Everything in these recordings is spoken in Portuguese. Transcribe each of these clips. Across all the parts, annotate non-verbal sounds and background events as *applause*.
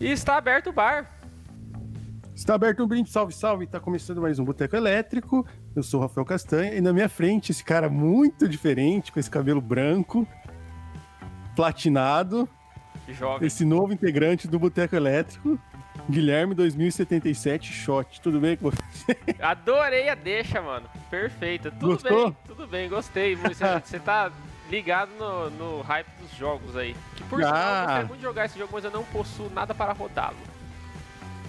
E está aberto o bar. Está aberto um brinde, salve, salve. Está começando mais um Boteco Elétrico. Eu sou o Rafael Castanha e na minha frente esse cara muito diferente, com esse cabelo branco, platinado. Jovem. Esse novo integrante do Boteco Elétrico, Guilherme 2077 Shot. Tudo bem com você? Adorei a deixa, mano. Perfeita. Tudo Gostou? bem, tudo bem, gostei. Você, *laughs* você tá ligado no, no hype dos jogos aí. Que por sinal, eu Ah. gostaria muito de jogar esse jogo, mas eu não possuo nada para rodá-lo.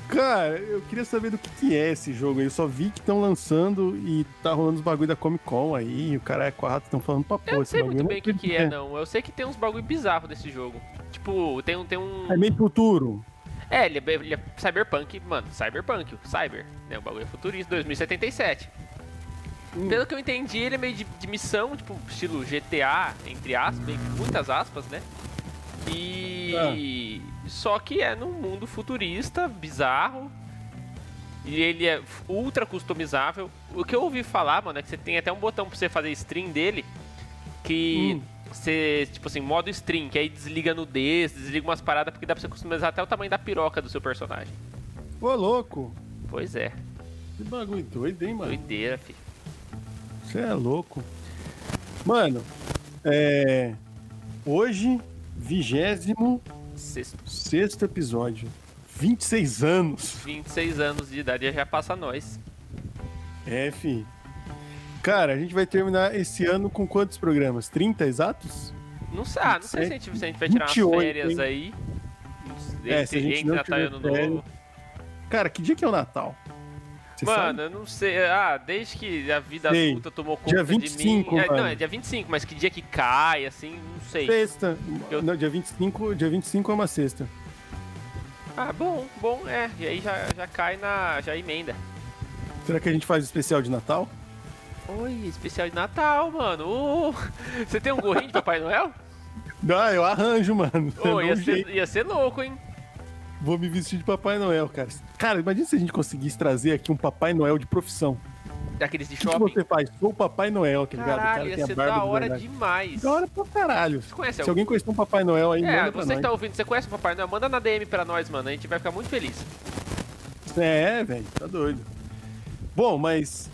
Cara, eu queria saber do que, que é esse jogo aí. Eu só vi que estão lançando e tá rolando os bagulho da Comic Con aí. O cara é quatro, estão falando pra Eu pô. não esse sei bagulho. muito eu bem o que, que é, acredito não. Eu sei que tem uns bagulho bizarro desse jogo. Tipo, tem um. Tem um... É meio futuro. É, ele é, ele é cyberpunk, mano, cyberpunk, o cyber, né, o bagulho é futurista, 2077. Hum. Pelo que eu entendi, ele é meio de, de missão, tipo, estilo GTA, entre aspas, bem, muitas aspas, né? E... Só que é num mundo futurista, bizarro, e ele é ultra customizável. O que eu ouvi falar, mano, é que você tem até um botão pra você fazer stream dele, que... Hum. Você, tipo assim, modo stream, que aí desliga nudez, desliga umas paradas, porque dá pra você customizar até o tamanho da piroca do seu personagem. Ô, louco. Pois é, Que bagulho doido, hein, mano? doideira, fi. Você é louco. Mano, é. Hoje, vigésimo Sexto. sexto episódio. 26 anos. 26 anos de idade já passa nós. É, fi. Cara, a gente vai terminar esse ano com quantos programas? 30 exatos? Não sei, ah, não sei se a, gente, se a gente vai tirar 28, umas férias hein? aí. É, se a gente entre não Natal e Ano Novo. Cara, que dia que é o Natal? Você Mano, sabe? eu não sei. Ah, desde que a vida Sei. adulta tomou Dia conta 25, de mim. É, não, é dia 25, mas que dia que cai, assim, não sei. Sexta. Eu- Não, dia 25, dia 25 é uma sexta. Ah, bom, bom, é. E aí já, já cai na. já emenda. Será que a gente faz especial de Natal? Oi, especial de Natal, mano. Uh, você tem um gorrinho de Papai Noel? *laughs* Ah, eu arranjo, mano. *laughs* Dou ia, ser, ia ser louco, hein? Vou me vestir de Papai Noel, cara. Cara, imagina se a gente conseguisse trazer aqui um Papai Noel de profissão. Daqueles de O que, shopping. você faz? Sou o Papai Noel, tá ligado? Caralho, cara ia ser da hora demais. Da hora pra caralho. Você conhece Se algum? alguém conhecer um Papai Noel aí, É, manda pra você que tá ouvindo, você conhece o Papai Noel? Manda na DM pra nós, mano. A gente vai ficar muito feliz. É, velho, tá doido. Bom, mas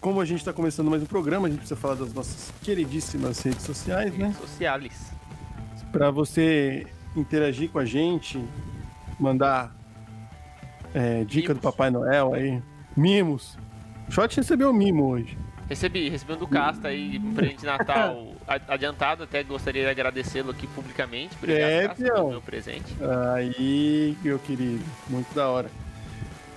como a gente tá começando mais um programa, a gente precisa falar das nossas queridíssimas redes sociais, né? Socialis. Pra você interagir com a gente, mandar é, dica Mimos. do Papai Noel aí, mimos. O Shot recebeu um mimo hoje. Recebi, recebi um do Casta aí, um presente de Natal *laughs* adiantado. Até gostaria de agradecê-lo aqui publicamente. Obrigado, É, Casta, pelo meu presente. Aí, meu querido, muito da hora.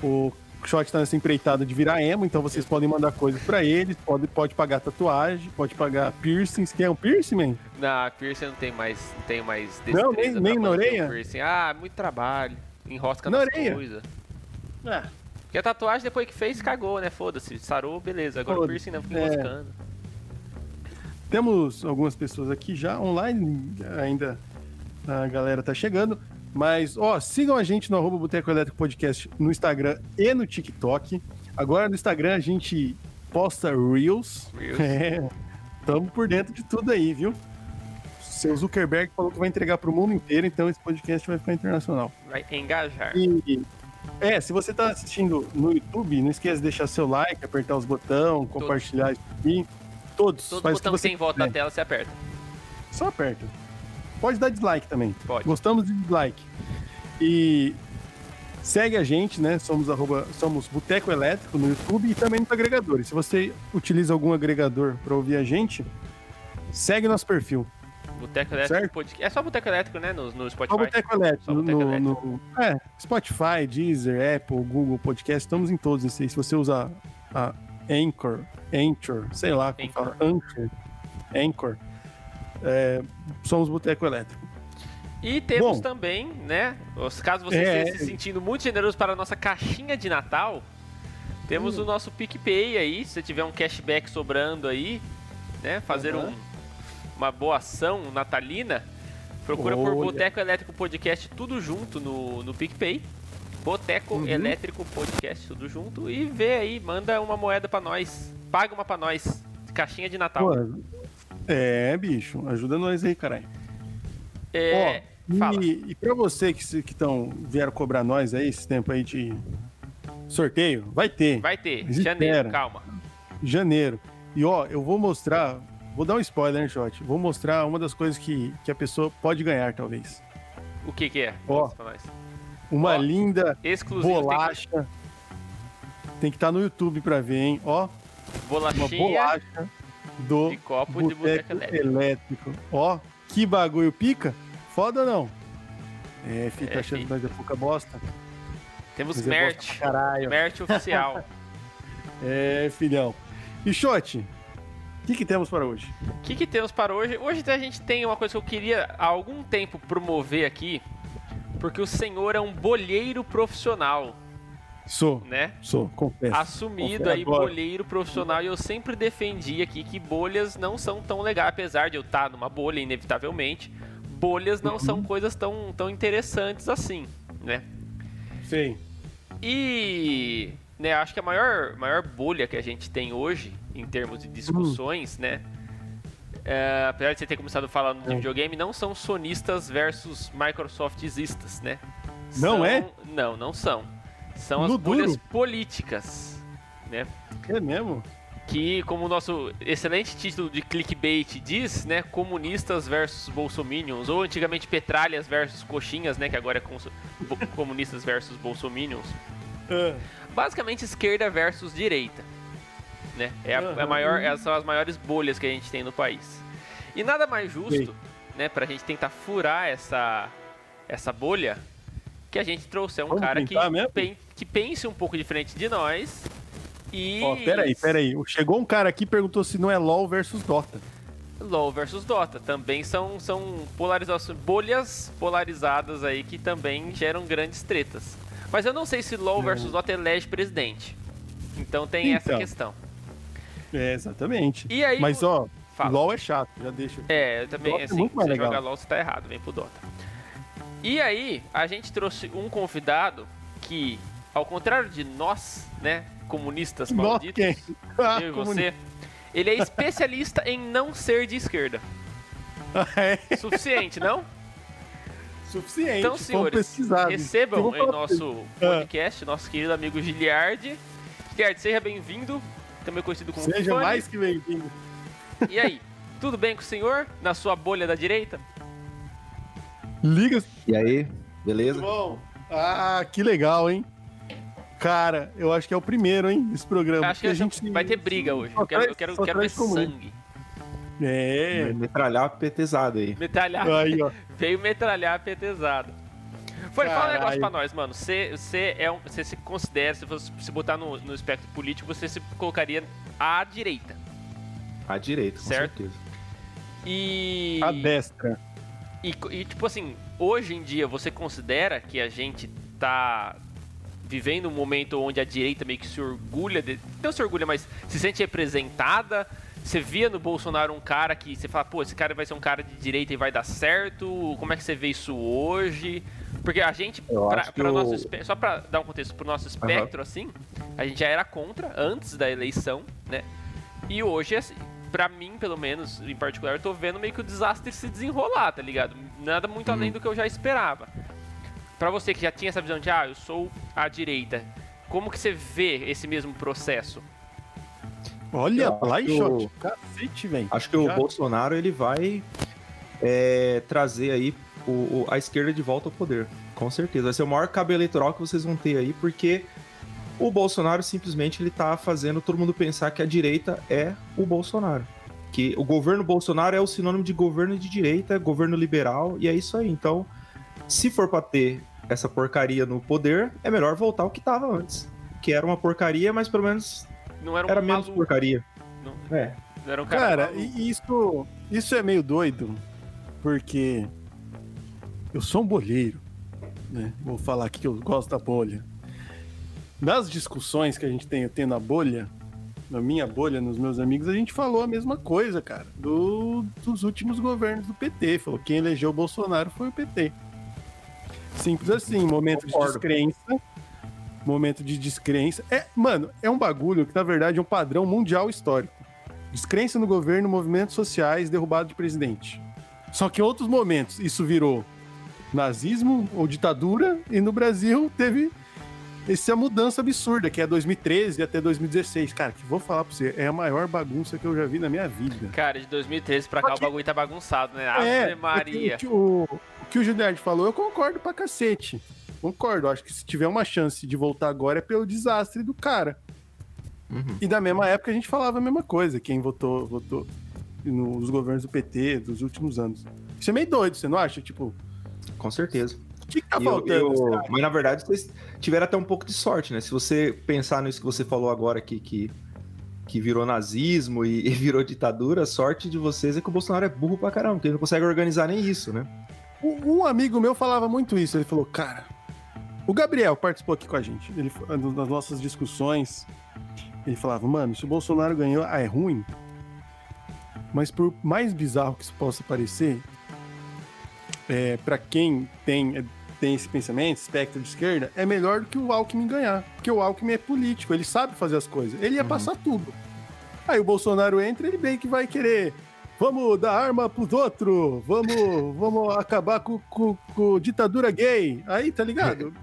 O Shot tá nessa empreitada de virar emo, então vocês podem mandar coisas pra ele, pode, pode pagar tatuagem, pode pagar piercings. Quer um piercing, man? Na piercing não tenho mais, não tenho mais Não, nem- nem na o orelha? piercing. Ah, muito trabalho. Enrosca Na nas orelha? coisas. Ah, Porque a tatuagem depois que fez, cagou, né? Foda-se. Sarou, beleza. Agora o Foda-se, piercing não fica é. enroscando. Temos algumas pessoas aqui já online, ainda a galera tá chegando. Mas, ó, sigam a gente no arroba Boteco Elétrico Podcast no Instagram e no TikTok. Agora no Instagram a gente posta Reels. Reels. *laughs* É, tamo por dentro de tudo aí, viu? Seu Zuckerberg falou que vai entregar pro mundo inteiro, então esse podcast vai ficar internacional. Vai engajar. E, é, se você tá assistindo no YouTube, não esqueça de deixar seu like, apertar os botões, compartilhar isso aqui. Todos. Todo o botão que você tem em volta da tela você aperta. Só aperta. Pode dar dislike também. Pode. Gostamos de dislike. E segue a gente, né? Somos arroba, somos Boteco Elétrico no YouTube e também nos agregadores. Se você utiliza algum agregador para ouvir a gente, segue nosso perfil. Boteco Elétrico. Podcast. É só Boteco Elétrico, né? No, no Só Spotify. Boteco Elétrico. Só Boteco no- Elétrico. no- é, Spotify, Deezer, Apple, Google Podcast, estamos em todos esses. Se você usa a Anchor, Anchor, sei lá como Anchor. fala, Anchor, Anchor, é, somos Boteco Elétrico. E temos Bom. também, né? Caso você É. esteja se sentindo muito generoso para a nossa caixinha de Natal, temos Hum. o nosso PicPay aí. Se você tiver um cashback sobrando aí, né? Fazer Aham. um- uma boa ação natalina, procura por Olha. Boteco Elétrico Podcast tudo junto no, no PicPay. Boteco Uhum. Elétrico Podcast tudo junto e vê aí, manda uma moeda pra nós. Paga uma pra nós. Caixinha de Natal. É, bicho, ajuda nós aí, caralho. É, Fala. E, e pra você que, que tão, vieram cobrar nós aí, esse tempo aí de sorteio, vai ter. Vai ter, Mas janeiro, espera. calma. janeiro. E ó, eu vou mostrar, vou dar um spoiler, né, Shot? Vou mostrar uma das coisas que, que a pessoa pode ganhar, talvez. O que que é? Ó. Uma Ó, linda bolacha. Tem que estar no YouTube pra ver, hein? Ó, que- uma bolachinha bolacha do de copo de boteco elétrico. elétrico. Ó, que bagulho pica. Foda não? É, fica É, achando nós é pouca bosta. Temos Mas é merch. Caralho. Merch oficial. *laughs* É, filhão. E Shot, o que, que temos para hoje? O que, que temos para hoje? Hoje a gente tem uma coisa que eu queria há algum tempo promover aqui, porque o senhor é um bolheiro profissional, Sou, né? sou, confesso. Assumido Confere aí, agora. bolheiro profissional, e eu sempre defendi aqui que bolhas não são tão legais, apesar de eu estar numa bolha, inevitavelmente, bolhas não Uhum. são coisas tão, tão interessantes assim, né? Sei. E né, acho que a maior, maior bolha que a gente tem hoje, em termos de discussões, né? é, apesar de você ter começado falando de videogame, não são sonistas versus Microsoftistas, né? Não São- é? Não, não são. São as No bolhas duro? políticas, né? É mesmo? Que, como o nosso excelente título de clickbait diz, né? Comunistas versus bolsominions, ou antigamente petralhas versus coxinhas, né? Que agora é cons- comunistas versus bolsominions. Ah, basicamente esquerda versus direita. Né? É a, Aham. a maior, essas são as maiores bolhas que a gente tem no país. E nada mais justo, Sei. né, pra gente tentar furar essa, essa bolha, que a gente trouxe um Vamos cara que, mesmo? Que pense um pouco diferente de nós. E. Ó, peraí, peraí. Chegou um cara aqui e perguntou se não é LOL versus Dota. LoL versus Dota também são, são polarizações, bolhas polarizadas aí que também geram grandes tretas. Mas eu não sei se LoL versus Dota elege presidente. Então tem essa Então. questão. É, exatamente. E aí, Mas, ó, Fala. LOL é chato, já deixa. É, eu também, Dota é assim, muito mais você legal. joga LoL, você tá errado, vem pro Dota. E aí, a gente trouxe um convidado que, ao contrário de nós, né, comunistas malditos? Ah, eu e você, ele é especialista em não ser de esquerda. é *laughs* Suficiente, não? suficiente. Então, senhores, recebam em nosso Ah. podcast, nosso querido amigo Giliard. Giliard, seja bem-vindo, também conhecido como Seja mais que bem-vindo. E aí, tudo bem com o senhor? Na sua bolha da direita? Liga, E aí, beleza? Bom, ah, que legal, hein? Cara, eu acho que é o primeiro, hein, desse programa. Acho que a gente vai ter briga hoje. Eu quero, eu quero, só quero ver sangue. É, Metralhar petezado aí. Metralhar. aí, ó. *laughs* Veio metralhar a petezada. Foi, fala um negócio pra nós, mano. Você, você, é um, você se considera, se fosse se botar no, no espectro político, você se colocaria à direita. À direita, com Certo. certeza. E. A destra. E, e, tipo assim, hoje em dia você considera que a gente tá vivendo um momento onde a direita meio que se orgulha, de, não se orgulha, mas se sente representada? Você via no Bolsonaro um cara que você fala, pô, esse cara vai ser um cara de direita e vai dar certo? Como é que você vê isso hoje? Porque a gente, pra, pra o- nosso só pra dar um contexto pro nosso espectro, assim, a gente já era contra antes da eleição, né? E hoje, assim, pra mim, pelo menos, em particular, eu tô vendo meio que o desastre se desenrolar, tá ligado? Nada muito além do que eu já esperava. Pra você que já tinha essa visão de, ah, eu sou à direita, como que você vê esse mesmo processo? Olha lá acho e que o- shot. Cacete, velho. Acho que o Já- Bolsonaro ele vai é, trazer aí o, o- a esquerda de volta ao poder. Com certeza. Vai ser o maior cabo eleitoral que vocês vão ter aí, porque o Bolsonaro simplesmente ele tá fazendo todo mundo pensar que a direita é o Bolsonaro. Que o governo Bolsonaro é o sinônimo de governo de direita, governo liberal, e é isso aí. Então, se for pra ter essa porcaria no poder, é melhor voltar ao que tava antes. Que era uma porcaria, mas pelo menos Não era um era menos maluco, porcaria. não, É. não era um cara, Cara, e isso, isso é meio doido, porque eu sou um bolheiro, né? Vou falar aqui que eu gosto da bolha. Nas discussões que a gente tem, tem na bolha, na minha bolha, nos meus amigos, a gente falou a mesma coisa, cara, do- dos últimos governos do PT. Falou quem elegeu o Bolsonaro foi o PT. Simples assim, momento de Concordo. descrença. Momento de descrença. É, mano, é um bagulho que, na verdade, é um padrão mundial histórico. Descrença no governo, movimentos sociais, derrubado de presidente. Só que em outros momentos isso virou nazismo ou ditadura, e no Brasil teve essa mudança absurda, que é 2013 até 2016. Cara, que vou falar pra você, é a maior bagunça que eu já vi na minha vida. Cara, de 2013 pra cá o bagulho tá bagunçado, né? Ave É, Maria. O, que o, o que o Gilberto falou, eu concordo pra cacete. Concordo, acho que se tiver uma chance de voltar agora é pelo desastre do cara. Uhum. E da mesma época a gente falava a mesma coisa, quem votou, votou nos governos do PT dos últimos anos. Isso é meio doido, você não acha? Tipo, Com certeza. O que, que tá E eu- faltando? eu- cara? mas na verdade vocês tiveram até um pouco de sorte, né? Se você pensar nisso que você falou agora aqui, que, que virou nazismo e, *laughs* e virou ditadura, a sorte de vocês é que o Bolsonaro é burro pra caramba, porque ele não consegue organizar nem isso, né? Um um amigo meu falava muito isso. Ele falou, cara. O Gabriel participou aqui com a gente. Ele, nas nossas discussões. Ele falava, mano, se o Bolsonaro ganhou, ah, é ruim. Mas por mais bizarro que isso possa parecer, é, para quem tem, é, tem esse pensamento, espectro de esquerda, é melhor do que o Alckmin ganhar. Porque o Alckmin é político, ele sabe fazer as coisas. Ele ia Uhum. passar tudo. Aí o Bolsonaro entra, ele bem que vai querer. Vamos dar arma pros outros, vamos, vamos acabar com, com, com ditadura gay. Aí, tá ligado?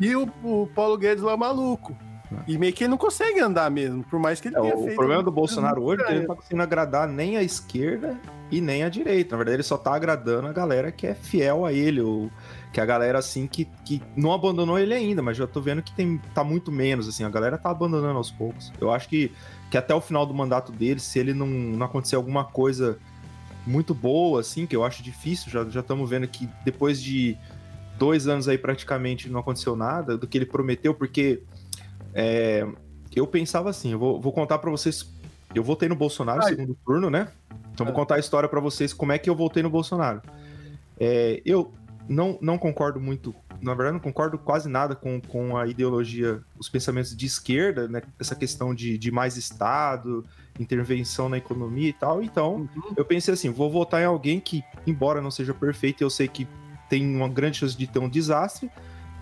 E o, o Paulo Guedes lá maluco. E meio que ele não consegue andar mesmo, por mais que ele É, tenha o, feito. o problema do Bolsonaro hoje é que ele não tá conseguindo agradar nem a esquerda e nem a direita. Na verdade, ele só tá agradando a galera que é fiel a ele, ou que é a galera assim que, que não abandonou ele ainda, mas já tô vendo que tem, tá muito menos, assim, a galera tá abandonando aos poucos. Eu acho que, que até o final do mandato dele, se ele não, não acontecer alguma coisa muito boa, assim, que eu acho difícil, já já estamos vendo que depois de dois anos aí praticamente não aconteceu nada do que ele prometeu, porque é, eu pensava assim, eu vou, vou contar pra vocês. Eu votei no Bolsonaro no segundo turno, né? Então vou Ah. contar a história pra vocês como é que eu votei no Bolsonaro. É, eu não, não concordo muito, na verdade, não concordo quase nada com, com a ideologia, os pensamentos de esquerda, né? Essa questão de, de mais Estado, intervenção na economia e tal. Então, Uhum. eu pensei assim, vou votar em alguém que, embora não seja perfeito, eu sei que tem uma grande chance de ter um desastre,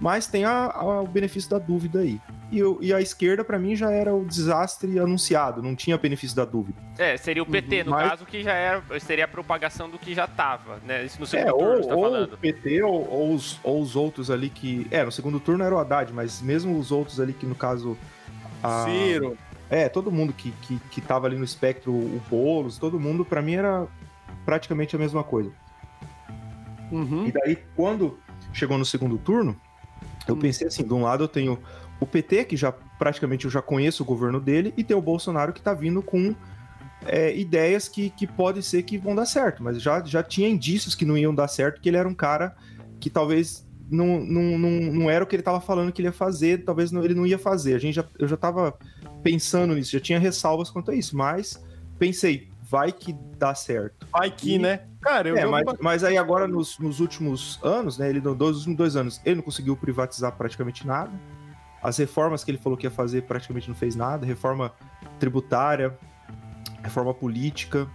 mas tem a- a- o benefício da dúvida aí. E, eu- e a esquerda, pra mim, já era o desastre anunciado, não tinha benefício da dúvida. É, seria o PT, no Mas- caso, que já era. Seria a propagação do que já tava, né? Isso no É, segundo turno, ou, você tá ou falando. o PT ou, ou os, ou os outros ali que. É, no segundo turno era o Haddad, mas mesmo os outros ali que, no caso. a- Ciro. É, todo mundo que, que, que tava ali no espectro, o Boulos, todo mundo, pra mim era praticamente a mesma coisa. Uhum. E daí, quando chegou no segundo turno, eu Hum. pensei assim: de um lado eu tenho o PT, que já praticamente eu já conheço o governo dele, e tem o Bolsonaro que tá vindo com é, ideias que, que pode ser que vão dar certo, mas já, já tinha indícios que não iam dar certo, que ele era um cara que talvez não, não, não, não era o que ele tava falando que ele ia fazer, talvez não- ele não ia fazer. A gente já, eu já tava pensando nisso, já tinha ressalvas quanto a isso, mas pensei, vai que dá certo. Vai que, E- né? Cara, eu É, mas, mas aí agora nos, nos últimos anos, né? Ele nos últimos dois anos, ele não conseguiu privatizar praticamente nada. As reformas que ele falou que ia fazer praticamente não fez nada. Reforma tributária, reforma política.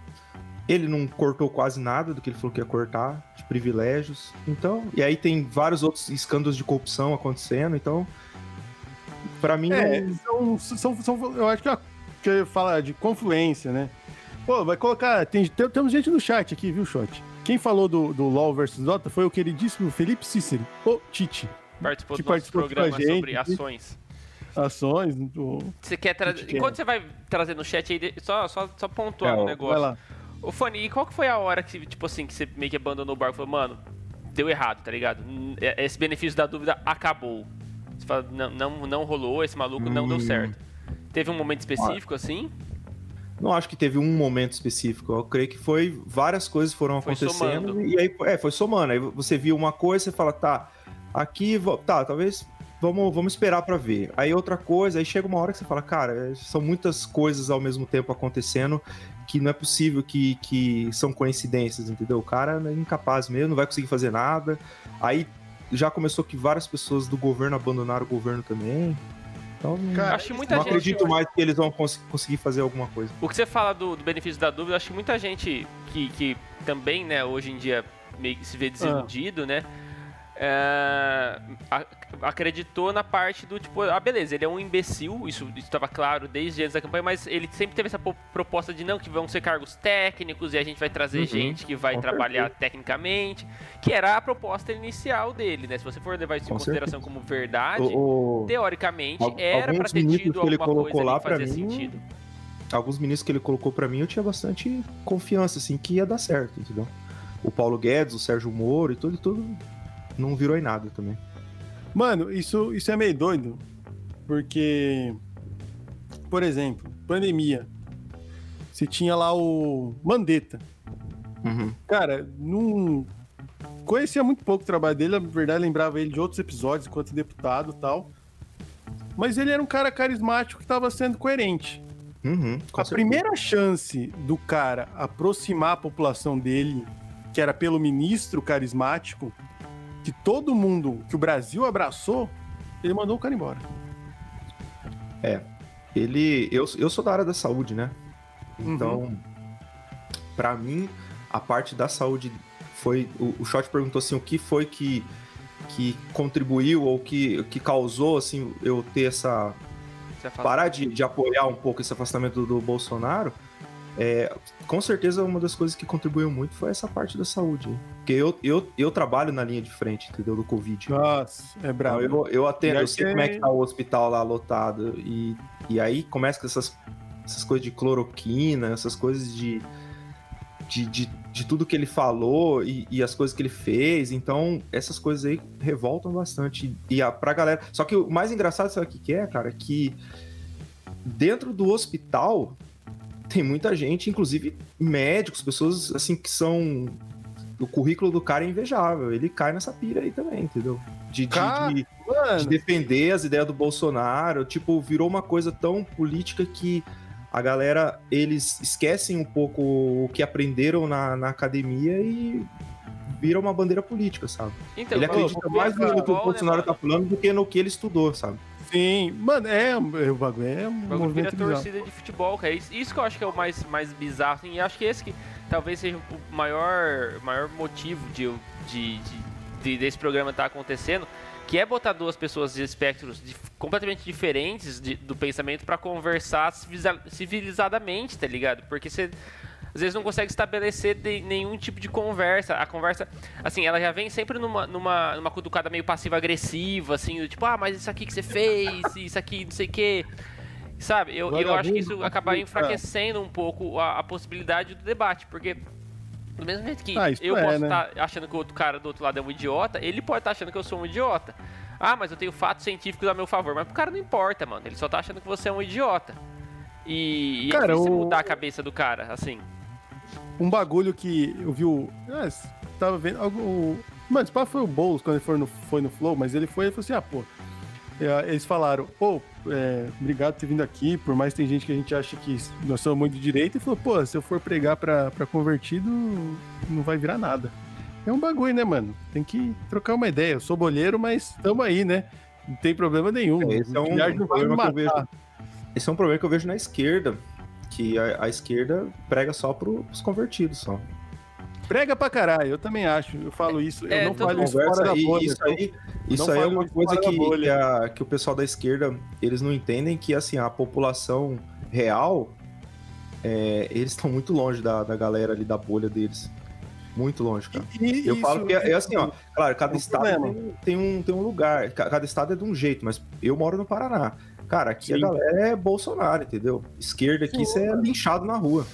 Ele não cortou quase nada do que ele falou que ia cortar, de privilégios. Então, e aí tem vários outros escândalos de corrupção acontecendo. Então, pra mim, É, não- são, são, são- eu acho que, a- que eu ia falar de confluência, né? Pô, vai colocar. Tem, tem- temos gente no chat aqui, viu, Shot? Quem falou do, do LOL versus Dota foi o queridíssimo Felipe Cícero, o Tite. Participou que do nosso programa gente. sobre ações. Ações. Do... Você quer trazer. Enquanto você vai trazer no chat aí, só, só, só pontuar É, um ó, Vai negócio. lá. Ô, Fanny, e qual que foi a hora que, tipo assim, que você meio que abandonou o barco e falou, mano, deu errado, tá ligado? É- Esse benefício da dúvida acabou. Você fala, não, não, não rolou, esse maluco não deu Hum. certo. Teve um momento específico, assim? Não acho que teve um momento específico. Eu creio que foi várias coisas foram Foi acontecendo somando. e aí é, foi somando. Aí você viu uma coisa, você fala, tá, aqui, tá, talvez vamos, vamos esperar pra ver. Aí outra coisa, aí chega uma hora que você fala, cara, são muitas coisas ao mesmo tempo acontecendo que não é possível que, que são coincidências, entendeu? O cara é incapaz mesmo, não vai conseguir fazer nada. Aí já começou que várias pessoas do governo abandonaram o governo também. Então, Cara, Acho muita não gente. acredito mais que eles vão cons- conseguir fazer alguma coisa. O que você fala do, do benefício da dúvida, acho que muita gente que, que também, né, hoje em dia meio que se vê desiludido, né? é, a- acreditou na parte do tipo, ah, beleza, ele é um imbecil, isso estava claro desde antes da campanha, mas ele sempre teve essa proposta de não, que vão ser cargos técnicos e a gente vai trazer uhum, gente que vai trabalhar certeza. tecnicamente, que era a proposta inicial dele, né? Se você for levar isso em consideração certeza. como verdade, o, o... teoricamente era para ter tido alguma coisa lá que fazia mim, sentido. Alguns ministros que ele colocou para mim, eu tinha bastante confiança, assim, que ia dar certo, entendeu? O Paulo Guedes, o Sérgio Moro e tudo, tudo não virou em nada também. Mano, isso, isso é meio doido. Porque, por exemplo, pandemia. Você tinha lá o Mandetta. Uhum. Cara, não. Conhecia muito pouco o trabalho dele, na verdade, lembrava ele de outros episódios enquanto deputado e tal. Mas ele era um cara carismático que estava sendo coerente. Uhum, a certeza. primeira chance do cara aproximar a população dele, que era pelo ministro carismático, que todo mundo, que o Brasil abraçou, ele mandou o cara embora. É. Ele. Eu, eu sou da área da saúde, né? Então, uhum. para mim, a parte da saúde foi. O, o Shot perguntou assim: o que foi que, que contribuiu ou que, que causou assim, eu ter essa. Parar de, de apoiar um pouco esse afastamento do, do Bolsonaro. É, com certeza uma das coisas que contribuiu muito foi essa parte da saúde. Porque eu, eu, eu trabalho na linha de frente, entendeu? Do Covid. Nossa, é brabo. Então, eu, eu atendo, eu sei como é que tá o hospital lá lotado. E, e aí começa com essas, essas coisas de cloroquina, essas coisas de, de, de, de tudo que ele falou e, e, as coisas que ele fez. Então, essas coisas aí revoltam bastante. E a, pra galera. Só que o mais engraçado, sabe o que, que é, cara? Que dentro do hospital tem muita gente, inclusive médicos, pessoas assim que são. O currículo do cara é invejável. Ele cai nessa pira aí também, entendeu? De, de, de, de defender as ideias do Bolsonaro. Tipo, virou uma coisa tão política que a galera, eles esquecem um pouco o que aprenderam na, na academia e vira uma bandeira política, sabe? Então, ele acredita mais no que o Bolsonaro né, tá falando do que no que ele estudou, sabe? Sim, mano, é, o bagulho é um bagulho movimento vira torcida de futebol, cara. Isso, isso que eu acho que é o mais, mais bizarro, assim, e acho que esse que talvez seja o maior, maior motivo de, de, de, de desse programa estar tá acontecendo, que é botar duas pessoas de espectros de, completamente diferentes de, do pensamento para conversar civilizadamente, tá ligado? Porque você às vezes não consegue estabelecer nenhum tipo de conversa. A conversa, assim, ela já vem sempre numa, numa, numa cutucada meio passiva-agressiva, assim, do tipo, ah, mas isso aqui que você fez, isso aqui, não sei o quê. Sabe, eu, eu acho que isso acaba enfraquecendo um pouco a, a possibilidade do debate, porque do mesmo jeito que ah, eu é, posso estar né? tá achando que o outro cara do outro lado é um idiota, ele pode estar tá achando que eu sou um idiota. Ah, mas eu tenho fatos científicos a meu favor. Mas pro cara não importa, mano. Ele só tá achando que você é um idiota. E, e cara, é difícil o... mudar a cabeça do cara, assim um bagulho que eu vi o. Ah, tava vendo. Algo, mano, esse foi o Boulos quando ele foi no, foi no Flow, mas ele foi e falou assim: ah, pô. É, eles falaram, pô, é, obrigado por ter vindo aqui, por mais que tem gente que a gente acha que nós somos muito de direita, e falou, pô, se eu for pregar pra, pra convertido, não vai virar nada. É um bagulho, né, mano? Tem que trocar uma ideia. Eu sou bolheiro, mas tamo aí, né? Não tem problema nenhum. É, esse é um, um problema que eu vejo. Esse é um problema que eu vejo na esquerda que a, a esquerda prega só pros convertidos só. Prega pra caralho, eu também acho. Eu falo isso, é, eu não falo isso fora da bolha. Isso aí, isso aí é uma coisa que, que, a, que o pessoal da esquerda, eles não entendem que, assim, a população real, é, eles estão muito longe da, da galera ali, da bolha deles. Muito longe, cara. E, eu isso, falo que é, é, assim, ó. Claro, cada é estado tem, tem, um, tem um lugar. Cada estado é de um jeito, mas eu moro no Paraná. Cara, aqui Sim. a galera é Bolsonaro, entendeu? Esquerda aqui, você é linchado na rua.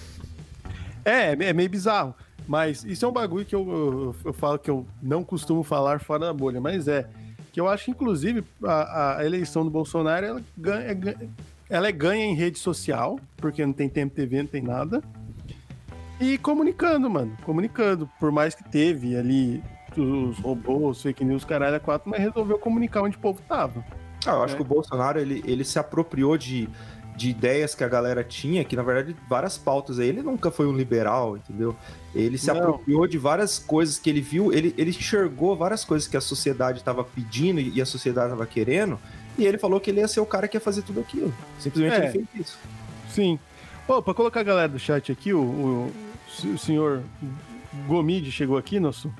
É, é meio bizarro. Mas isso é um bagulho que eu, eu, eu, falo que eu não costumo falar fora da bolha, mas é. Que eu acho que, inclusive, a, a eleição do Bolsonaro ela, ganha, é ela é ganha em rede social, porque não tem tempo TV, não tem nada. E comunicando, mano. Comunicando. Por mais que teve ali os robôs, fake news, caralho, a quatro, mas resolveu comunicar onde o povo tava. Ah, eu acho é. que o Bolsonaro ele, ele se apropriou de, de ideias que a galera tinha, que na verdade várias pautas aí, ele nunca foi um liberal, entendeu? Ele se Não. apropriou de várias coisas que ele viu, ele, ele enxergou várias coisas que a sociedade estava pedindo e a sociedade estava querendo, e ele falou que ele ia ser o cara que ia fazer tudo aquilo. Simplesmente é. ele fez isso. Sim. Pô, pra colocar a galera do chat aqui, o, o, o senhor Gomide chegou aqui, nosso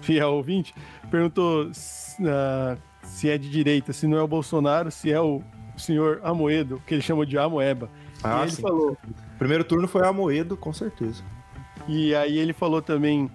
fiel ouvinte, perguntou uh, se é de direita, se não é o Bolsonaro, se é o senhor Amoedo, que ele chamou de Amoeba. Ah, ele sim. falou. Primeiro turno foi Amoedo, com certeza. E aí ele falou também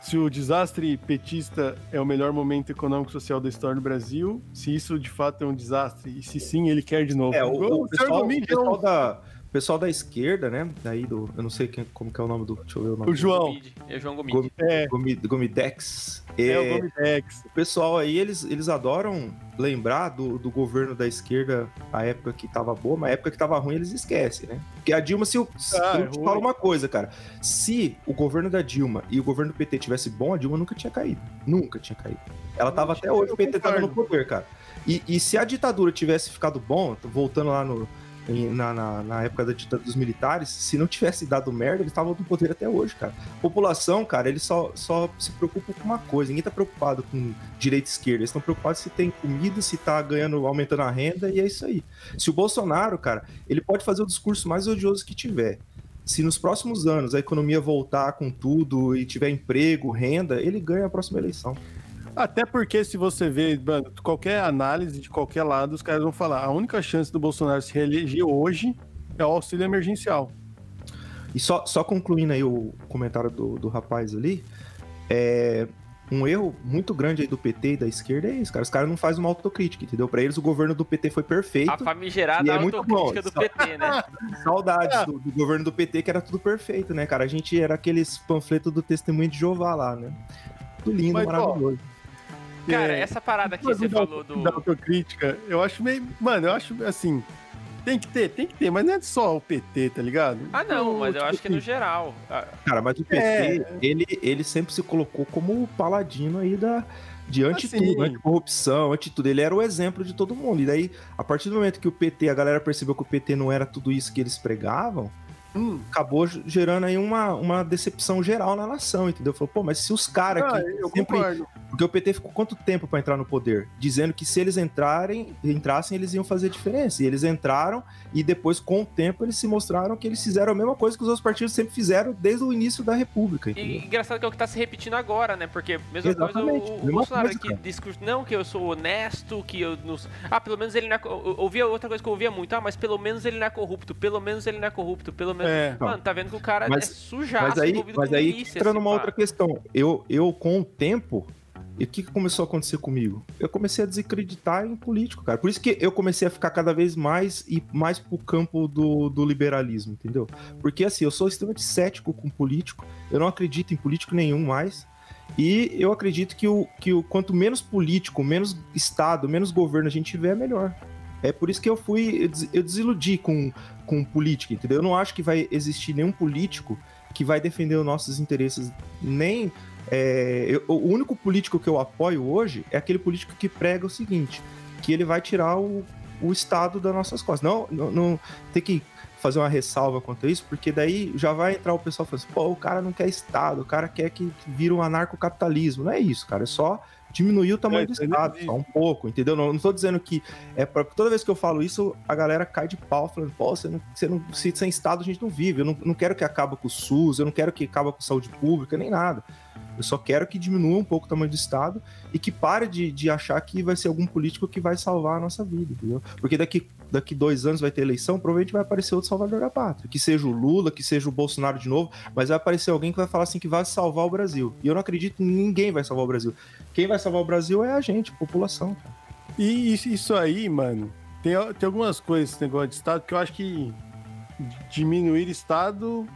se o desastre petista é o melhor momento econômico e social da história do Brasil, se isso de fato é um desastre, e se sim, ele quer de novo. É, o, o, senhor pessoal, o pessoal da, o pessoal da esquerda, né? Daí do. Eu não sei quem, como que é o nome do. Deixa eu ver o nome. O João. Gomide. É João Gomide. Gomi- É, Gomi- Gomidex. é, É, o Gomidex. O pessoal aí, eles, eles adoram lembrar do, do governo da esquerda, a época que tava boa, mas a época que tava ruim eles esquecem, né? Porque a Dilma, se eu, Ah, eu é te ruim. falo uma coisa, cara. Se o governo da Dilma e o governo do PT tivesse bom, a Dilma nunca tinha caído. Nunca tinha caído. Ela tava até hoje, o PT tava no concordo. poder, cara. E, e se a ditadura tivesse ficado bom, voltando lá no, na, na, na época da ditadura dos militares, se não tivesse dado merda, eles estavam no poder até hoje, cara. População, cara, eles só, só se preocupam com uma coisa. Ninguém tá preocupado com direita e esquerda. Eles estão preocupados se tem comida, se tá ganhando, aumentando a renda, e é isso aí. Se o Bolsonaro, cara, ele pode fazer o discurso mais odioso que tiver. Se nos próximos anos a economia voltar com tudo e tiver emprego, renda, ele ganha a próxima eleição. Até porque se você vê, mano, qualquer análise de qualquer lado, os caras vão falar, a única chance do Bolsonaro se reeleger hoje é o auxílio emergencial. E só, só concluindo aí o comentário do, do rapaz ali, é um erro muito grande aí do PT e da esquerda é isso, cara. Os caras não fazem uma autocrítica, entendeu? Pra eles o governo do PT foi perfeito. A famigerada E é muito autocrítica bom. do PT, né? *laughs* Saudades do, do governo do PT, que era tudo perfeito, né, cara? A gente era aqueles panfletos do testemunho de Jeová lá, né? Tudo lindo, Mas, ó, maravilhoso. Cara, É, essa parada que você da- falou do. Da autocrítica, eu acho meio. Mano, eu acho assim. Tem que ter, tem que ter, mas não é só o PT, tá ligado? Ah, não, Então, mas eu tipo acho que no assim, geral. Cara, mas o PT, É. ele, ele sempre se colocou como o paladino aí da, de anti Assim. tudo, anticorrupção, anti tudo. Ele era o exemplo de todo mundo. E daí, a partir do momento que o PT, a galera percebeu que o PT não era tudo isso que eles pregavam, hum, acabou gerando aí uma, uma decepção geral na nação, entendeu? Falou, pô, mas se os caras ah, que eu sempre concordo. Porque o PT ficou quanto tempo pra entrar no poder? Dizendo que se eles entrarem, entrassem, eles iam fazer diferença. E eles entraram e depois, com o tempo, eles se mostraram que eles fizeram a mesma coisa que os outros partidos sempre fizeram desde o início da República. E engraçado que é o que tá se repetindo agora, né? Porque mesma Exatamente, coisa o, o Bolsonaro coisa, que não, que eu sou honesto, que eu não. Ah, pelo menos ele não é. Eu ouvia outra coisa que eu ouvia muito, ah, mas pelo menos ele não é corrupto, pelo menos ele não é corrupto, pelo menos. É. Mano, tá vendo que o cara Mas- é sujaço, Mas aí, envolvido mas com aí entra assim, numa pá. outra questão. Eu, eu, com o tempo, e o que, que começou a acontecer comigo? Eu comecei a desacreditar em político, cara. Por isso que eu comecei a ficar cada vez mais e mais pro campo do, do liberalismo, entendeu? Porque assim, eu sou extremamente cético com político, eu não acredito em político nenhum mais. E eu acredito que o, que o quanto menos político, menos Estado, menos governo a gente tiver, melhor. É por isso que eu fui, eu des- eu desiludi com, com política, entendeu? Eu não acho que vai existir nenhum político que vai defender os nossos interesses, nem. é, eu- o único político que eu apoio hoje é aquele político que prega o seguinte: que ele vai tirar o, o Estado das nossas costas. Não, não, não tem que fazer uma ressalva quanto a isso, porque daí já vai entrar o pessoal falando assim, pô, o cara não quer Estado, o cara quer que, vira um anarcocapitalismo. Não é isso, cara, é só diminuir o tamanho É, do Estado, só um pouco, entendeu? Não, não tô dizendo que é pra, toda vez que eu falo isso, a galera cai de pau falando, pô, você não, você não, se, sem Estado a gente não vive, eu não, não quero que acabe com o SUS, eu não quero que acabe com saúde pública, nem nada. Eu só quero que diminua um pouco o tamanho do Estado e que pare de, de achar que vai ser algum político que vai salvar a nossa vida, entendeu? Porque daqui, daqui dois anos vai ter eleição, provavelmente vai aparecer outro salvador da pátria. Que seja o Lula, que seja o Bolsonaro de novo, mas vai aparecer alguém que vai falar assim que vai salvar o Brasil. E eu não acredito ninguém vai salvar o Brasil. Quem vai salvar o Brasil é a gente, a população. E isso, aí, mano, tem, tem algumas coisas esse negócio de Estado que eu acho que diminuir Estado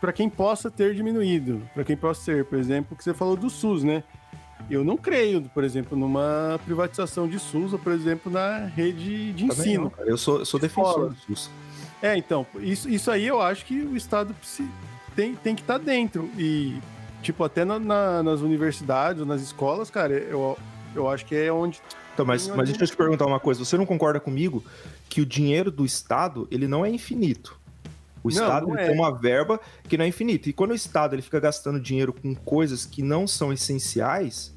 para quem possa ter diminuído, para quem possa ser, por exemplo, que você falou do SUS, né? Eu não creio, por exemplo, numa privatização de SUS ou, por exemplo, na rede de Também ensino. não, eu sou, eu sou defensor do SUS. É, então, isso, isso aí eu acho que o Estado tem, tem que estar dentro. E, tipo, até na- na- nas universidades ou nas escolas, cara, eu, eu acho que é onde. Então, mas, mas deixa eu te perguntar uma coisa. Você não concorda comigo que o dinheiro do Estado, ele não é infinito? O Não, Estado não é. tem uma verba que não é infinita. E quando o Estado ele fica gastando dinheiro com coisas que não são essenciais,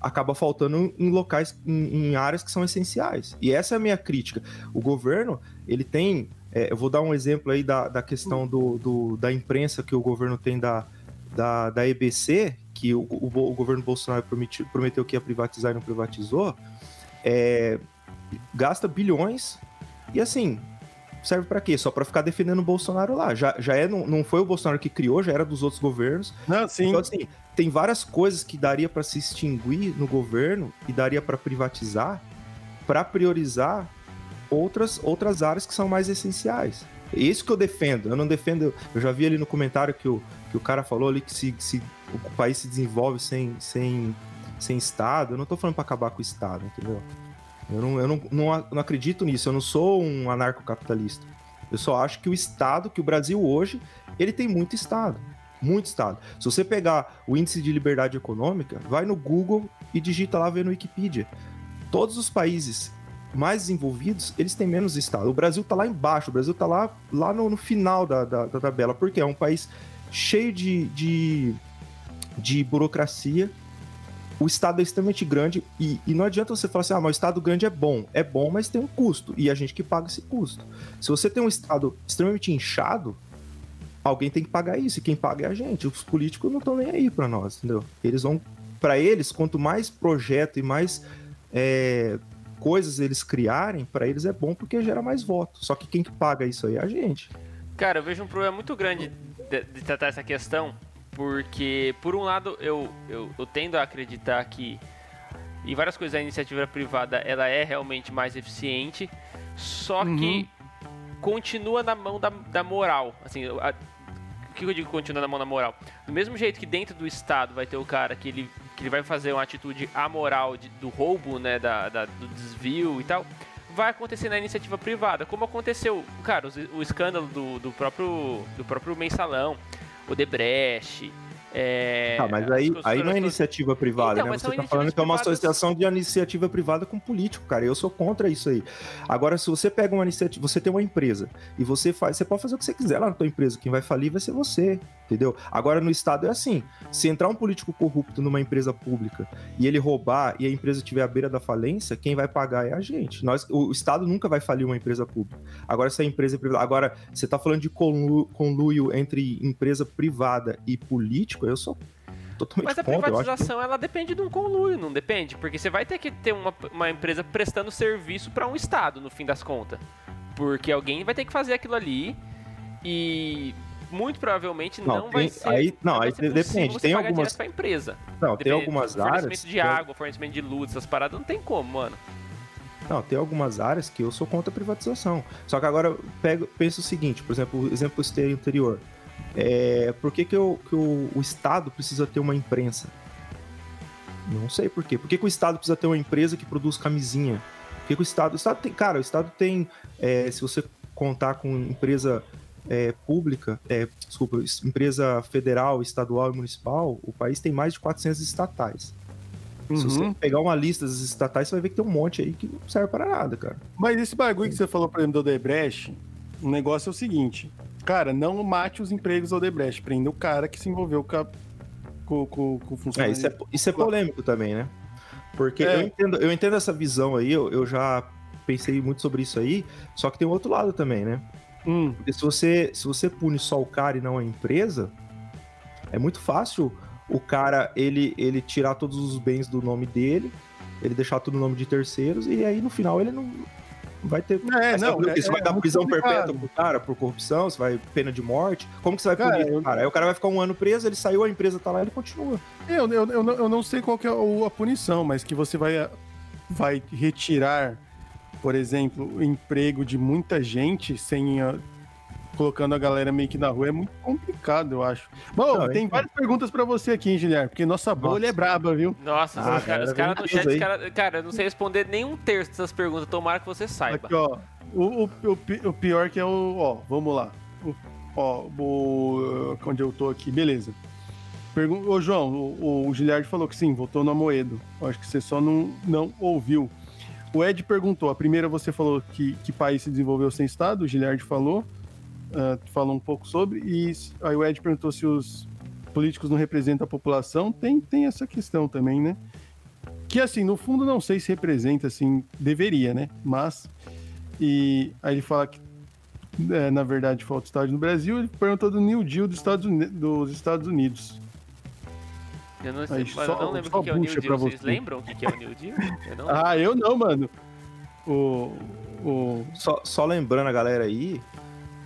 acaba faltando em locais, em, em áreas que são essenciais. E essa é a minha crítica. O governo, ele tem... é, eu vou dar um exemplo aí da, da questão do, do- da imprensa que o governo tem da, da, da EBC, que o, o, o governo Bolsonaro prometeu que ia privatizar e não privatizou. é, gasta bilhões e assim, serve para quê? Só para ficar defendendo o Bolsonaro lá. Já, já é, não, não foi o Bolsonaro que criou, já era dos outros governos. Não, sim. Então, assim, tem várias coisas que daria para se extinguir no governo e daria para privatizar para priorizar outras, outras áreas que são mais essenciais. É isso que eu defendo. Eu não defendo. Eu já vi ali no comentário que o, que o cara falou ali que se, se o país se desenvolve sem, sem, sem Estado. Eu não tô falando para acabar com o Estado, entendeu? Eu, não, eu não, não, não acredito nisso. Eu não sou um anarcocapitalista. Eu só acho que o Estado, que o Brasil hoje, ele tem muito Estado. Muito Estado. Se você pegar o índice de liberdade econômica, vai no Google e digita lá, vê no Wikipedia. Todos os países mais desenvolvidos, eles têm menos Estado. O Brasil está lá embaixo, o Brasil está lá, lá no, no final da, da, da, tabela, porque é um país cheio de, de, de burocracia, o Estado é extremamente grande e, e, não adianta você falar assim, ah, mas o Estado grande é bom. É bom, mas tem um custo e a gente que paga esse custo. Se você tem um Estado extremamente inchado, alguém tem que pagar isso e quem paga é a gente. Os políticos não estão nem aí para nós, entendeu? Eles vão, para eles, quanto mais projeto e mais é, coisas eles criarem, para eles é bom porque gera mais votos. Só que quem que paga isso aí é a gente. Cara, eu vejo um problema muito grande de, de tratar essa questão porque, por um lado, eu, eu, eu tendo a acreditar que em várias coisas a iniciativa privada ela é realmente mais eficiente, só uhum. que continua na mão da, da moral. Assim, a, o que eu digo continua na mão da moral? Do mesmo jeito que dentro do Estado vai ter o cara que ele, que ele vai fazer uma atitude amoral de, do roubo, né, da, da, do desvio e tal, vai acontecer na iniciativa privada, como aconteceu, cara, o, o escândalo do, do, próprio, do próprio mensalão, o Debrecht. É, ah, mas aí, aí não é iniciativa privada, então, né? Você tá falando que é uma associação de iniciativa privada com político, cara. Eu sou contra isso aí. Agora, se você pega uma iniciativa, você tem uma empresa e você faz, você pode fazer o que você quiser lá na tua empresa. Quem vai falir vai ser você, entendeu? Agora no Estado é assim: se entrar um político corrupto numa empresa pública e ele roubar e a empresa estiver à beira da falência, quem vai pagar é a gente. Nós, o Estado nunca vai falir uma empresa pública. Agora, se a empresa é privada. Agora, você tá falando de conluio entre empresa privada e político, eu sou totalmente Mas a contra, privatização, ela depende de um conluio, não depende? Porque você vai ter que ter uma, uma empresa prestando serviço para um Estado, no fim das contas. Porque alguém vai ter que fazer aquilo ali e muito provavelmente não, não vai ser. Aí, não, aí depende. Tem algumas. Pra empresa. Não, tem algumas áreas. Fornecimento de água, fornecimento de luz, essas paradas não tem como, mano. Não, tem algumas áreas que eu sou contra a privatização. Só que agora pego, penso o seguinte, por exemplo, o exemplo que anterior. É, por que, que, eu, que o, o Estado precisa ter uma imprensa? Não sei por quê. Por que, que o Estado precisa ter uma empresa que produz camisinha? Por que, que o Estado. O Estado tem. Cara, o Estado tem. É, se você contar com empresa é, pública, é, desculpa, empresa federal, estadual e municipal, o país tem mais de 400 estatais. Uhum. Se você pegar uma lista das estatais, você vai ver que tem um monte aí que não serve para nada, cara. Mas esse bagulho que você falou, por exemplo, do Odebrecht, o negócio é o seguinte: cara, não mate os empregos do Odebrecht, prenda o cara que se envolveu com, a, com, com, com o funcionário. É, isso, é, isso é polêmico também, né? Porque é. eu, entendo, eu entendo essa visão aí, eu, eu já pensei muito sobre isso aí, só que tem um outro lado também, né? Hum. Porque se você, se você pune só o cara e não a empresa, é muito fácil o cara ele, ele tirar todos os bens do nome dele, ele deixar tudo no nome de terceiros, e aí no final ele não vai ter. É, não, é, você vai dar prisão perpétua pro cara por corrupção, você vai pena de morte. Como que você vai cara, punir eu... cara? Aí o cara vai ficar um ano preso, ele saiu, a empresa tá lá, ele continua. Eu, eu, eu, eu não sei qual que é a punição, mas que você vai, vai retirar por exemplo, o emprego de muita gente sem a, colocando a galera meio que na rua é muito complicado, eu acho. Bom, não, tem várias perguntas para você aqui, hein, Guilherme, porque nossa bolha nossa. é braba, viu? Nossa, ah, os caras cara no chat, cara, cara, eu não sei responder nenhum terço dessas perguntas, tomara que você saiba. Aqui, ó, o, o, o, o pior que é o, ó, vamos lá. O, ó, o, onde eu tô aqui, beleza. Pergun Ô, João, o, o Giliard falou que sim, votou no Amoedo. Acho que você só não, não ouviu. O Ed perguntou, a primeira você falou que, que país se desenvolveu sem Estado, o Giliard falou, uh, falou um pouco sobre, e aí o Ed perguntou se os políticos não representam a população, tem, tem essa questão também, né? Que assim, no fundo não sei se representa, assim, deveria, né? Mas, e aí ele fala que é, na verdade falta Estado no Brasil, ele perguntou do New Deal dos Estados Unidos. Dos Estados Unidos. Eu não, sei, só- eu não lembro só o que é o New Deal. Vocês você. lembram o que que é o New Deal? Eu não Ah, eu não, mano. O. O. Só, só lembrando a galera aí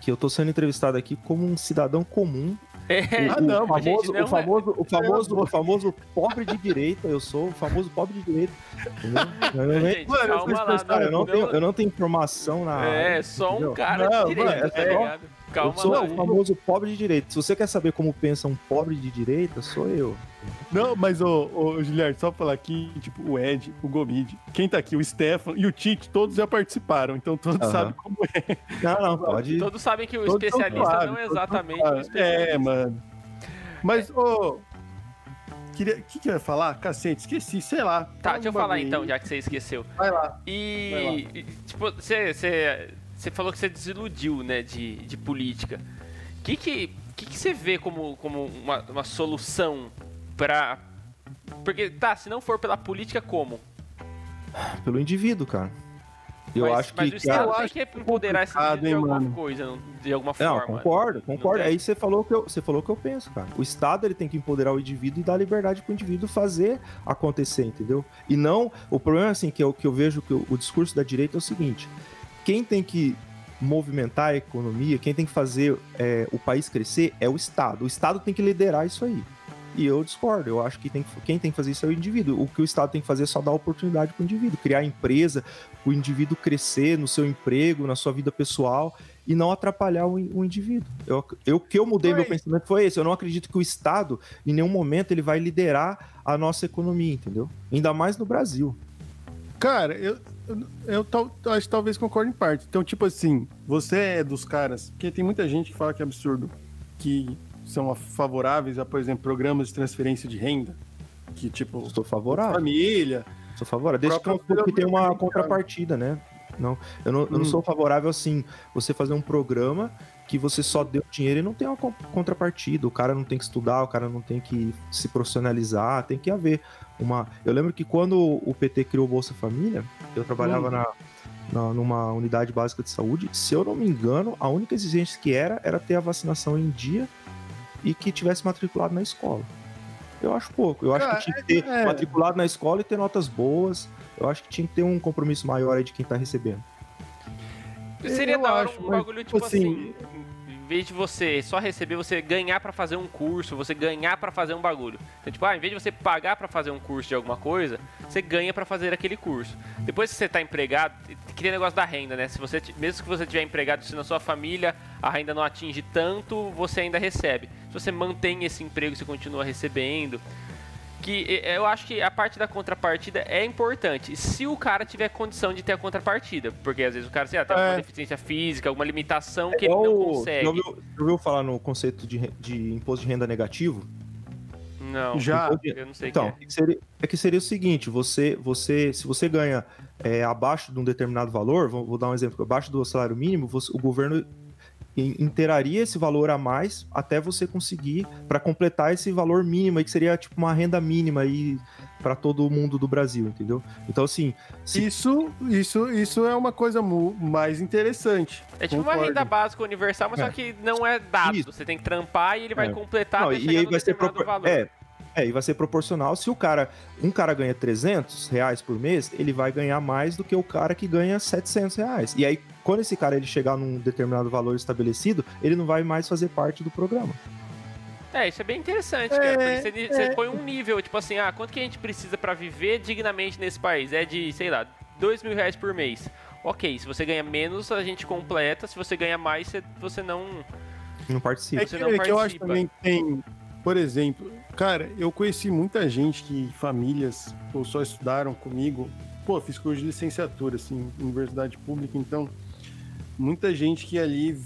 que eu tô sendo entrevistado aqui como um cidadão comum. É, Ah, não, o mas, famoso, não o, famoso, o, famoso, É. o famoso pobre de direita, eu sou o famoso pobre de direita. *laughs* Eu não- Gente, Mano, lá. eu não, não- tenho, eu não tenho informação na É, área, só um entendeu? cara Não, de direita, mano, tá é ligado? Calma eu sou lá. o famoso pobre de direita. Se você quer saber como pensa um pobre de direita, sou eu. Não, mas, ô, ô Giliard, só pra falar aqui, tipo, o Ed, o Gomid, quem tá aqui, o Stefan e o Tite, todos já participaram, então todos Aham. sabem como é. Não, não, pode. Todos sabem que o Todos especialista suaves, não é exatamente o suaves. especialista. É, mano. Mas, ô. Queria. O que, que eu ia falar? Cacete, esqueci, sei lá. Tá, deixa eu falar então, aí. já que você esqueceu. Vai lá. E, e, tipo, você, você, você falou que você desiludiu, né, de, de política. O que que, que que você vê como, como uma, uma solução pra... Porque, tá, se não for pela política, como? Pelo indivíduo, cara. Eu mas, acho mas que. o Estado eu acho que empoderar esse indivíduo de hein, alguma mano? coisa, não- de alguma Não, forma. concordo, concordo. tem? Aí você falou que eu, você falou que eu penso, cara. O Estado ele tem que empoderar o indivíduo e dar liberdade pro indivíduo fazer acontecer, entendeu? E não, o problema assim que eu, que eu vejo que o discurso da direita é o seguinte: quem tem que movimentar a economia, quem tem que fazer é, o país crescer é o Estado. O Estado tem que liderar isso aí. E eu discordo. Eu acho que tem que- quem tem que fazer isso é o indivíduo. O que o Estado tem que fazer é só dar oportunidade para o indivíduo, criar empresa, o indivíduo crescer no seu emprego, na sua vida pessoal e não atrapalhar o, o indivíduo. Eu, eu que eu mudei Foi. meu pensamento foi esse. Eu não acredito que o Estado, em nenhum momento, ele vai liderar a nossa economia, entendeu? Ainda mais no Brasil. Cara, eu, eu, tal- acho que talvez concorde em parte. Então, tipo assim, você é dos caras. Porque tem muita gente que fala que é absurdo. Que são favoráveis a, por exemplo, programas de transferência de renda. Que, tipo, Eu sou favorável. família. Sou favorável. Desde que, que tenha uma contrapartida, né? Não, eu não, eu não Hum. sou favorável assim, você fazer um programa que você só deu dinheiro e não tem uma con- contrapartida. O cara não tem que estudar, o cara não tem que se profissionalizar, tem que haver uma. Eu lembro que quando o PT criou o Bolsa Família, eu trabalhava Hum. na, na- numa unidade básica de saúde. Se eu não me engano, a única exigência que era era ter a vacinação em dia e que tivesse matriculado na escola. Eu acho pouco. Eu acho Cara, que tinha que ter é- matriculado na escola e ter notas boas. Eu acho que tinha que ter um compromisso maior aí de quem tá recebendo. Seria Eu da hora acho, um mas, bagulho tipo tipo assim, assim, em vez de você só receber, você ganhar pra fazer um curso, você ganhar pra fazer um bagulho. Então, tipo, ah, em vez de você pagar pra fazer um curso de alguma coisa, você ganha pra fazer aquele curso. Depois que você tá empregado, tem negócio da renda, né? Se você, mesmo que você tiver empregado, se na sua família a renda não atinge tanto, você ainda recebe. Se você mantém esse emprego, você continua recebendo. Que eh, eu acho que a parte da contrapartida é importante. Se o cara tiver condição de ter a contrapartida. Porque às vezes o cara sei lá, tem alguma É. deficiência física, alguma limitação que ele não consegue. Já ouviu, já ouviu falar no conceito de, de imposto de renda negativo? Não, Já. eu não sei o Então, que que seria- é que seria o seguinte: você, você, se você ganha é, abaixo de um determinado valor, vou, vou dar um exemplo, abaixo do salário mínimo, você- o governo in- inteiraria esse valor a mais até você conseguir para completar esse valor mínimo aí que seria tipo uma renda mínima aí para todo mundo do Brasil, entendeu? Então assim, se Isso, isso, isso é uma coisa mu- mais interessante. é. Tipo uma Concordo. renda básica universal, mas É. só que não é dado. Isso. Você tem que trampar e ele vai É. completar Não, e chegar aí no vai ser determinado propor- valor. é, é, e vai ser proporcional. Se o cara, um cara ganha 300 reais por mês, ele vai ganhar mais do que o cara que ganha 700 reais. E aí, quando esse cara ele chegar num determinado valor estabelecido, ele não vai mais fazer parte do programa. É, isso é bem interessante, É, cara. Porque você, você é. põe um nível, tipo assim, ah, quanto que a gente precisa pra viver dignamente nesse país? É de, sei lá, dois mil reais por mês. Ok, se você ganha menos, a gente completa. Se você ganha mais, você, você não. Não participa. É Você que, não é que eu acho participa. também que tem, por exemplo, cara, eu conheci muita gente que famílias ou só estudaram comigo. Pô, fiz curso de licenciatura, assim, universidade pública, então muita gente que ali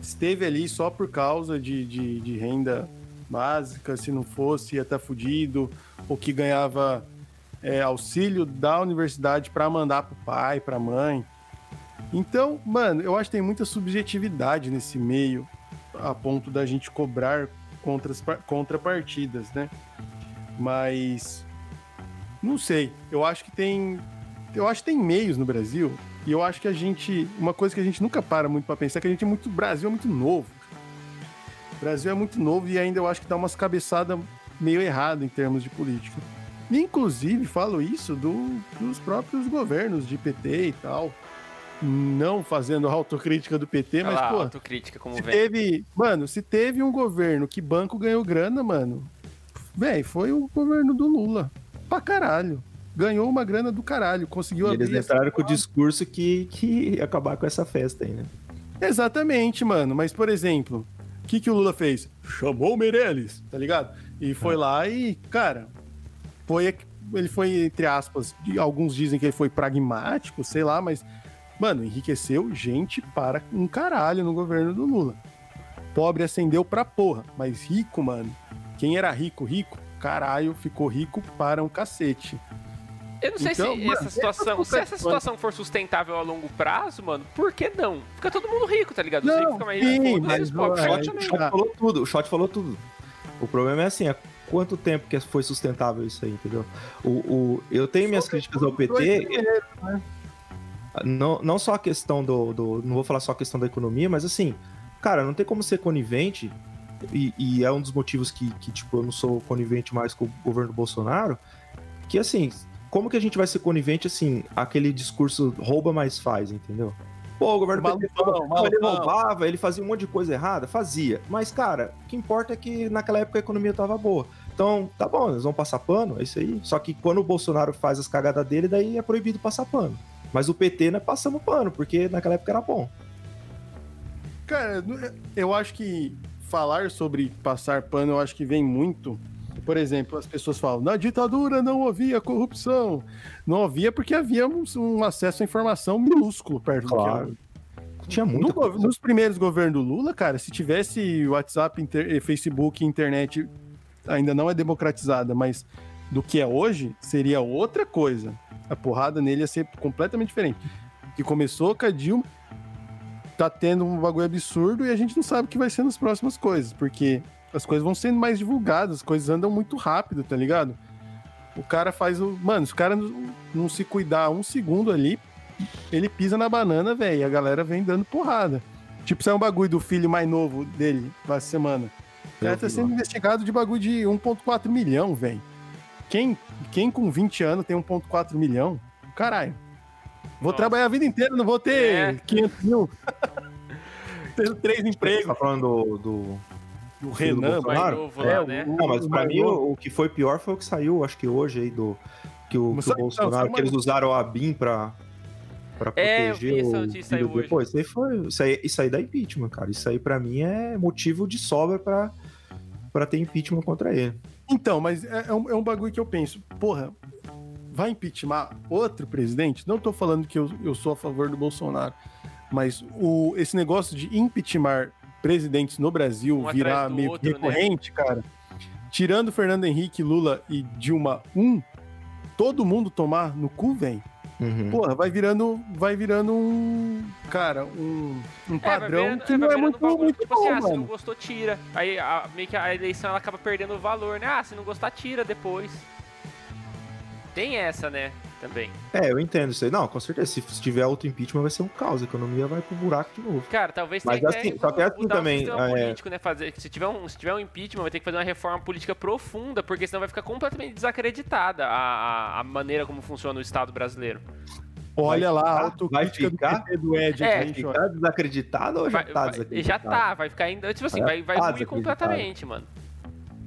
esteve ali só por causa de, de, de renda básica, se não fosse ia estar fudido, ou que ganhava é, auxílio da universidade para mandar pro pai, pra mãe. Então, mano, eu acho que tem muita subjetividade nesse meio a ponto da gente cobrar contras- contrapartidas, né? Mas não sei. Eu acho que tem eu acho que tem meios no Brasil e eu acho que a gente uma coisa que a gente nunca para muito para pensar é que a gente é muito o Brasil é muito novo. O Brasil é muito novo e ainda eu acho que dá umas cabeçadas meio errado em termos de política. Inclusive, falo isso do, dos próprios governos de PT e tal. Não fazendo autocrítica do PT, mas, lá, pô, autocrítica como se vem. teve. Mano, se teve um governo que banco ganhou grana, mano. Véi, foi o governo do Lula. Pra caralho. Ganhou uma grana do caralho. Conseguiu E eles abrir essa entraram com o discurso que, que ia acabar com essa festa aí, né? Exatamente, mano. Mas, por exemplo, o que, que o Lula fez? Chamou o Meirelles, tá ligado? E foi lá e, cara, foi. Ele foi, entre aspas, alguns dizem que ele foi pragmático, sei lá, mas, mano, enriqueceu gente para um caralho no governo do Lula. Pobre acendeu pra porra, mas rico, mano. Quem era rico, rico, caralho, ficou rico para um cacete. Eu não sei Então, se mano, essa situação, se essa situação for sustentável a longo prazo, mano, por que não? Fica todo mundo rico, tá ligado? Os Não, ricos ficam mais sim, ricos, mas os pobres é, O Shot, o também. Shot falou tudo, o Shot falou tudo. O problema é assim, há quanto tempo que foi sustentável isso aí, entendeu? O, o, eu tenho minhas críticas ao PT, não, não só a questão do, do. Não vou falar só a questão da economia, mas assim, cara, não tem como ser conivente, e, e é um dos motivos que, que, tipo, eu não sou conivente mais com o governo Bolsonaro, que assim, como que a gente vai ser conivente, assim, aquele discurso rouba mais faz, entendeu? Pô, o governo PT rouba, ele roubava, ele fazia um monte de coisa errada, fazia. Mas, cara, o que importa é que naquela época a economia tava boa. Então, tá bom, eles vão passar pano, é isso aí. Só que quando o Bolsonaro faz as cagadas dele, daí é proibido passar pano. Mas o PT não é passando pano, porque naquela época era bom. Cara, eu acho que falar sobre passar pano, eu acho que vem muito. Por exemplo, as pessoas falam, na ditadura não havia corrupção. Não havia porque havia um, um acesso à informação minúsculo perto Claro. do que Tinha No gov- coisa. nos primeiros governos do Lula, cara, se tivesse WhatsApp, inter- eh, Facebook, internet, ainda não é democratizada, mas do que é hoje, seria outra coisa. A porrada nele ia ser completamente diferente. Que começou com a Dilma, tá tendo um bagulho absurdo e a gente não sabe o que vai ser nas próximas coisas, porque as coisas vão sendo mais divulgadas, as coisas andam muito rápido, tá ligado? O cara faz o. Mano, se o cara não, se cuidar um segundo ali, ele pisa na banana, velho, e a galera vem dando porrada. Tipo, saiu um bagulho do filho mais novo dele essa semana. O cara tá sendo investigado de bagulho de 1,4 milhão, velho. Quem, quem com 20 anos tem 1,4 milhão? Caralho. Vou Nossa. trabalhar a vida inteira, não vou ter É. 500 mil. *laughs* Tendo três Você empregos. tá falando do, do- O do Renan, Mais Claro. novo É, lá, o- né? Não, mas pra mim o, o que foi pior foi o que saiu, acho que hoje aí, do. Que o, que o sabe- não, Bolsonaro, sabe que eles usaram a BIM pra, pra É, eu proteger vi essa o notícia, filho saiu dele. hoje. Pô, isso aí foi. Isso aí, isso aí dá impeachment, cara. Isso aí pra mim é motivo de sobra pra, pra ter impeachment contra ele. Então, mas é, é um, é um bagulho que eu penso, porra, vai impeachment outro presidente? Não tô falando que eu, eu sou a favor do Bolsonaro, mas o, esse negócio de impeachment presidentes no Brasil Um virar meio outro, né? recorrente, cara, tirando Fernando Henrique, Lula e Dilma um, todo mundo tomar no cu, velho. Uhum. Porra, vai virando, vai virando um, cara, um, um É, padrão virando- que é, não vai é muito, bagulho, muito tipo bom, assim, ah, se não mano. gostou, tira. Aí a- meio que a eleição ela acaba perdendo valor, né? Ah, se não gostar, tira depois. Tem essa, né? Também. É, eu entendo isso aí. Não, com certeza. Se tiver outro impeachment, vai ser um caos. A economia vai pro buraco de novo. Cara, talvez Mas tenha assim, que só que é assim mudar também, sistema é- político, né? Fazer, se, tiver um, se tiver um impeachment, vai ter que fazer uma reforma política profunda, porque senão vai ficar completamente desacreditada a, a, a maneira como funciona o Estado brasileiro. Olha lá, a ficar- vai ficar- do Ed É, Tá desacreditado ou já Vai- tá vai- desacreditado? já tá, vai ficar ainda. Tipo assim, vai, vai tá ruir completamente, mano.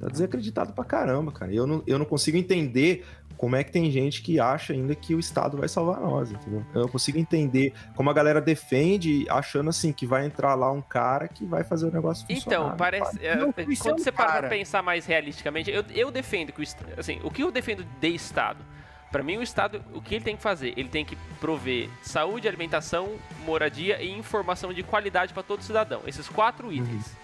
Tá desacreditado pra caramba, cara. Eu não, eu não consigo entender como é que tem gente que acha ainda que o Estado vai salvar nós, entendeu? Eu não consigo entender como a galera defende achando assim que vai entrar lá um cara que vai fazer o negócio funcionar. Então, parece. é, Não, quando você para pra pensar mais realisticamente, eu, eu defendo que o assim, o que eu defendo de Estado? Pra mim, o Estado, o que ele tem que fazer? Ele tem que prover saúde, alimentação, moradia e informação de qualidade pra todo cidadão. Esses quatro itens.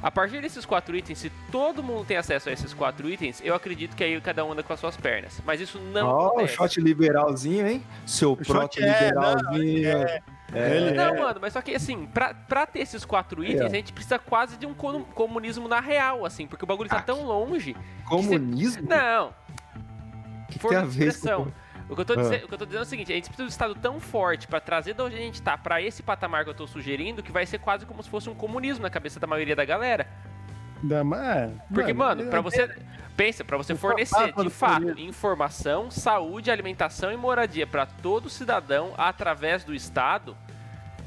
A partir desses quatro itens, se todo mundo tem acesso a esses quatro itens, eu acredito que aí cada um anda com as suas pernas. Mas isso não Ó, o acontece. shot liberalzinho, hein? Seu shot proto-liberalzinho. é, É, Ele Não, é- mano, mas só que assim, pra, pra ter esses quatro itens, É. a gente precisa quase de um comu- comunismo na real, assim, porque o bagulho tá Ah, tão longe. Comunismo? Não, O que força tem a de ver expressão. com... O que, eu tô Ah. dizendo, o que eu tô dizendo é o seguinte, a gente precisa de um estado tão forte pra trazer de onde a gente tá pra esse patamar que eu tô sugerindo, que vai ser quase como se fosse um comunismo na cabeça da maioria da galera. Da, é, Porque, mano, pra é- você. Pensa, pra você fornecer de fato informação, saúde, alimentação e moradia pra todo cidadão através do Estado.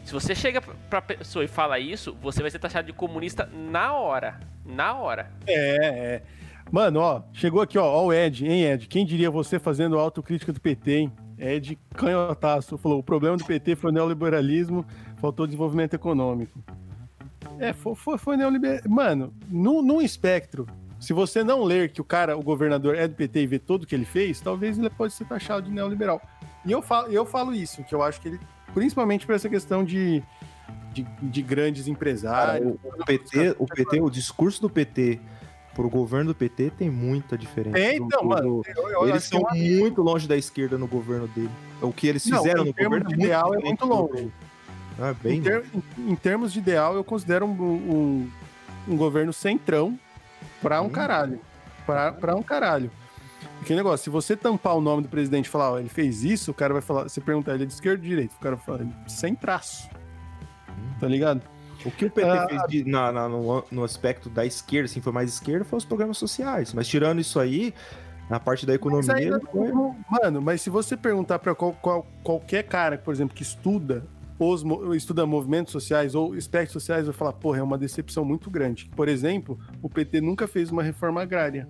Se você chega pra pessoa e fala isso, você vai ser taxado de comunista na hora. Na hora. É, é. Mano, ó, chegou aqui, ó, ó, o Ed, hein, Ed? Quem diria você fazendo autocrítica do PT, hein? Ed Canhotaço falou: o problema do PT foi o neoliberalismo, faltou desenvolvimento econômico. É, foi, foi, foi neoliberalismo. Mano, num, num espectro, se você não ler que o cara, o governador é do PT e ver tudo que ele fez, talvez ele pode ser taxado de neoliberal. E eu falo, eu falo isso, que eu acho que ele, principalmente por essa questão de, de, de grandes empresários. o, o PT, o PT, o discurso do PT pro governo do PT tem muita diferença. É, do- então, do- mano, eu, eu eles é são uma- muito longe da esquerda no governo dele. O que eles Não, fizeram em no governo de ideal, é muito do- longe. Ah, bem Em, ter- em- termos de ideal, eu considero um, um, um governo centrão pra um Hum. caralho. Pra, pra um caralho. Que negócio, se você tampar o nome do presidente e falar, ó, ele fez isso, o cara vai falar, você perguntar, ele é de esquerda ou de direita? O cara vai falar, sem traço. Tá ligado? O que o PT Ah, fez de- na- na- no, no aspecto da esquerda, assim, foi mais esquerda, foi os programas sociais. Mas tirando isso aí, na parte da Mas economia, ele foi... não- Mano, mas se você perguntar pra qual- qual- qualquer cara, por exemplo, que estuda os estuda movimentos sociais ou aspectos sociais, vai falar, porra, é uma decepção muito grande. Por exemplo, o PT nunca fez uma reforma agrária,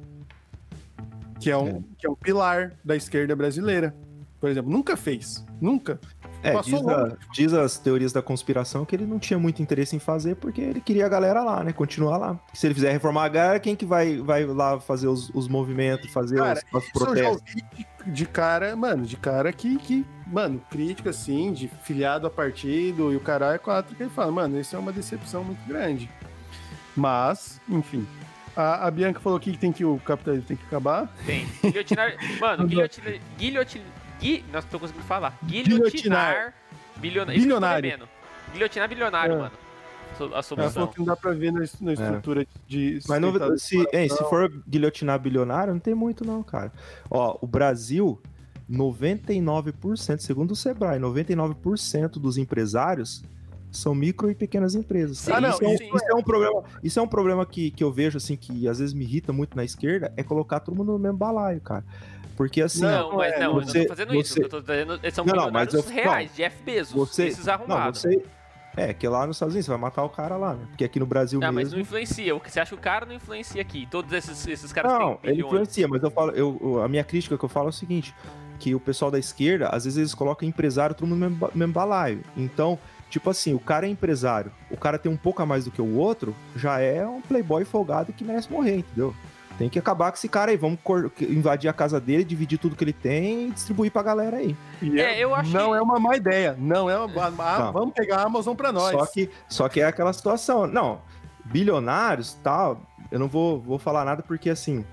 que é um, que é um pilar da esquerda brasileira. Por exemplo, nunca fez. Nunca. É, Passou diz, a- diz as teorias da conspiração que ele não tinha muito interesse em fazer porque ele queria a galera lá, né? Continuar lá. Se ele fizer reformar a galera, quem que vai, vai lá fazer os, os movimentos, fazer Cara, os, os Isso eu já protestos? ouvi de, de cara, mano, de cara que, que, mano, crítica assim, de filiado a partido e o caralho é quatro, que ele fala, mano, isso é uma decepção muito grande. Mas, enfim. A, a Bianca falou aqui que tem que o capitalismo tem que acabar. Tem. Guilhotinar. *laughs* Mano, guilhotinar. Guilhotinar. Gui... Nossa, tô conseguindo falar. Guilhotinar. Bilionário. Bilionário. Guilhotinar bilionário, É. mano. A Ela solução. que não dá pra ver na, na estrutura de. Mas não, se, hein, se for guilhotinar bilionário, não tem muito não, cara. Ó, o Brasil, 99%, segundo o Sebrae, 99% dos empresários são micro e pequenas empresas. Sim. Ah, não, isso, é, um- sim. isso é um problema, isso é um problema que, que eu vejo, assim, que às vezes me irrita muito na esquerda, é colocar todo mundo no mesmo balaio, cara. Porque assim, Não, mas é, não, eu não você- tô fazendo isso. você- Eu tô dizendo, eles são Não, não, mas eu- reais, Jeff Bezos. você- esses não, arrumbados. você... É, que lá nos Estados Unidos você vai matar o cara lá, né? Porque aqui no Brasil Não, mas mesmo... não influencia. Você acha que o cara não influencia aqui? Todos esses, esses caras Não, têm ele bilhões. influencia, mas eu falo, eu, a minha crítica que eu falo é o seguinte: que o pessoal da esquerda, às vezes eles colocam empresário todo mundo no mesmo, mesmo balaio. Então, tipo assim, o cara é empresário, o cara tem um pouco a mais do que o outro, já é um playboy folgado que merece morrer, entendeu? Tem que acabar com esse cara aí, vamos invadir a casa dele, dividir tudo que ele tem e distribuir pra galera aí. E É, eu acho não que- é uma má ideia. Não é uma. Não. Vamos pegar a Amazon pra nós. Só que, só que é aquela situação. Não, bilionários, tal, eu não vou, vou falar nada porque assim.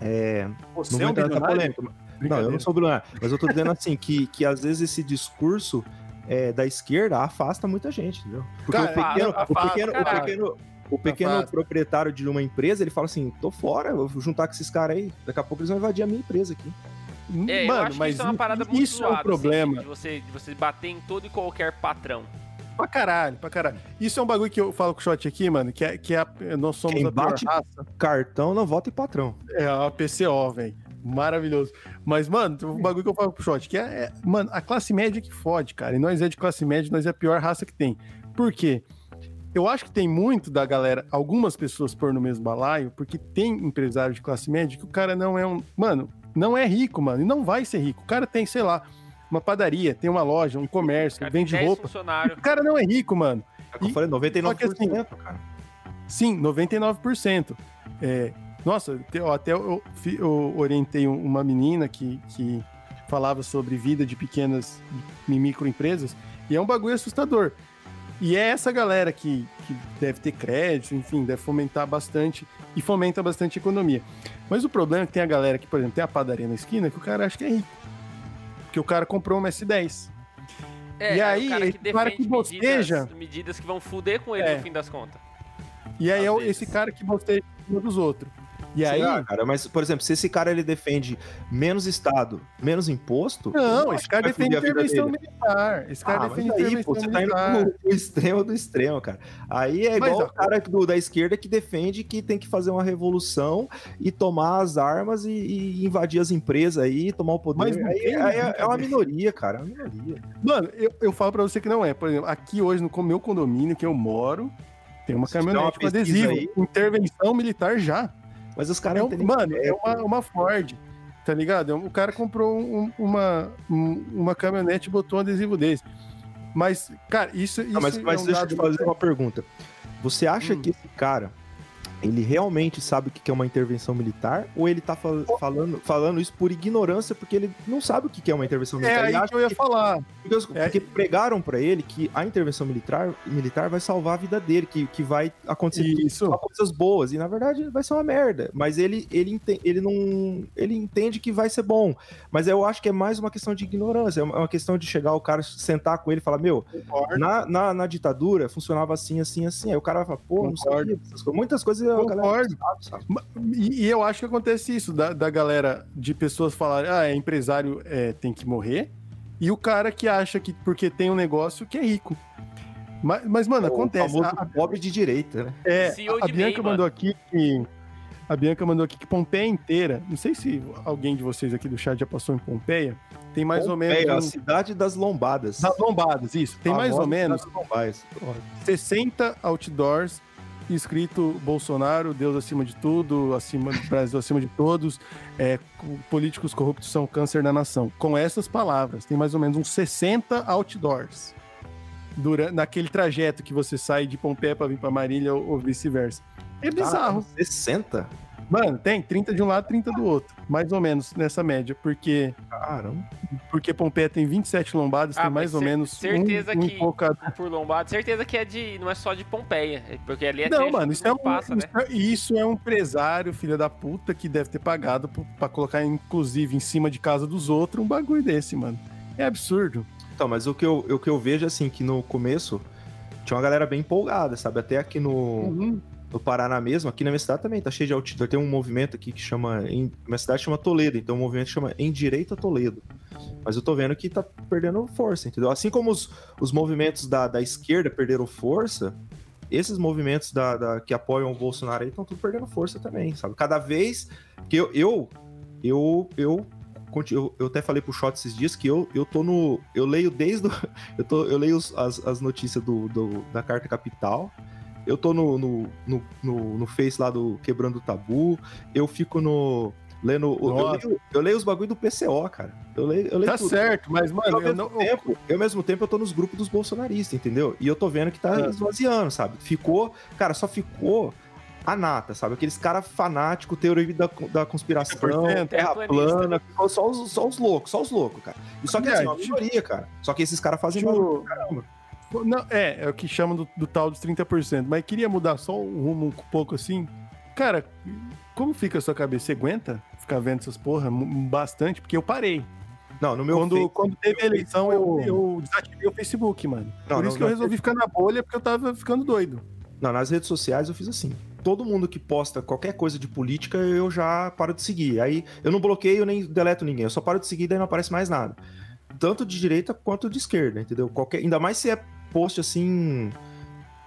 É, Você não é um polêmica. Não, eu não sou bilionário. Mas eu tô dizendo assim, que, que às vezes esse discurso é, da esquerda afasta muita gente, entendeu? Porque Cara, o pequeno, afasta, o pequeno, o caralho. pequeno, o pequeno Afasta. proprietário de uma empresa, ele fala assim, tô fora, eu vou juntar com esses caras aí, daqui a pouco eles vão invadir a minha empresa aqui. É, eu Mano, acho que mas isso é uma parada muito isso é zoada, um assim, problema. de, você, de você bater em todo e qualquer patrão. Pra caralho, pra caralho. Isso é um bagulho que eu falo com o Shot aqui, mano, que, é, que é a- nós somos Quem a pior bate- raça. Cartão não vota em patrão. É a PCO, velho. Maravilhoso. Mas, mano, o bagulho que eu falo pro Shot, que é, é- Mano, a classe média que fode, cara. E nós é de classe média, nós é a pior raça que tem. Por quê? Eu acho que tem muito da galera, algumas pessoas pôr no mesmo balaio, porque tem empresário de classe média que o cara não é um. Mano, não é rico, mano. E não vai ser rico. O cara tem, sei lá, uma padaria, tem uma loja, um comércio, Cara, vende 10 roupa. O cara não é rico, mano. É o que eu falei, 99%, só que assim, cara. Sim, 99%. É, nossa, ó, até eu, eu orientei um- uma menina que, que falava sobre vida de pequenas e microempresas, e é um bagulho assustador. E é essa galera que, que deve ter crédito, enfim, deve fomentar bastante e fomenta bastante a economia. Mas o problema é que tem a galera que, por exemplo, tem a padaria na esquina que o cara acha que é rico. Porque o cara comprou uma S10. É, E é o aí, cara esse cara que bosteja- medidas, medidas que vão fuder com ele É. no fim das contas. E aí Às é vezes. esse cara que bosteja dos outros. E aí. Será, cara, mas, por exemplo, se esse cara ele defende menos Estado, menos imposto. Não, esse cara defende intervenção militar. Esse cara Ah, defende aí, intervenção pô, você tá militar. indo pro, *laughs* extremo do extremo, cara. Aí é Mas, igual ó, o cara do, da esquerda que defende que tem que fazer uma revolução e tomar as armas e, e invadir as empresas aí, tomar o poder. Mas aí, tem aí é, é uma minoria, cara. É uma minoria. Mano, eu, eu falo pra você que não é. Por exemplo, aqui hoje no meu condomínio que eu moro, tem uma caminhonete com adesivo. aí- Intervenção militar já. Mas os É caras um- não têm nem mano, é ideia, uma, uma Ford. Tá ligado? É um- O cara comprou um- uma, um- uma caminhonete e botou um adesivo desse. Mas, cara, isso, isso Não, mas, mas é um deixa eu te fazer uma pergunta. Você acha Hum. que esse cara, ele realmente sabe o que é uma intervenção militar? Ou ele tá fal- falando, falando isso por ignorância, porque ele não sabe o que é uma intervenção É militar? aí Ele acha que eu ia que- falar. Porque, É. porque pregaram pra ele que a intervenção militar, militar vai salvar a vida dele, que, que vai acontecer Isso. coisas boas. E na verdade vai ser uma merda. Mas ele, ele, ele não. Ele entende que vai ser bom. Mas eu acho que é mais uma questão de ignorância. É uma é questão de chegar o cara, sentar com ele e falar: Meu, na, na, na ditadura funcionava assim, assim, assim. Aí o cara fala, pô, não sabia. Muitas coisas a Concordo. E, e eu acho que acontece isso, da, da galera, de pessoas falarem, ah, é empresário é, tem que morrer, e o cara que acha que porque tem um negócio que é rico. Mas, mas mano, O acontece. A, a- pobre de direita, né? é, CEO a, a Bianca mandou aqui que. A Bianca mandou aqui que Pompeia inteira, não sei se alguém de vocês aqui do chat já passou em Pompeia, tem mais ou Pompeia, menos. a cidade das lombadas. das lombadas, isso. Tem mais ou menos cidade das lombadas. 60 outdoors escrito Bolsonaro, Deus acima de tudo, acima do *laughs* Brasil acima de todos, é, co- políticos corruptos são câncer da nação. Com essas palavras, tem mais ou menos uns 60 outdoors durante, naquele trajeto que você sai de Pompeia para vir para Marília ou, ou vice-versa. É bizarro. Ah, 60? Mano, tem 30 de um lado, 30 do outro. Mais ou menos nessa média, porque Caramba. porque Pompeia tem 27 lombadas, Ah, tem mais ou menos certeza um, um que- Por lombado, certeza que é de. Não é só de Pompeia. é Porque ali é Não, mano, isso é, um, passa, né? isso, é, isso é um empresário, filho da puta, que deve ter pagado pra colocar, inclusive, em cima de casa dos outros um bagulho desse, mano. É absurdo. Então, mas o que eu, o que eu vejo, assim, que no começo tinha uma galera bem empolgada, sabe? Até aqui no, Uhum. No Paraná mesmo, aqui na minha cidade também, tá cheio de outdoor. Tem um movimento aqui que chama. Em, minha cidade chama Toledo, então o movimento chama Em Direito a Toledo. Mas eu tô vendo que tá perdendo força, entendeu? Assim como os, os movimentos da, da esquerda perderam força, esses movimentos da, da- que apoiam o Bolsonaro aí estão tudo perdendo força também, sabe? Cada vez que eu. Eu, eu, eu, eu, eu até falei pro Shot esses dias que eu, eu tô no. Eu leio desde. o- *laughs* eu, tô, eu leio as, as notícias do, do- da Carta Capital. Eu tô no, no, no, no, no Face lá do Quebrando o Tabu. Eu fico no. Lendo. Eu leio, eu leio os bagulho do PCO, cara. Eu leio, eu leio Tá tudo. certo, mas, mano, ao eu mesmo, não. tempo, eu, ao mesmo tempo, eu tô nos grupos dos bolsonaristas, entendeu? E eu tô vendo que tá É. esvaziando, sabe? Ficou, cara, só ficou a nata, sabe? Aqueles caras fanáticos, teoria da, da conspiração, 30%, terra plana, só os, só os loucos, só os loucos, cara. E só que assim, é uma minoria, cara. Só que esses caras fazem barulho eu- pra caramba. Não, é, é o que chamam do, do tal dos 30%. Mas queria mudar só o rumo um pouco assim. Cara, como fica a sua cabeça? Você aguenta ficar vendo essas porra bastante? Porque eu parei. Não, no meu Quando, quando teve a eleição, eu, eu- desativei o Facebook, mano. Não, Por não, isso que eu não, resolvi ficar na bolha, porque eu tava ficando doido. Não, nas redes sociais eu fiz assim. Todo mundo que posta qualquer coisa de política, eu já paro de seguir. Aí eu não bloqueio nem deleto ninguém. Eu só paro de seguir, daí não aparece mais nada. Tanto de direita quanto de esquerda, entendeu? Qualquer, ainda mais se é post assim.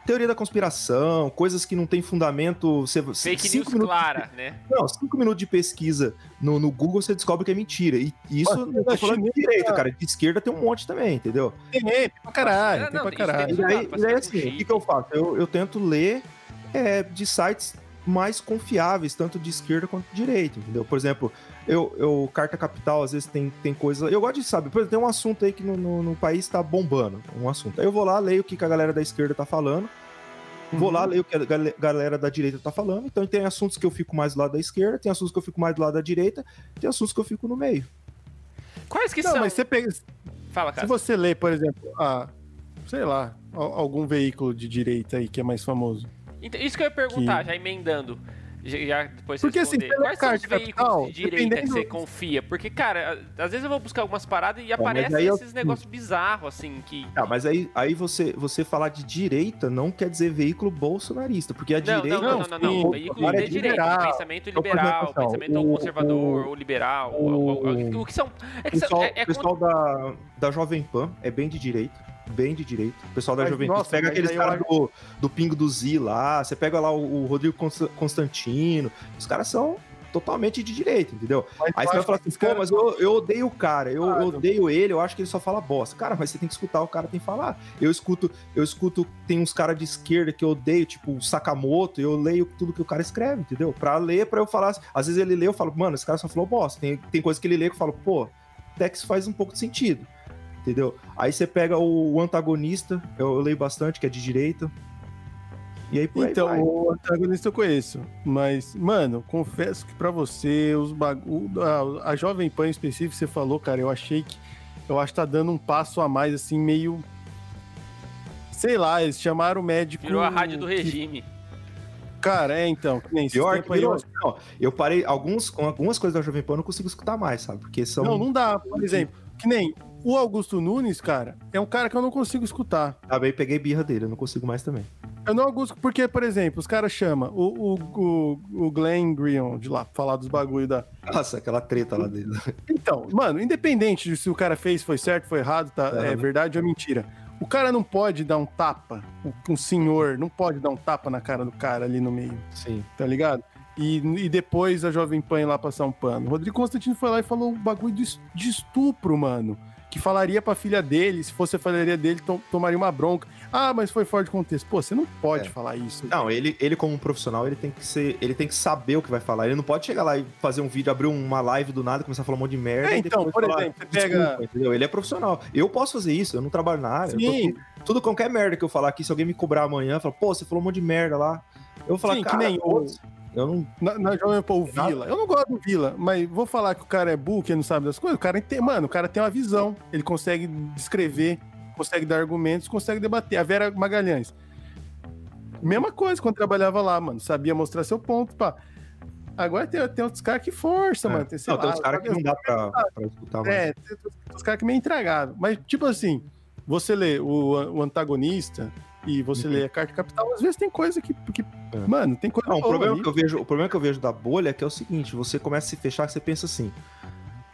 Teoria da conspiração, coisas que não tem fundamento. Você, Fake cinco news minutos, clara, né? Não, cinco minutos de pesquisa no, no Google você descobre que é mentira. E e isso Mas não tô falando de direita, cara. De esquerda tem um monte também, entendeu? Tem, tem pra caralho, Não, tem pra caralho. E tem- daí, Exato, e daí ser assim, o que, que eu faço? Eu, eu tento ler é, de sites mais confiáveis, tanto de esquerda quanto de direita, entendeu? Por exemplo, eu, eu Carta Capital, às vezes tem, tem coisa. Eu gosto de saber, por exemplo, tem um assunto aí que no, no, no país tá bombando. Um assunto. Aí eu vou lá, leio o que, que a galera da esquerda tá falando. Vou Uhum. lá, leio o que a gal- galera da direita tá falando. Então tem assuntos que eu fico mais do lado da esquerda, tem assuntos que eu fico mais do lado da direita, tem assuntos que eu fico no meio. Quais que Não, são? mas você pega. Fala, Se cara. você lê, por exemplo, a. Sei lá, al- algum veículo de direita aí que é mais famoso. Então, isso que eu ia perguntar, que- já emendando. Já depois Porque, assim, responder. Quais são os veículos capital, de direita que dependendo- você confia? Porque, cara, às vezes eu vou buscar algumas paradas e aparecem aí eu- esses negócios bizarros, assim, que... Ah, mas aí, aí você, você falar de direita não quer dizer veículo bolsonarista, porque a Não, direita. não, não, não, não, sim, não. Veículo de é direita, liberal. pensamento Então, liberal, assim, pensamento o- conservador o- ou liberal. o- ou- O que são. É que O são- pessoal, é, é o pessoal da, da Jovem Pan é bem de direita. Bem de direita. O pessoal da Mas, Pan. nossa, Você pega aqueles eu caras do, do Pingo do Z lá, você pega lá o, o Rodrigo Consta- Constantino. Os caras são totalmente de direita, entendeu? Mas Aí você vai falar assim, pô, mas eu, eu odeio o cara, eu, eu odeio ele, eu acho que ele só fala bosta. Cara, mas você tem que escutar o cara tem que falar. Eu escuto, eu escuto, tem uns caras de esquerda que eu odeio, tipo o Sakamoto, eu leio tudo que o cara escreve, entendeu? Pra ler, pra eu falar. Às vezes ele lê, eu falo, mano, esse cara só falou bosta. Tem, tem coisa que ele lê que eu falo, pô, até que isso faz um pouco de sentido. Entendeu? Aí você pega o, o antagonista, eu, eu leio bastante, que é de direita. E aí por aí Então, vai. o antagonista eu conheço. Mas, mano, confesso que pra você, os bagu... a, a Jovem Pan em específico, você falou, cara, eu achei que. Eu acho que tá dando um passo a mais, assim, meio. Sei lá, eles chamaram o médico. Virou a rádio do que- regime. Cara, é então. Que nem Pior que aí, virou, eu- não, eu parei, alguns, com algumas coisas da Jovem Pan eu não consigo escutar mais, sabe? Porque são. Não, não dá. Por exemplo, que nem o Augusto Nunes, cara, é um cara que eu não consigo escutar. Também peguei birra dele, eu não consigo mais também. Eu não Augusto, porque, por exemplo, os caras chamam o, o, o, o Glenn Greon de lá, pra falar dos bagulho da. Nossa, aquela treta lá dele. Então, mano, independente de se o cara fez, foi certo, foi errado, tá, É, é verdade ou mentira. O cara não pode dar um tapa, um senhor não pode dar um tapa na cara do cara ali no meio, Sim. tá ligado? E, e depois a Jovem Pan ir lá passar um pano. O Rodrigo Constantino foi lá e falou um bagulho de estupro, mano. Que falaria pra filha dele, se fosse a filha dele, to- tomaria uma bronca. Ah, mas foi fora de contexto. Pô, você não pode É. falar isso. Não, ele, ele como profissional, ele tem que ser, ele tem que saber o que vai falar. Ele não pode chegar lá e fazer um vídeo, abrir uma live do nada, começar a falar um monte de merda. É, então, por falar, exemplo, você pega- entendeu? Ele é profissional. Eu posso fazer isso, eu não trabalho na área. eu tô Sim. aqui. tudo qualquer merda que eu falar aqui, se alguém me cobrar amanhã, fala, pô, você falou um monte de merda lá. Eu vou falar, Sim, que cara, nem o- foda-se. Eu não. Na, na Jovem Pan, o. Vila. Eu não gosto do Vila, mas vou falar que o cara é burro, que não sabe das coisas. O cara tem, mano, o cara tem uma visão. Ele consegue descrever, consegue dar argumentos, consegue debater. A Vera Magalhães. Mesma coisa quando trabalhava lá, mano. Sabia mostrar seu ponto, pá. Agora tem, tem outros caras que forçam, É. mano. Tem, Não, tem lá, uns caras que não dá pra, pra escutar mais. É, tem os caras que meio intragável. Mas, tipo assim, você lê o, o antagonista e você Uhum. lê a carta capital, às vezes tem coisa que. que É. Mano, tem coisa Não, o problema, ali. que eu vejo, o problema que eu vejo da bolha é que é o seguinte: você começa a se fechar, você pensa assim: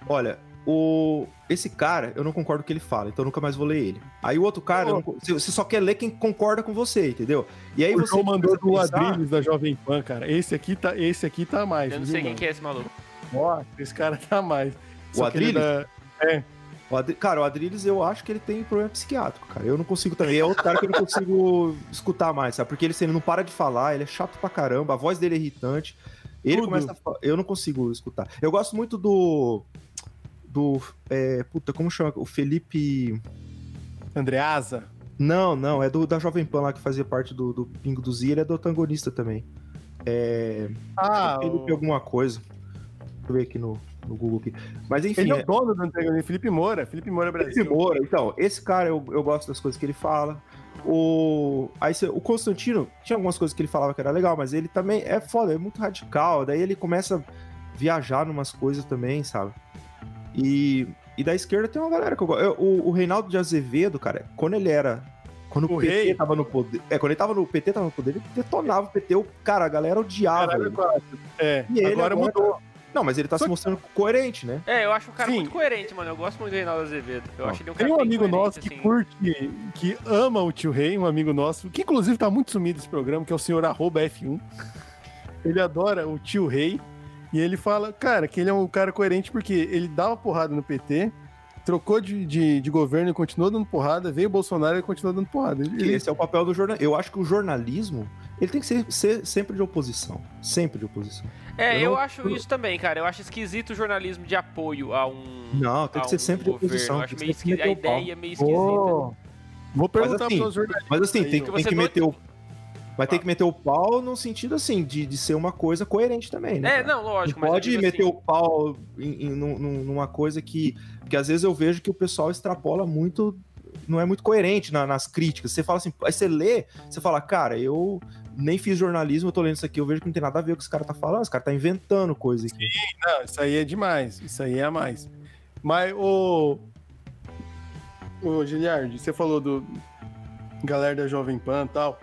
olha, o, esse cara, eu não concordo com o que ele fala, então eu nunca mais vou ler ele. Aí o outro cara, não- você só quer ler quem concorda com você, entendeu? E aí O você. João mandou do pensar- Ladrilhos da Jovem Pan, cara. Esse aqui tá, esse aqui tá mais. Eu não viu, sei quem mano? que é esse maluco. Nossa, esse cara tá mais. O que ele Adrilles? O Adri- Cara, o Adrilles eu acho que ele tem problema psiquiátrico, cara. Eu não consigo também. É outro cara que eu não consigo *laughs* escutar mais, sabe? Porque ele, assim, ele não para de falar, ele é chato pra caramba, a voz dele é irritante. Ele Tudo. começa a falar. Eu não consigo escutar. Eu gosto muito do. Do. É, puta, como chama? O Felipe. Andreasa. Não, não, é do, da Jovem Pan lá que fazia parte do, do Pingo do Z, ele é do antagonista também. É. Ah, Felipe o... alguma coisa. Deixa eu ver aqui no, no Google aqui. Mas enfim. ele é é- o dono do antagonista, Felipe Moura. Felipe Moura Brasil. Felipe Moura, então, esse cara eu, eu gosto das coisas que ele fala. O, aí, o Constantino tinha algumas coisas que ele falava que era legal, mas ele também é foda, é muito radical. Daí ele começa a viajar numas coisas também, sabe? E, e da esquerda tem uma galera que eu gosto. O, o Reinaldo de Azevedo, cara, quando ele era. Quando o, O PT rei? tava no poder. É, quando ele tava no PT tava no poder, ele detonava o PT. O, cara, a galera odiava. Caralho, ele. É, E ele agora, agora- mudou. Não, mas ele tá Só se que- mostrando coerente, né? É, eu acho o cara Sim. muito coerente, mano. Eu gosto muito do Reinaldo Azevedo. Eu Ó, acho ele um cara Tem um amigo nosso que assim. curte, que ama o tio Rei, um amigo nosso, que inclusive tá muito sumido esse programa, que é o senhor arroba F1. Ele adora o tio Rei. E ele fala, cara, que ele é um cara coerente porque ele dava porrada no PT, trocou de, de, de governo e continuou dando porrada, veio o Bolsonaro e continuou dando porrada. Ele, esse é o papel do jornal. Eu acho que o jornalismo ele tem que ser, ser sempre de oposição. Sempre de oposição. É, Eu eu, não- acho isso também, cara. Eu acho esquisito o jornalismo de apoio a um. Não, tem que ser um sempre de oposição. Eu acho meio esqui... A ideia é meio esquisita. Ô, vou perguntar assim, para os jornalistas. Mas assim, tem, tem que não- meter o. Vai ter que meter o pau no sentido assim, de, de ser uma coisa coerente também, né? É, cara? não, lógico, Não pode meter assim, o pau em, em- num- num- numa coisa que. Porque às vezes eu vejo que o pessoal extrapola muito. Não é muito coerente na- nas críticas. Você fala assim, aí você lê, você fala, cara, eu, nem fiz jornalismo, eu tô lendo isso aqui, eu vejo que não tem nada a ver com o que esse cara tá falando, esse cara tá inventando coisa aqui. Sim, não, isso aí é demais, isso aí é a mais. Mas, o... Ô, Giliard, você falou do galera da Jovem Pan e tal.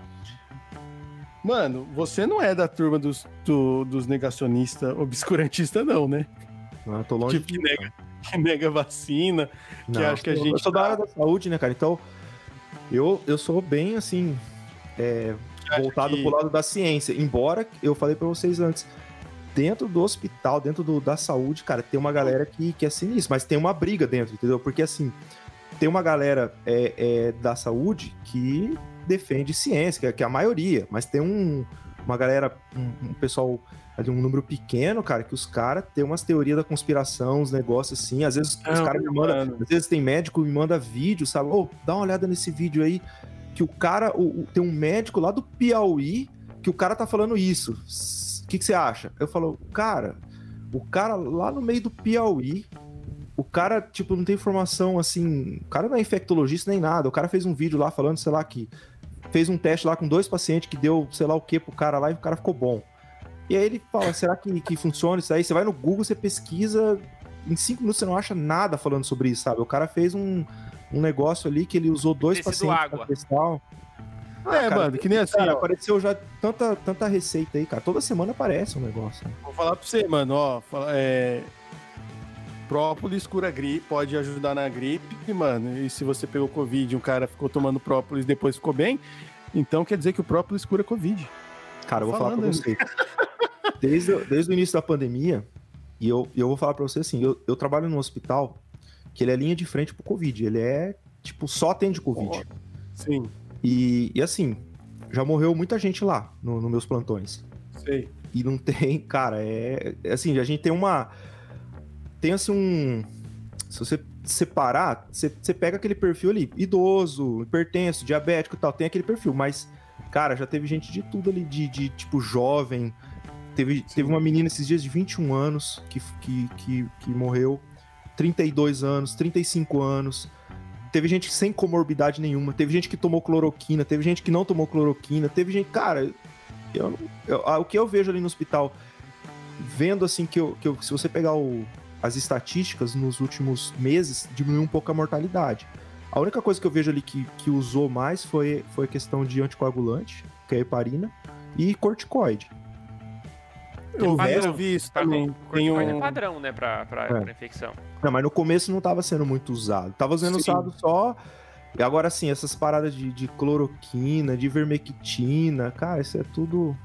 Mano, você não é da turma dos, do, dos negacionistas obscurantistas, não, né? Não, eu tô longe tipo, que nega, *laughs* que nega vacina, que Não, acha que a gente. Eu sou da tá- área da saúde, né, cara? Então, eu, eu sou bem, assim, é, voltado que- pro lado da ciência. Embora, eu falei pra vocês antes, dentro do hospital, dentro do- da saúde, cara, tem uma galera que, que é sinistra, mas tem uma briga dentro, entendeu? Porque, assim, tem uma galera é, é, da saúde que defende ciência, que é, que é a maioria, mas tem um, uma galera, um, um pessoal ali, um número pequeno, cara, que os caras têm umas teorias da conspiração, uns negócios assim, às vezes os Não, caras me mandam, às vezes tem médico que me manda vídeo, sabe? Ô, dá uma olhada nesse vídeo aí, que o cara, o- o- tem um médico lá do Piauí, que o cara tá falando isso. O que, que você acha? Eu falo, cara, o cara lá no meio do Piauí, o cara, tipo, não tem informação assim. O cara não é infectologista nem nada. O cara fez um vídeo lá falando, sei lá, que fez um teste lá com dois pacientes que deu, sei lá o que pro cara lá e o cara ficou bom. E aí ele fala, será que, que funciona isso aí? Você vai no Google, você pesquisa, em cinco minutos você não acha nada falando sobre isso, sabe? O cara fez um, um negócio ali que ele usou dois pacientes água. pra testar. É, cara, mano, que nem assim, Cara, ó, apareceu já tanta, tanta receita aí, cara. Toda semana aparece um negócio. né? Vou falar pra você, mano, ó. fala- É... Própolis cura gripe, pode ajudar na gripe, mano. E se você pegou Covid e um cara ficou tomando própolis e depois ficou bem, então quer dizer que o própolis cura Covid. Cara, eu vou falar pra Falando, você. *laughs* Desde, o- desde o início da pandemia, e eu, eu vou falar pra você assim, eu, eu trabalho num hospital que ele é linha de frente pro Covid. Ele é, tipo, só atende Covid. Sim, E, e assim, já morreu muita gente lá no- nos meus plantões. sei. E não tem, *laughs* cara, é. é Assim, a gente tem uma. Tem assim um. Se você separar, você, você pega aquele perfil ali, idoso, hipertenso, diabético e tal, tem aquele perfil, mas, cara, já teve gente de tudo ali, de, de tipo jovem. Teve, teve uma menina esses dias de 21 anos que, que, que, que morreu, 32 anos, 35 anos. Teve gente sem comorbidade nenhuma, teve gente que tomou cloroquina, teve gente que não tomou cloroquina, teve gente. Cara, eu, eu- ah, o que eu vejo ali no hospital, vendo assim que, eu, que eu- se você pegar o- as estatísticas nos últimos meses, diminuiu um pouco a mortalidade. A única coisa que eu vejo ali que, que usou mais foi, foi a questão de anticoagulante, que é a heparina, e corticoide. Eu vi, padrão. eu vi isso também. Tem Corticoide é um... padrão, né, pra, pra, É. pra infecção. Não, mas no começo não estava sendo muito usado. Tava sendo Sim. usado só. E agora sim, essas paradas de, de cloroquina, de vermectina, cara, isso é tudo.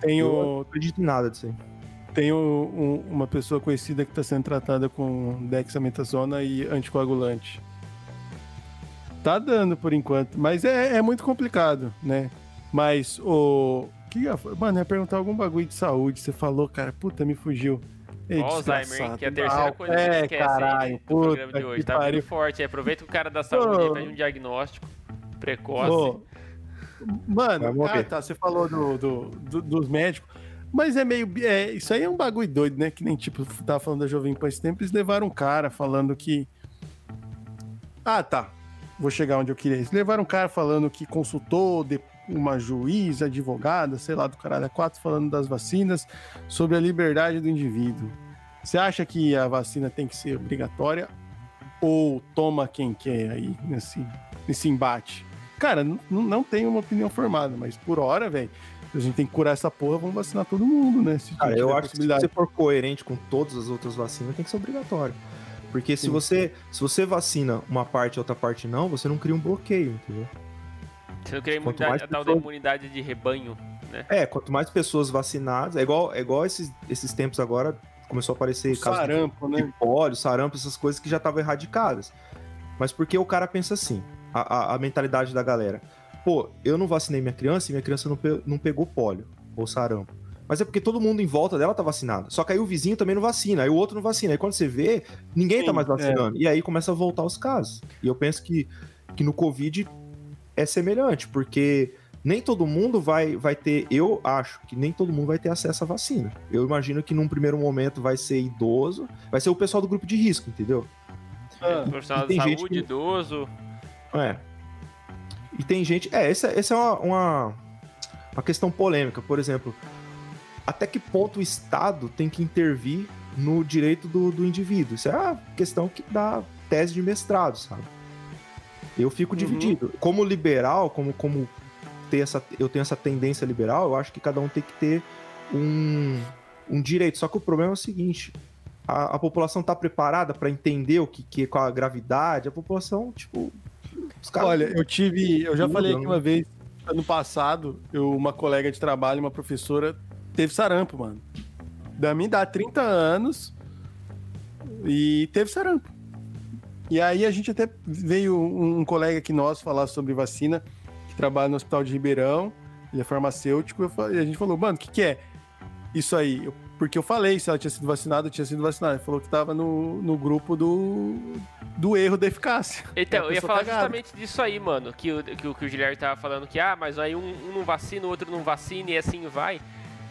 Tem, Eu não acredito em nada disso aí. Tem um- uma pessoa conhecida que está sendo tratada com dexametasona e anticoagulante. Tá dando por enquanto, mas é, é muito complicado, né? Mas o. Que, mano, ia perguntar algum bagulho de saúde. Você falou, cara, puta, me fugiu. Ei, Alzheimer, que é a terceira Ah, coisa que é, esquece aí caralho, do programa puta de hoje. Tá pariu. vindo forte. aí. Aproveita que o cara da saúde aí Ô. faz um diagnóstico precoce. Vai Mano, ah, tá, você falou do, do- do- dos médicos, mas é meio. é, isso aí é um bagulho doido, né? Que nem tipo, tava falando da Jovem Pan esse tempo, eles levaram um cara falando que. Ah, tá. Vou chegar onde eu queria. Eles levaram um cara falando que consultou uma juíza, advogada, sei lá, do caralho, a quatro, falando das vacinas, sobre a liberdade do indivíduo. Você acha que a vacina tem que ser obrigatória ou toma quem quer aí nesse, nesse embate? Cara, não, não tenho uma opinião formada, mas por hora, velho, a gente tem que curar essa porra, vamos vacinar todo mundo, né? Se Cara, eu acho que se você for coerente com todas as outras vacinas, tem que ser obrigatório. Porque se você, se você vacina uma parte e outra parte não, você não cria um bloqueio, entendeu? Você não Quanto imunidade, a tal da imunidade de rebanho, né? É, quanto mais pessoas vacinadas, é igual, é igual esses, esses tempos agora, começou a aparecer O casos de- sarampo, de né? pólio, sarampo, essas coisas que já estavam erradicadas. Mas porque o cara pensa assim, a, a- a mentalidade da galera. Pô, eu não vacinei minha criança e minha criança não, pe- não pegou pólio ou sarampo. Mas é porque todo mundo em volta dela tá vacinado. Só que aí o vizinho também não vacina, aí o outro não vacina. Aí quando você vê, ninguém tá Sim, mais é. vacinando. E aí começa a voltar os casos. E eu penso que, que no Covid é semelhante, porque nem todo mundo vai, vai ter. Eu acho que nem todo mundo vai ter acesso à vacina. Eu imagino que num primeiro momento vai ser idoso, vai ser o pessoal do grupo de risco, entendeu? Ah, Profissional e da tem gente saúde, que- idoso. É. E tem gente. É, essa, essa é uma, uma, uma questão polêmica. Por exemplo, até que ponto o Estado tem que intervir no direito do, do indivíduo? Isso é a questão que dá tese de mestrado, sabe? Eu fico uhum. dividido. Como liberal, como, como ter essa, eu tenho essa tendência liberal, eu acho que cada um tem que ter um, um direito. Só que o problema é o seguinte: a, a população está preparada para entender o que, que é com a gravidade? A população, tipo. Olha, eu tive. Eu já falei aqui uma vez, ano passado, eu, uma colega de trabalho, uma professora, teve sarampo, mano. Da minha idade, 30 anos, e teve sarampo. E aí a gente até veio um, um colega aqui nosso falar sobre vacina, que trabalha no Hospital de Ribeirão, ele é farmacêutico, e a gente falou, mano, o que, que é isso aí? Eu, porque eu falei se ela tinha sido vacinada, tinha sido vacinada. Ele falou que tava no, no grupo do, do erro da eficácia. *laughs* Então, eu ia falar cagada. justamente disso aí, mano, que o, que, o, que o Guilherme tava falando que, ah, mas aí um, um não vacina, o outro não vacina e assim vai.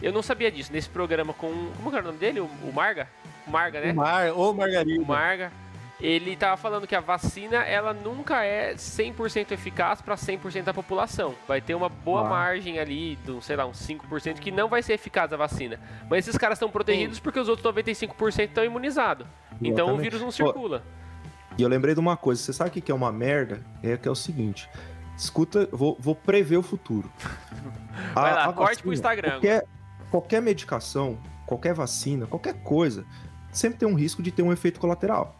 Eu não sabia disso. Nesse programa com. Como que era o nome dele? O, o Marga? O Marga, né? O Mar, ou Margarida. O Marga ele estava falando que a vacina ela nunca é 100% eficaz para 100% da população. Vai ter uma boa ah. margem ali, do, sei lá, uns 5% que não vai ser eficaz a vacina. Mas esses caras estão protegidos Sim. porque os outros 95% estão imunizados. Então o vírus não circula. E eu lembrei de uma coisa, você sabe o que é uma merda? É que é o seguinte. Escuta, vou, vou prever o futuro. *laughs* Vai a, lá, a corte vacina, pro Instagram. Qualquer, qualquer medicação, qualquer vacina, qualquer coisa, sempre tem um risco de ter um efeito colateral.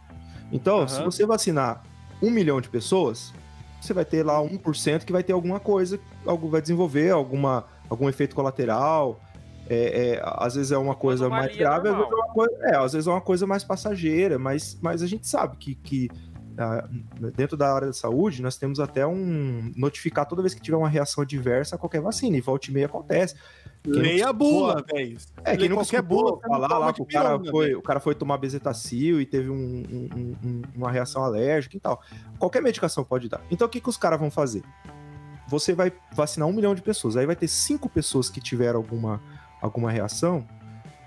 Então, uhum. se você vacinar um milhão de pessoas, você vai ter lá 1% que vai ter alguma coisa, algo vai desenvolver alguma, algum efeito colateral. É, é, às vezes é uma coisa mais grave, às vezes é, uma coisa, é, às vezes é uma coisa mais passageira, mas, mas a gente sabe que, que uh, dentro da área da saúde nós temos até um notificar toda vez que tiver uma reação adversa a qualquer vacina, e volta e meia acontece. Leia a bula, velho. É, que não qualquer bula, falar lá que o cara, pirona, foi, o cara foi tomar bezetacil e teve um, um, um, uma reação alérgica e tal. Qualquer medicação pode dar. Então o que, que os caras vão fazer? Você vai vacinar um milhão de pessoas, aí vai ter cinco pessoas que tiveram alguma, alguma reação,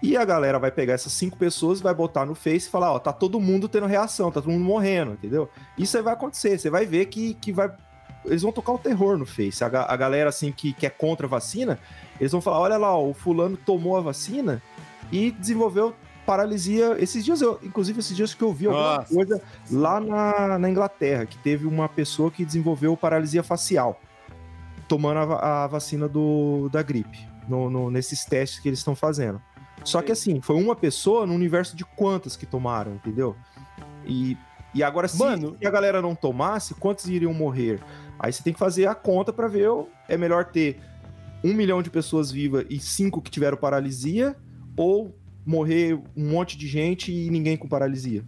e a galera vai pegar essas cinco pessoas, vai botar no Face e falar, ó, tá todo mundo tendo reação, tá todo mundo morrendo, entendeu? Isso aí vai acontecer, você vai ver que, que vai eles vão tocar o terror no Face. A, a galera, assim, que, que é contra a vacina, eles vão falar: olha lá, o fulano tomou a vacina e desenvolveu paralisia. Esses dias, eu, inclusive, esses dias que eu vi alguma Nossa. coisa lá na, na Inglaterra, que teve uma pessoa que desenvolveu paralisia facial tomando a, a vacina do, da gripe, no, no, nesses testes que eles estão fazendo. Só que assim, foi uma pessoa no universo de quantas que tomaram, entendeu? E, e agora, se, Mano, se a galera não tomasse, quantos iriam morrer? Aí você tem que fazer a conta para ver, é melhor ter um milhão de pessoas vivas e cinco que tiveram paralisia, ou morrer um monte de gente e ninguém com paralisia?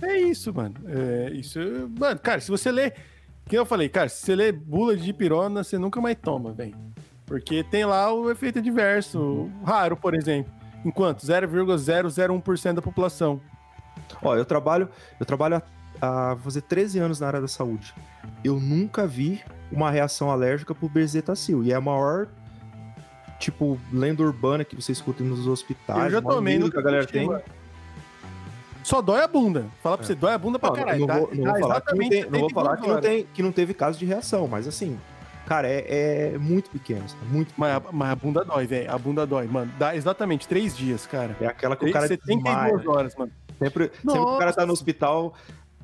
É isso, mano. É, isso, mano, cara, se você lê. Que eu falei, cara, se você lê bula de pirona, você nunca mais toma, velho. Porque tem lá o efeito adverso, raro, por exemplo. Enquanto 0,001% da população. Ó, eu trabalho, eu trabalho há, há fazer 13 anos na área da saúde. Eu nunca vi uma reação alérgica por bezetacil. E é a maior tipo, lenda urbana que você escuta nos hospitais. Eu já tomei, no que a galera tem. Só dói a bunda. Fala pra é. você, dói a bunda pra caralho. Não, vou, não vou falar, que não, tem, não, vou falar que, não tem, que não teve caso de reação, mas assim, cara, é, é muito pequeno. Muito mas, a, mas a bunda dói, velho. A bunda dói, mano. Dá exatamente três dias, cara. É aquela que o cara 72 horas, mano. Sempre, sempre o cara tá no hospital,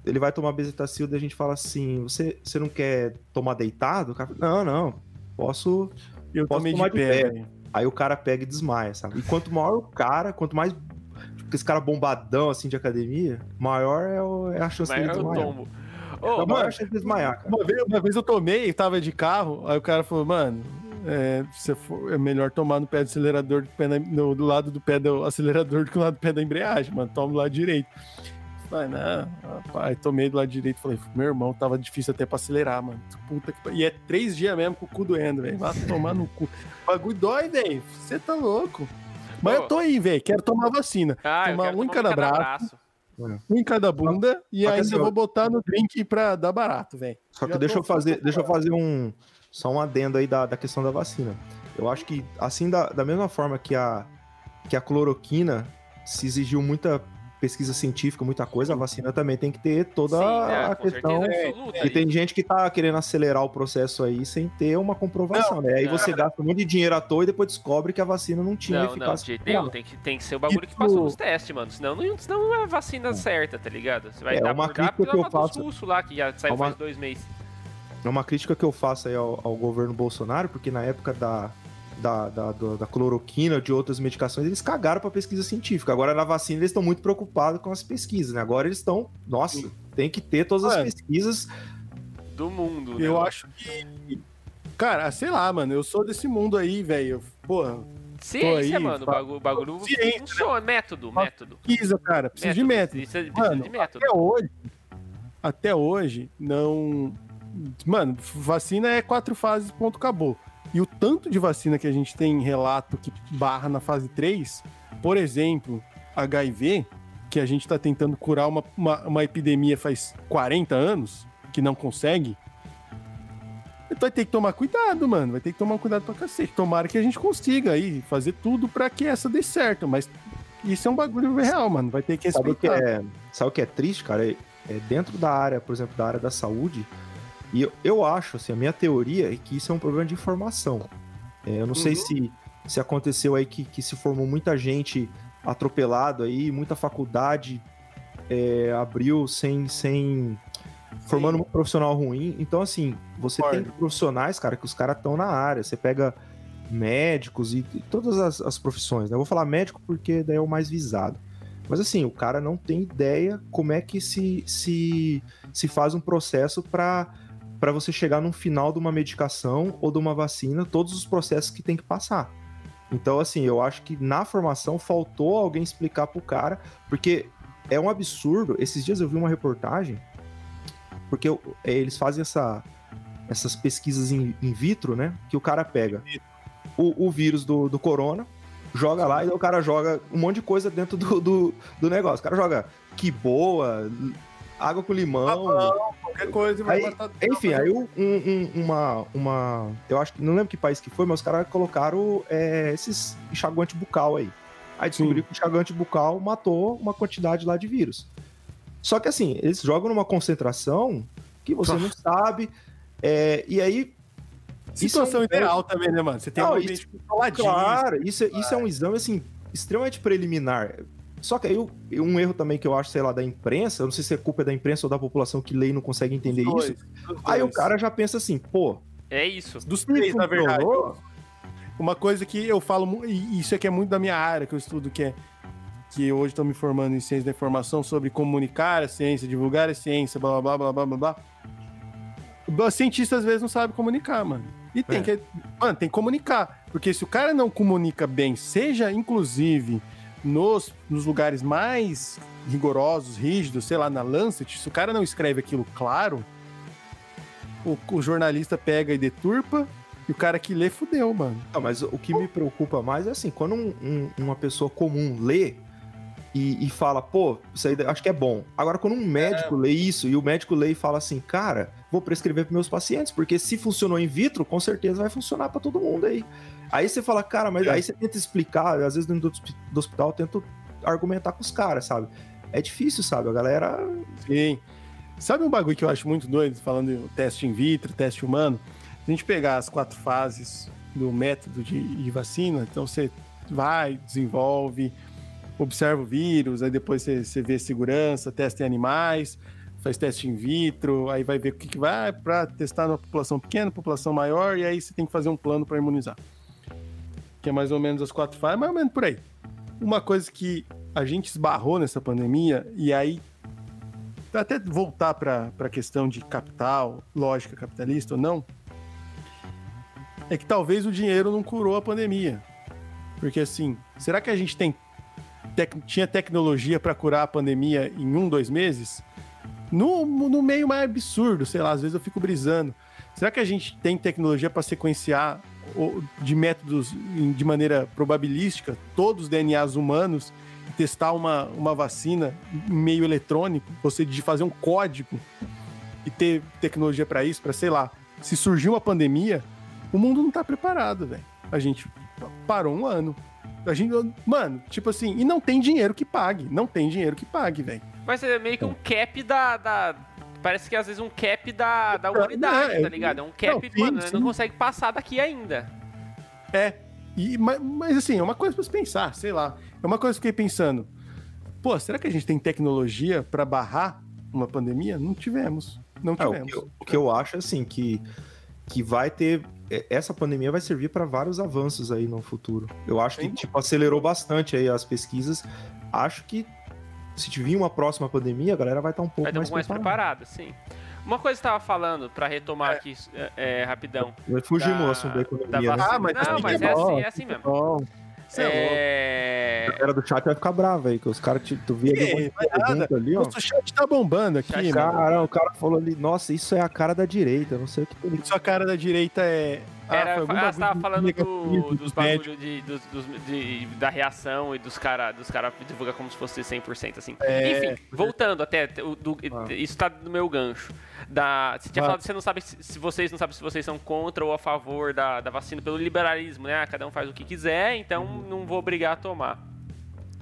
ele vai tomar bezetacil, e a gente fala assim, você, você não quer tomar deitado? Cara, não, não, posso, eu posso tomar de pé. pé. Aí o cara pega e desmaia, sabe? E quanto maior o cara, quanto mais tipo, esse cara bombadão assim de academia, maior é, o, é a chance maior dele desmaiar. Tombo. Oh, é maior chance de desmaiar, cara. Uma vez, uma vez eu tomei, tava de carro, aí o cara falou, mano, é, for, é melhor tomar no pé do acelerador do, pé na, no, do lado do pé do acelerador do que no lado do pé da embreagem, mano. Toma do lado direito. Falei, não, rapaz, tomei do lado direito. Falei, meu irmão, tava difícil até pra acelerar, mano. Puta que... E é três dias mesmo com o cu doendo, velho. Vai tomar no cu. O bagulho dói, velho. Você tá louco. Mas eu tô aí, velho. Quero tomar vacina. Ah, tomar um em cada, braço. braço. Um em cada bunda e ainda assim, vou botar no drink pra dar barato, velho. Só que Já deixa eu fazer, deixa eu fazer um só um adendo aí da, da questão da vacina. Eu acho que assim da, da mesma forma que a que a cloroquina se exigiu muita pesquisa científica, muita coisa, a vacina também tem que ter toda Sim, a é, questão. certeza absoluta. E tem gente que tá querendo acelerar o processo aí sem ter uma comprovação, né? Aí não. você gasta um monte de dinheiro à toa e depois descobre que a vacina não tinha Não, não, de eficácia. jeito nenhum. Tem que, tem que ser o bagulho que Isso- passou nos testes, mano. Senão não, senão não é a vacina certa, tá ligado? Você vai É, dar uma por dar crítica porque que eu faço- russos lá, que já saiu Uma- faz dois meses. É uma crítica que eu faço aí ao, ao governo Bolsonaro, porque na época da, da, da, da cloroquina, de outras medicações, eles cagaram pra pesquisa científica. Agora na vacina eles estão muito preocupados com as pesquisas, né? Agora eles estão, nossa, tem que ter todas as Mano. pesquisas. Do mundo, né, Eu acho que. Cara, sei lá, mano. Eu sou desse mundo aí, velho. Porra, Ciência, aí, mano. O bagulho, o bagulho Ciência, né? funciona. Método, Fa- método. pesquisa, cara. Preciso de método. Isso é- precisa Mano, de método. até hoje. Até hoje, não. Mano, vacina é quatro fases, ponto, acabou. E o tanto de vacina que a gente tem em relato que barra na fase 3, por exemplo, HIV, que a gente tá tentando curar uma, uma, uma epidemia faz 40 anos, que não consegue. Vai ter que tomar cuidado, mano. Vai ter que tomar cuidado pra cacete. Tomara que a gente consiga aí fazer tudo pra que essa dê certo. Mas isso é um bagulho real, mano. Vai ter que Sabe o que respeitar. é, sabe o que é triste, cara? É, é dentro da área, por exemplo, da área da saúde. E eu, eu acho, assim, a minha teoria é que isso é um problema de informação. É, eu não sei Uhum. se, se aconteceu aí que, que se formou muita gente atropelado aí, muita faculdade é, abriu sem, sem formando um profissional ruim. Então, assim, você tem profissionais, cara, que os caras estão na área. Você pega médicos e, e todas as, as profissões, né? Eu vou falar médico porque daí é o mais visado. Mas assim, o cara não tem ideia como é que se, se, se faz um processo para para você chegar no final de uma medicação ou de uma vacina, todos os processos que tem que passar. Então, assim, eu acho que na formação faltou alguém explicar pro cara, porque é um absurdo. Esses dias eu vi uma reportagem, porque é, eles fazem essa, essas pesquisas in, in vitro, né? Que o cara pega o, o vírus do, do corona, joga lá e o cara joga um monte de coisa dentro do, do, do negócio. O cara joga que boa, água com limão. Qualquer coisa vai Aí, matar. Enfim, aí um- um- uma, uma. Eu acho que. Não lembro que país que foi, mas os caras colocaram é, esses enxaguante bucal aí. Aí descobriu que o enxaguante bucal matou uma quantidade lá de vírus. Só que assim, eles jogam numa concentração que você não sabe. é, e aí. Situação isso é um- ideal também, né, mano? Você tem Não, um isso- ambiente controladinho. Claro, isso, é- isso é um exame, assim, extremamente preliminar. Só que aí o- um erro também que eu acho, sei lá, da imprensa, eu não sei se é culpa da imprensa ou da população que lê e não consegue entender Dois, isso. dos Aí o dois. cara já pensa assim, pô, É isso. Dos três, na verdade. Uma coisa que eu falo, e isso aqui é muito da minha área, que eu estudo, que é que hoje estou me formando em ciência da informação sobre comunicar a ciência, divulgar a ciência, blá blá blá blá blá blá. O cientista às vezes não sabe comunicar, mano. E tem É. que. Mano, tem que comunicar. Porque se o cara não comunica bem, seja inclusive nos, nos lugares mais rigorosos, rígidos, sei lá, na Lancet, se o cara não escreve aquilo claro, o, o jornalista pega e deturpa, e o cara que lê fudeu, mano. Não, mas o que me preocupa mais é assim, quando um- um- uma pessoa comum lê e, e fala, pô, isso aí acho que é bom. Agora, quando um médico lê isso e o médico lê e fala assim, cara, vou prescrever para meus pacientes, porque se funcionou in vitro, com certeza vai funcionar para todo mundo aí. Aí você fala, cara, mas É. aí você tenta explicar, às vezes dentro do, hospi- do hospital, eu tento argumentar com os caras, sabe? É difícil, sabe? A galera. Sim. Sabe um bagulho que eu acho muito doido, falando em teste in vitro, teste humano? Se a gente pegar as quatro fases do método de, de vacina, então você vai, desenvolve, observa o vírus, aí depois você, você vê segurança, testa em animais, faz teste in vitro, aí vai ver o que, que vai para testar na população pequena, população maior, e aí você tem que fazer um plano para imunizar. Que é mais ou menos as quatro fases, mais ou menos por aí. Uma coisa que a gente esbarrou nessa pandemia, e aí até voltar para a questão de capital, lógica capitalista ou não, é que talvez o dinheiro não curou a pandemia. Porque assim, será que a gente tem tec- tinha tecnologia para curar a pandemia em um, dois meses? No, no meio mais absurdo, sei lá, às vezes eu fico brisando. Será que a gente tem tecnologia para sequenciar de métodos de maneira probabilística todos os DNAs humanos e testar uma, uma vacina em meio eletrônico? Ou seja, de fazer um código e ter tecnologia para isso, para sei lá, se surgir uma pandemia, o mundo não tá preparado, velho. A gente parou um ano. A gente, mano, tipo assim, e não tem dinheiro que pague. Não tem dinheiro que pague, velho. Mas é meio que um cap da, da- Parece que às vezes um cap da, da humanidade, é, tá ligado? É um cap, não, sim, mano, sim. não consegue passar daqui ainda. É. E, mas, mas, assim, é uma coisa pra se pensar, sei lá. É uma coisa que eu fiquei pensando. Pô, será que a gente tem tecnologia pra barrar uma pandemia? Não tivemos. Não É, o, tivemos. que eu, o que eu acho assim, que, que vai ter. é, Essa pandemia vai servir para vários avanços aí no futuro. Eu acho que, tipo, acelerou bastante aí as pesquisas. Acho que se vir uma próxima pandemia, a galera vai estar um pouco Vai estar um mais, pouco mais preparada. preparado, sim. Uma coisa que você tava falando, pra retomar aqui é, é, rapidão. Fugimos da- do assunto da da economia. né? vacina. Ah, mas não, assim mas que é é bom, assim, é assim mesmo. Bom, Cê é louco. É... A galera do chat vai ficar brava aí, que os caras, tu via ali, Que? um ali, ó. Nosso chat tá bombando aqui, Chat mano. Cara, o cara falou ali, nossa, isso é a cara da direita, eu não sei o que ele Sua cara da direita é. Era, foi algum ah, você tava bagulho falando do, dos médicos. bagulho de, dos, dos- de- da reação e dos caras dos cara divulgar como se fosse 100% assim. É. Enfim, voltando até, do- Ah. isso tá no meu gancho. Da, você tinha Ah. falado que você não sabe se, se vocês não sabem se vocês são contra ou a favor da, da vacina pelo liberalismo, né? Ah, Cada um faz o que quiser, então Uhum. não vou obrigar a tomar.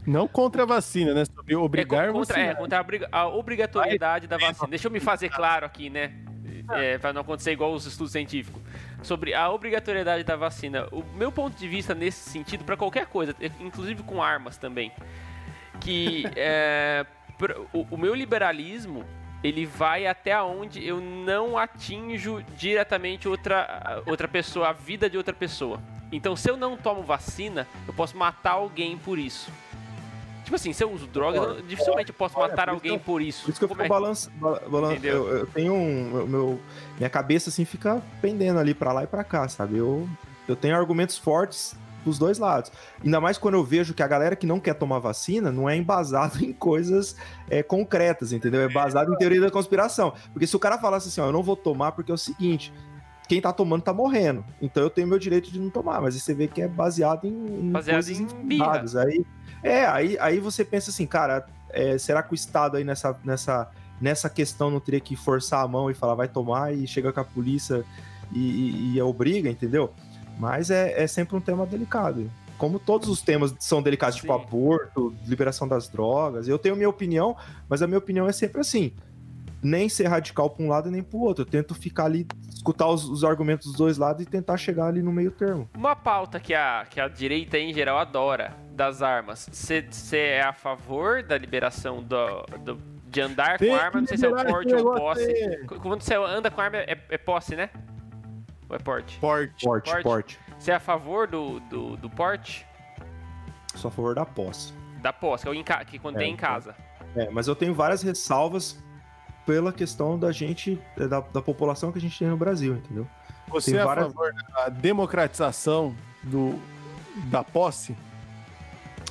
Não contra a vacina, né? Sobre É obrigar co- contra, você. é, contra a, a obrigatoriedade da vacina. Deixa eu me fazer *laughs* claro aqui, né? É, para não acontecer igual os estudos científicos. Sobre a obrigatoriedade da vacina. O meu ponto de vista nesse sentido, para qualquer coisa, inclusive com armas também, que *laughs* é, o, o meu liberalismo ele vai até onde eu não atinjo diretamente outra, outra pessoa, a vida de outra pessoa. Então, se eu não tomo vacina, eu posso matar alguém por isso. Tipo assim, se eu uso drogas, eu- dificilmente eu posso Olha, matar por alguém eu- por isso. Por isso que eu fico é- balança, ba- balan- eu, eu tenho um. eu- Meu, minha cabeça assim fica pendendo ali pra lá e pra cá, sabe? Eu, eu tenho argumentos fortes dos dois lados. Ainda mais quando eu vejo que a galera que não quer tomar vacina não é embasado *laughs* em coisas é, concretas, entendeu? É baseado em teoria da conspiração. Porque se o cara falasse assim, ó, eu não vou tomar porque é o seguinte. Quem tá tomando tá morrendo. Então eu tenho meu direito de não tomar. Mas aí você vê que é baseado em, em Baseado em infundadas. Aí, é, aí, aí você pensa assim, cara, é, será que o Estado aí nessa, nessa, nessa questão não teria que forçar a mão e falar vai tomar e chega com a polícia e, e, e obriga, entendeu? Mas é, é sempre um tema delicado. Como todos os temas são delicados, tipo Sim. aborto, liberação das drogas, eu tenho minha opinião, mas a minha opinião é sempre assim. Nem ser radical pra um lado nem pro outro. Eu tento ficar ali, escutar os, os argumentos dos dois lados e tentar chegar ali no meio termo. Uma pauta que a, que a direita em geral adora das armas. Você é a favor da liberação do, do- de andar Tem com arma? Não sei se é o porte ou posse. Quando você anda com arma, é, é posse, né? Ou é porte? Porte. Porte, Porte. porte. Você é a favor do, do, do porte? Sou a favor da posse. Da posse, que, é o ca- que quando É, tem em casa. É, mas eu tenho várias ressalvas pela questão da gente, é, da, da população que a gente tem no Brasil, entendeu? Você Tem é a várias- favor da democratização do, da posse?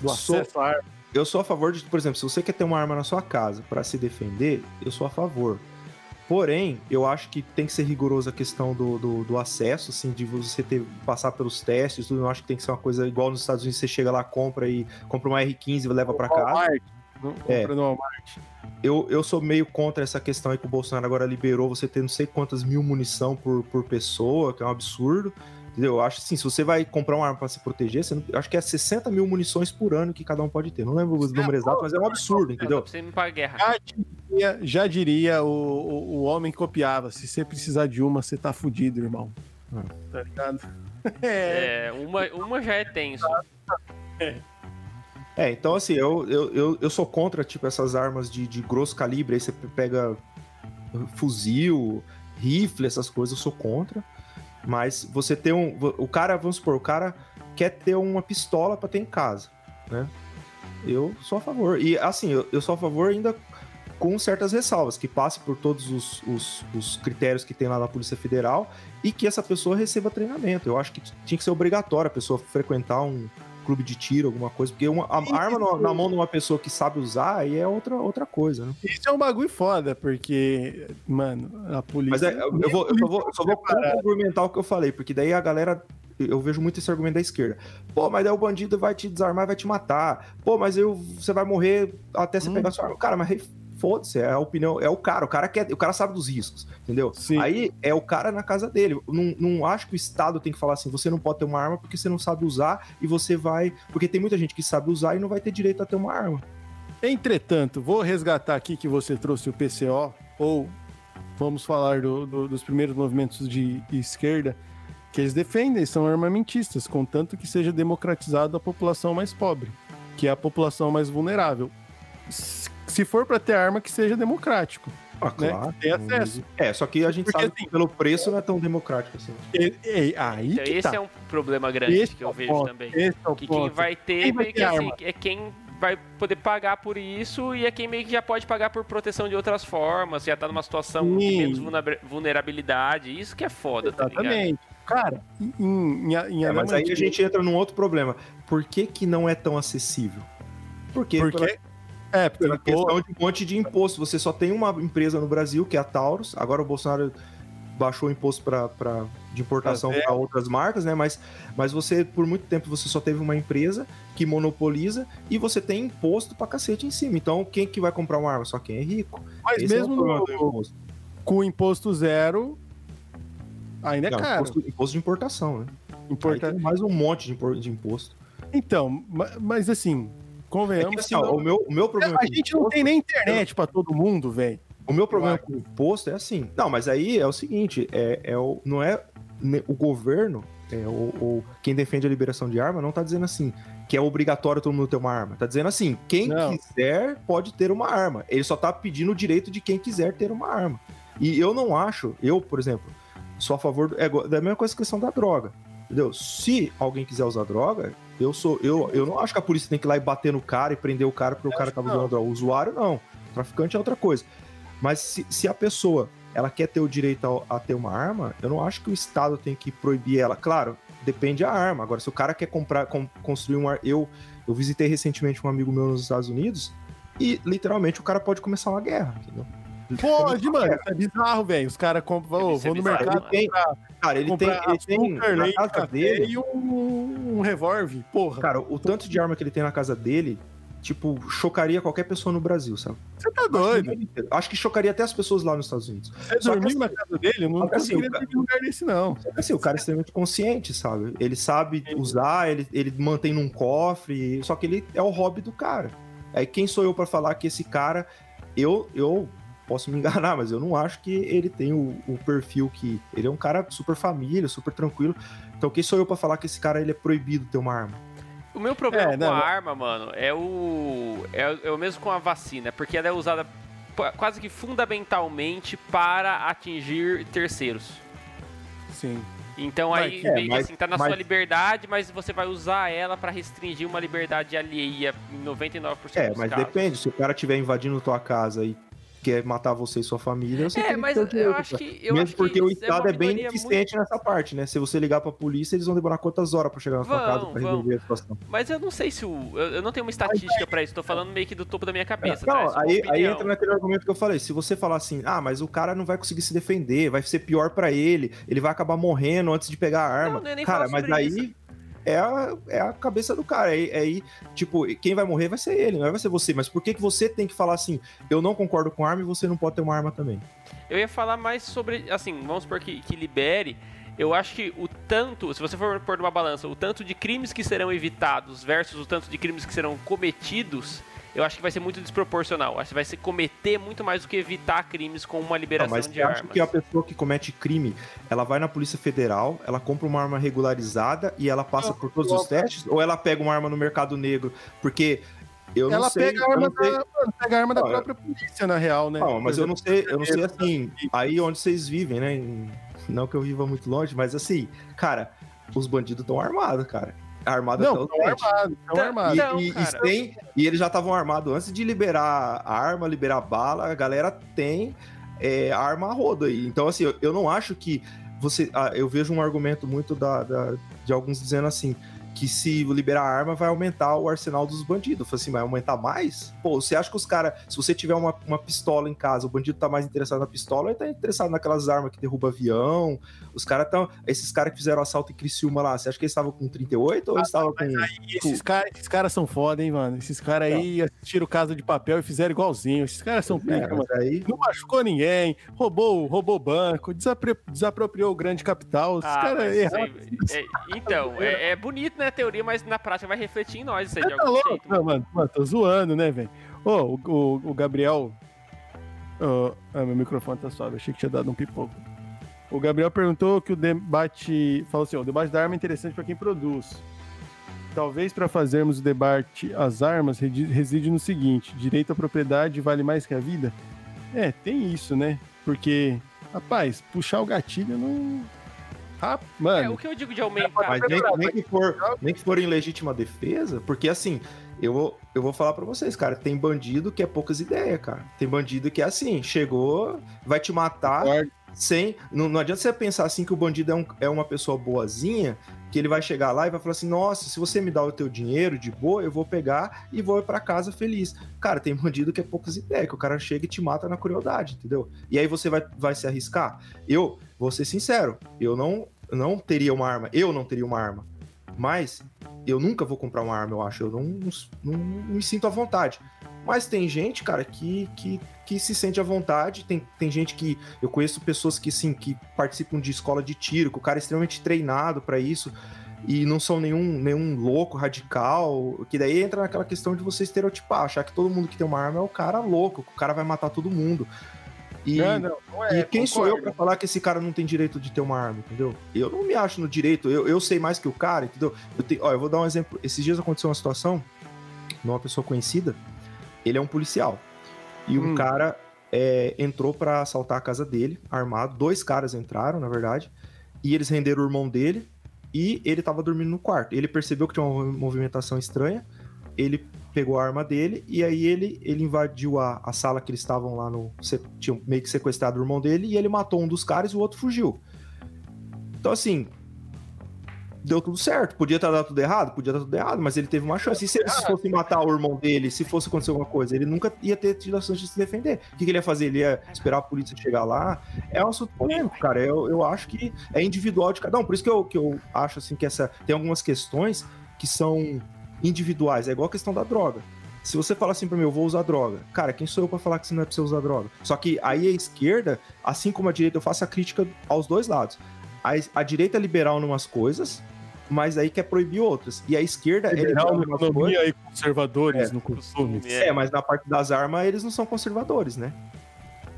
Do acesso à arma? Eu sou a favor de, por exemplo, se você quer ter uma arma na sua casa para se defender, eu sou a favor. Porém, eu acho que tem que ser rigoroso a questão do, do, do acesso, assim, de você ter passar pelos testes, tudo. Eu acho que tem que ser uma coisa igual nos Estados Unidos, você chega lá, compra e compra uma R15 e leva para casa. Não, É. compra no Walmart. Eu, eu sou meio contra essa questão aí que o Bolsonaro agora liberou você ter não sei quantas mil munição por, por pessoa, que é um absurdo. Entendeu? Eu acho assim, se você vai comprar uma arma pra se proteger, você não- eu acho que é 60 mil munições por ano que cada um pode ter. Não lembro o número exato, mas é um absurdo, Não, entendeu? você ir pra guerra. Já diria, já diria o, o, o homem que copiava. Se você precisar de uma, você tá fudido, irmão. Ah. Tá ligado? *laughs* É. É, uma, uma já é tenso. É, então assim, eu, eu, eu, eu sou contra, tipo, essas armas de, de grosso calibre, aí você pega fuzil, rifle, essas coisas, eu sou contra. Mas você ter um. O cara, vamos supor, o cara quer ter uma pistola pra ter em casa, né? Eu sou a favor. E assim, eu, eu sou a favor ainda com certas ressalvas, que passe por todos os, os, os critérios que tem lá na Polícia Federal e que essa pessoa receba treinamento. Eu acho que tinha que ser obrigatório a pessoa frequentar um clube de tiro, alguma coisa, porque uma, a arma na, na mão de uma pessoa que sabe usar aí é outra, outra coisa, né? Isso é um bagulho foda, porque, mano, a polícia. Mas é, eu, eu vou, eu só vou, eu só vou complementar o que eu falei, porque daí a galera. Eu vejo muito esse argumento da esquerda. Pô, mas daí o bandido vai te desarmar e vai te matar. Pô, mas eu, você vai morrer até você Hum. pegar sua arma. Cara, mas aí foda-se, é a opinião, é o cara, o cara quer, o cara sabe dos riscos, entendeu? Sim. Aí é o cara na casa dele. Não, não acho que o Estado tem que falar assim, você não pode ter uma arma porque você não sabe usar e você vai. Porque tem muita gente que sabe usar e não vai ter direito a ter uma arma. Entretanto, vou resgatar aqui que você trouxe o PCO, ou vamos falar do- do- dos primeiros movimentos de esquerda, que eles defendem, são armamentistas, contanto que seja democratizado a população mais pobre, que é a população mais vulnerável. Se for para ter arma, que seja democrático. Ah, Né? Tem acesso. É, só que a gente Porque, sabe assim, que pelo preço não é tão democrático assim. E- e- aí Então, que esse tá. é um problema grande Esse que é eu vejo ponto, também. Esse é o Que quem ponto. vai ter, Quem vai meio que ter assim, arma? é quem vai poder pagar por isso e é quem meio que já pode pagar por proteção de outras formas, já tá numa situação de menos vulnera- vulnerabilidade. Isso que é foda, tá ligado? Exatamente. Cara, em, em, em É, mas aí a gente entra num outro problema. Por que, que não é tão acessível? Porque, pela, Porque. É, porque pela pô, questão de um monte de imposto. Você só tem uma empresa no Brasil, que é a Taurus. Agora o Bolsonaro baixou o imposto pra, pra- de importação para outras marcas, né? Mas, mas você, por muito tempo, você só teve uma empresa que monopoliza e você tem imposto pra cacete em cima. Então, quem que vai comprar uma arma? Só quem é rico. mas Esse é o mesmo no- imposto. com o imposto zero, ainda é Não, caro. imposto, imposto de importação, né? Importa- mais um monte de, imposto. Então, ma- mas assim, É convenhamos. que, assim, o, meu, o meu problema a com gente não tem nem internet pra todo mundo, velho. O meu problema com o imposto é assim. Não, mas aí é o seguinte: é, é o, não é ne- o governo, é o, o- quem defende a liberação de arma, não tá dizendo assim que é obrigatório todo mundo ter uma arma. Tá dizendo assim: quem Não. quiser pode ter uma arma. Ele só tá pedindo o direito de quem quiser ter uma arma. E eu não acho, eu, por exemplo, sou a favor do, é da mesma coisa que a questão da droga. Entendeu? Se alguém quiser usar droga, eu sou. Eu, eu não acho que a polícia tem que ir lá e bater no cara e prender o cara porque o cara tava usando droga. O usuário, não. O traficante é outra coisa. Mas se, se a pessoa ela quer ter o direito a, a ter uma arma, eu não acho que o Estado tem que proibir ela. Claro, depende da arma. Agora, se o cara quer comprar, com- construir um ar. Eu, eu visitei recentemente um amigo meu nos Estados Unidos e literalmente o cara pode começar uma guerra, entendeu? Pode, mano. Isso é bizarro, velho. Os caras compram. É vou no mercado mano. Tem- Cara, ele tem, ele tem na casa dele. e um, um revólver. Porra. Cara, o tanto de arma que ele tem na casa dele, tipo, chocaria qualquer pessoa no Brasil, sabe? Você tá doido. Acho que chocaria até as pessoas lá nos Estados Unidos. Você Só que dormiu assim- na casa dele? Eu não que assim, conseguiria o ca- dormir em lugar desse, não. Assim, o cara é extremamente consciente, sabe? Ele sabe usar, ele, ele mantém num cofre, só que ele é o hobby do cara. Aí quem sou eu pra falar que esse cara, eu, eu posso me enganar, mas eu não acho que ele tem o, o perfil que. Ele é um cara super família, super tranquilo. Então quem sou eu pra falar que esse cara ele é proibido ter uma arma? O meu problema É, com não, a não. arma, mano, é o. É, é o mesmo com a vacina, porque ela é usada quase que fundamentalmente para atingir terceiros. Sim. Então Mas- aí, é, meio que mas- assim, tá na mas- sua liberdade, mas você vai usar ela pra restringir uma liberdade alheia em 99% É, dos mas casos. depende. Se o cara estiver invadindo tua casa e quer matar você e sua família, você É, mas eu acho que. Eu Mesmo acho porque que o uma Estado é bem minoria eficiente nessa parte, né? Se você ligar pra polícia, eles vão demorar quantas horas pra chegar na sua Vão, casa pra vão. resolver a situação. Mas eu não sei se o. Eu, não tenho uma estatística pra isso, tô falando meio que do topo da minha cabeça. tá? Não, Essa é aí, aí entra naquele argumento que eu falei. Se você falar assim, ah, mas o cara não vai conseguir se defender, vai ser pior pra ele, ele vai acabar morrendo antes de pegar a arma. Não, não ia nem cara, mas aí isso. É a, é a cabeça do cara. Aí, tipo, quem vai morrer vai ser ele, não vai ser você. Mas por que, que você tem que falar assim, eu não concordo com arma e você não pode ter uma arma também? Eu ia falar mais sobre, assim, vamos supor que, que libere. Eu acho que o tanto, se você for pôr numa balança, o tanto de crimes que serão evitados versus o tanto de crimes que serão cometidos, eu acho que vai ser muito desproporcional. Acho que vai ser cometer muito mais do que evitar crimes com uma Não, liberação mas de você acha armas. que a pessoa que comete crime, ela vai na Polícia Federal, ela compra uma arma regularizada e ela passa Não, por todos eu- os testes? Ou ela pega uma arma no mercado negro? Porque eu não Ela sei. pega a eu arma, não sei- da, mano, pega a arma da Não, eu- própria polícia, na real, né? Não, mas eu não sei, eu não sei É, assim, aí onde vocês vivem, né? Não que eu viva muito longe, mas assim, cara, os bandidos estão armados, cara. Armado Não, até os estão Tá- armados. E, Então, e- e e eles já estavam armados antes de liberar a arma, liberar bala, a galera tem é, arma a rodo aí. Então, assim, eu, eu não acho que você. ah, eu vejo um argumento muito da, da- de alguns dizendo assim: que se liberar a arma vai aumentar o arsenal dos bandidos. Eu falei assim, vai aumentar mais? Pô, você acha que os caras, se você tiver uma, uma pistola em casa, o bandido tá mais interessado na pistola, ele tá interessado naquelas armas que derrubam avião. Os caras tão. Esses caras que fizeram assalto em Criciúma lá, você acha que eles estavam com 38 ou eles estavam com. Aí, esses caras esses cara são foda, hein, mano? Esses caras aí assistiram Casa de Papel e fizeram igualzinho. Esses caras são pica, É, mano. aí, Não machucou ninguém, roubou, roubou banco, desapropriou o grande capital. Esses Ah, caras erraram. aí- é- então, é, é bonito na teoria, mas na prática vai refletir em nós isso aí de Tá algum louco? jeito. Não, mano, mano, tô zoando, né, velho? Ô, o, o, o Gabriel. Ô, ah, meu microfone tá suave, achei que tinha dado um pipoco. O Gabriel perguntou que o debate. Falou assim: o debate da arma é interessante pra quem produz. Talvez para fazermos o debate as armas reside no seguinte: direito à propriedade vale mais que a vida? É, tem isso, né? Porque, rapaz, puxar o gatilho não. Ah, É, mano, o que eu digo de aumentar. mas nem, nem que for, nem que for em legítima defesa, porque assim, eu vou, eu vou falar pra vocês, cara, tem bandido que é poucas ideias, cara. Tem bandido que é assim, chegou, vai te matar sem. Não, não adianta você pensar assim que o bandido é, um- é uma pessoa boazinha, que ele vai chegar lá e vai falar assim: nossa, se você me dá o teu dinheiro de boa, eu vou pegar e vou pra casa feliz. Cara, tem bandido que é poucas ideias, que o cara chega e te mata na crueldade, entendeu? E aí você vai, vai se arriscar? Eu, vou ser sincero, eu não, não teria uma arma, eu não teria uma arma. Mas eu nunca vou comprar uma arma, eu acho. Eu não, não, não me sinto à vontade. Mas tem gente, cara, que, que, que se sente à vontade. Tem, tem gente que. Eu conheço pessoas que, sim, que participam de escola de tiro, que o cara é extremamente treinado pra isso. E não são nenhum, nenhum louco, radical. Que daí entra naquela questão de você estereotipar, achar que todo mundo que tem uma arma é o cara louco, que o cara vai matar todo mundo. E, Não, não, não é, e quem sou eu concordo. pra falar que esse cara não tem direito de ter uma arma, entendeu? Eu não me acho no direito, eu, eu sei mais que o cara, entendeu? Eu, te, ó, eu vou dar um exemplo. Esses dias aconteceu uma situação numa pessoa conhecida, ele é um policial. E um Hum. cara é, entrou pra assaltar a casa dele, armado. Dois caras entraram, na verdade, e eles renderam o irmão dele e ele tava dormindo no quarto. Ele percebeu que tinha uma movimentação estranha, ele pegou a arma dele e aí ele, ele invadiu a, a sala que eles estavam lá no. Tinham meio que sequestrado o irmão dele e ele matou um dos caras e o outro fugiu. Então, assim. Deu tudo certo. Podia ter dado tudo errado? Podia dar tudo errado, mas ele teve uma chance. E se ele fosse matar o irmão dele, se fosse acontecer alguma coisa, ele nunca ia ter tido a chance de se defender. O que, que ele ia fazer? Ele ia esperar a polícia chegar lá? É um assunto polêmico, cara. Eu, eu acho que é individual de cada um. Por isso que eu, que eu acho assim que essa. Tem algumas questões que são individuais. É igual a questão da droga. Se você fala assim pra mim, eu vou usar droga. Cara, quem sou eu pra falar que você não é pra você usar droga? Só que aí a esquerda, assim como a direita, eu faço a crítica aos dois lados. A, a direita é liberal em umas coisas, mas aí quer proibir outras. E a esquerda é Liberal liberal na em umas coisas. economia e conservadores É. no costume. É, mas na parte das armas eles não são conservadores, né?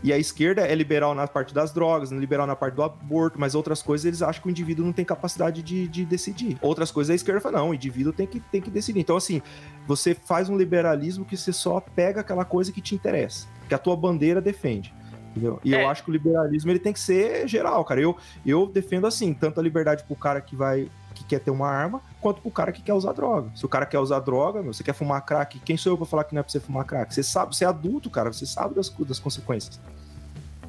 E a esquerda é liberal na parte das drogas, liberal na parte do aborto, mas outras coisas eles acham que o indivíduo não tem capacidade de, de decidir. Outras coisas a esquerda fala, não, o indivíduo tem que, tem que decidir. Então, assim, você faz um liberalismo que você só pega aquela coisa que te interessa, que a tua bandeira defende. Entendeu? E É. eu acho que o liberalismo ele tem que ser geral, cara. Eu, eu defendo assim, tanto a liberdade pro cara que vai que quer ter uma arma, quanto pro cara que quer usar droga. Se o cara quer usar droga, meu, você quer fumar crack, quem sou eu pra falar que não é pra você fumar crack? Você sabe, você é adulto, cara, você sabe das, das consequências.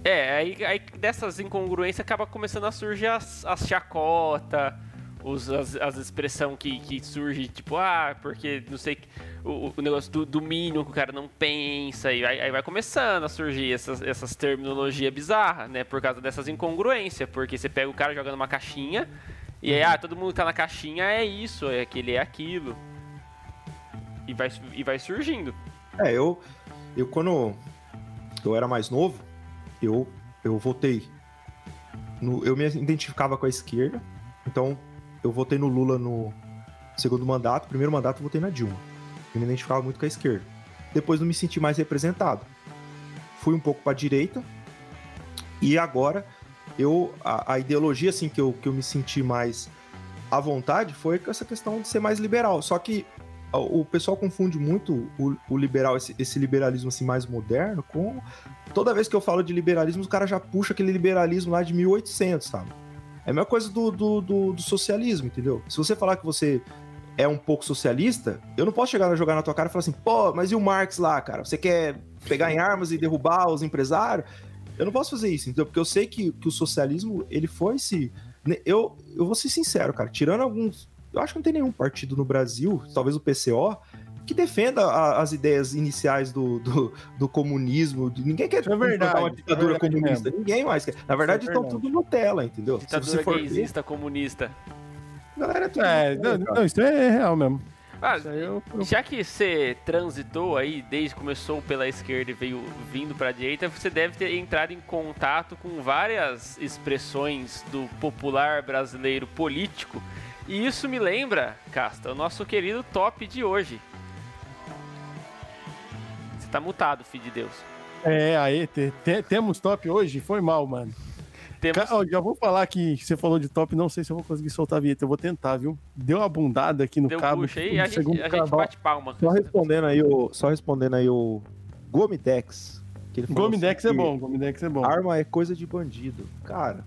É, aí, aí dessas incongruências acaba começando a surgir as, as chacota, os, as, as expressões que, que surge, tipo, ah, porque não sei, o, o negócio do, do mínimo que o cara não pensa, e aí, aí vai começando a surgir essas, essas terminologias bizarras, né, por causa dessas incongruências, porque você pega o cara jogando uma caixinha, e aí, ah, todo mundo que tá na caixinha é isso, é aquele, é aquilo. E vai, e vai surgindo. É, eu, eu quando eu era mais novo, eu, eu votei. No, eu me identificava com a esquerda, então eu votei no Lula no segundo mandato. Primeiro mandato eu votei na Dilma. Eu me identificava muito com a esquerda. Depois não me senti mais representado. Fui um pouco para direita. E agora eu a, a ideologia assim que eu, que eu me senti mais à vontade foi com essa questão de ser mais liberal. Só que o pessoal confunde muito o, o liberal, esse, esse, liberalismo assim mais moderno, com toda vez que eu falo de liberalismo, os caras já puxa aquele liberalismo lá de 1800, sabe? É a mesma coisa do, do, do, do, socialismo, entendeu? Se você falar que você é um pouco socialista, eu não posso chegar a jogar na tua cara e falar assim, pô, mas e o Marx lá, cara? Você quer pegar em armas e derrubar os empresários? Eu não posso fazer isso, entendeu? Porque eu sei que, que o socialismo, ele foi se... Eu, eu vou ser sincero, cara, tirando alguns eu acho que não tem nenhum partido no Brasil, talvez o PCO, que defenda a, as ideias iniciais do, do, do comunismo. Ninguém quer é verdade, uma ditadura é verdade comunista. mesmo. Ninguém mais quer. Na verdade, é estão verdade. tudo Nutella, entendeu? Ditadura ver, gaysista comunista. a galera é tudo É, não, não, isso é real mesmo. Ah, aí eu, eu- já que você transitou aí, desde que começou pela esquerda e veio vindo pra direita, você deve ter entrado em contato com várias expressões do popular brasileiro político. E isso me lembra, Casta, o nosso querido top de hoje. Você tá mutado, filho de Deus. É, aí, te- te- temos top hoje? Foi mal, mano. Temos... Já vou falar que você falou de top, não sei se eu vou conseguir soltar a vinheta. Eu vou tentar, viu? Deu uma bundada aqui no Deu cabo. puxa aí, a gente, a gente bate palma. Só respondendo aí o, só respondendo aí o Gomidex. Que ele falou Gomidex assim é bom, Gomidex é bom. Arma é coisa de bandido. Cara,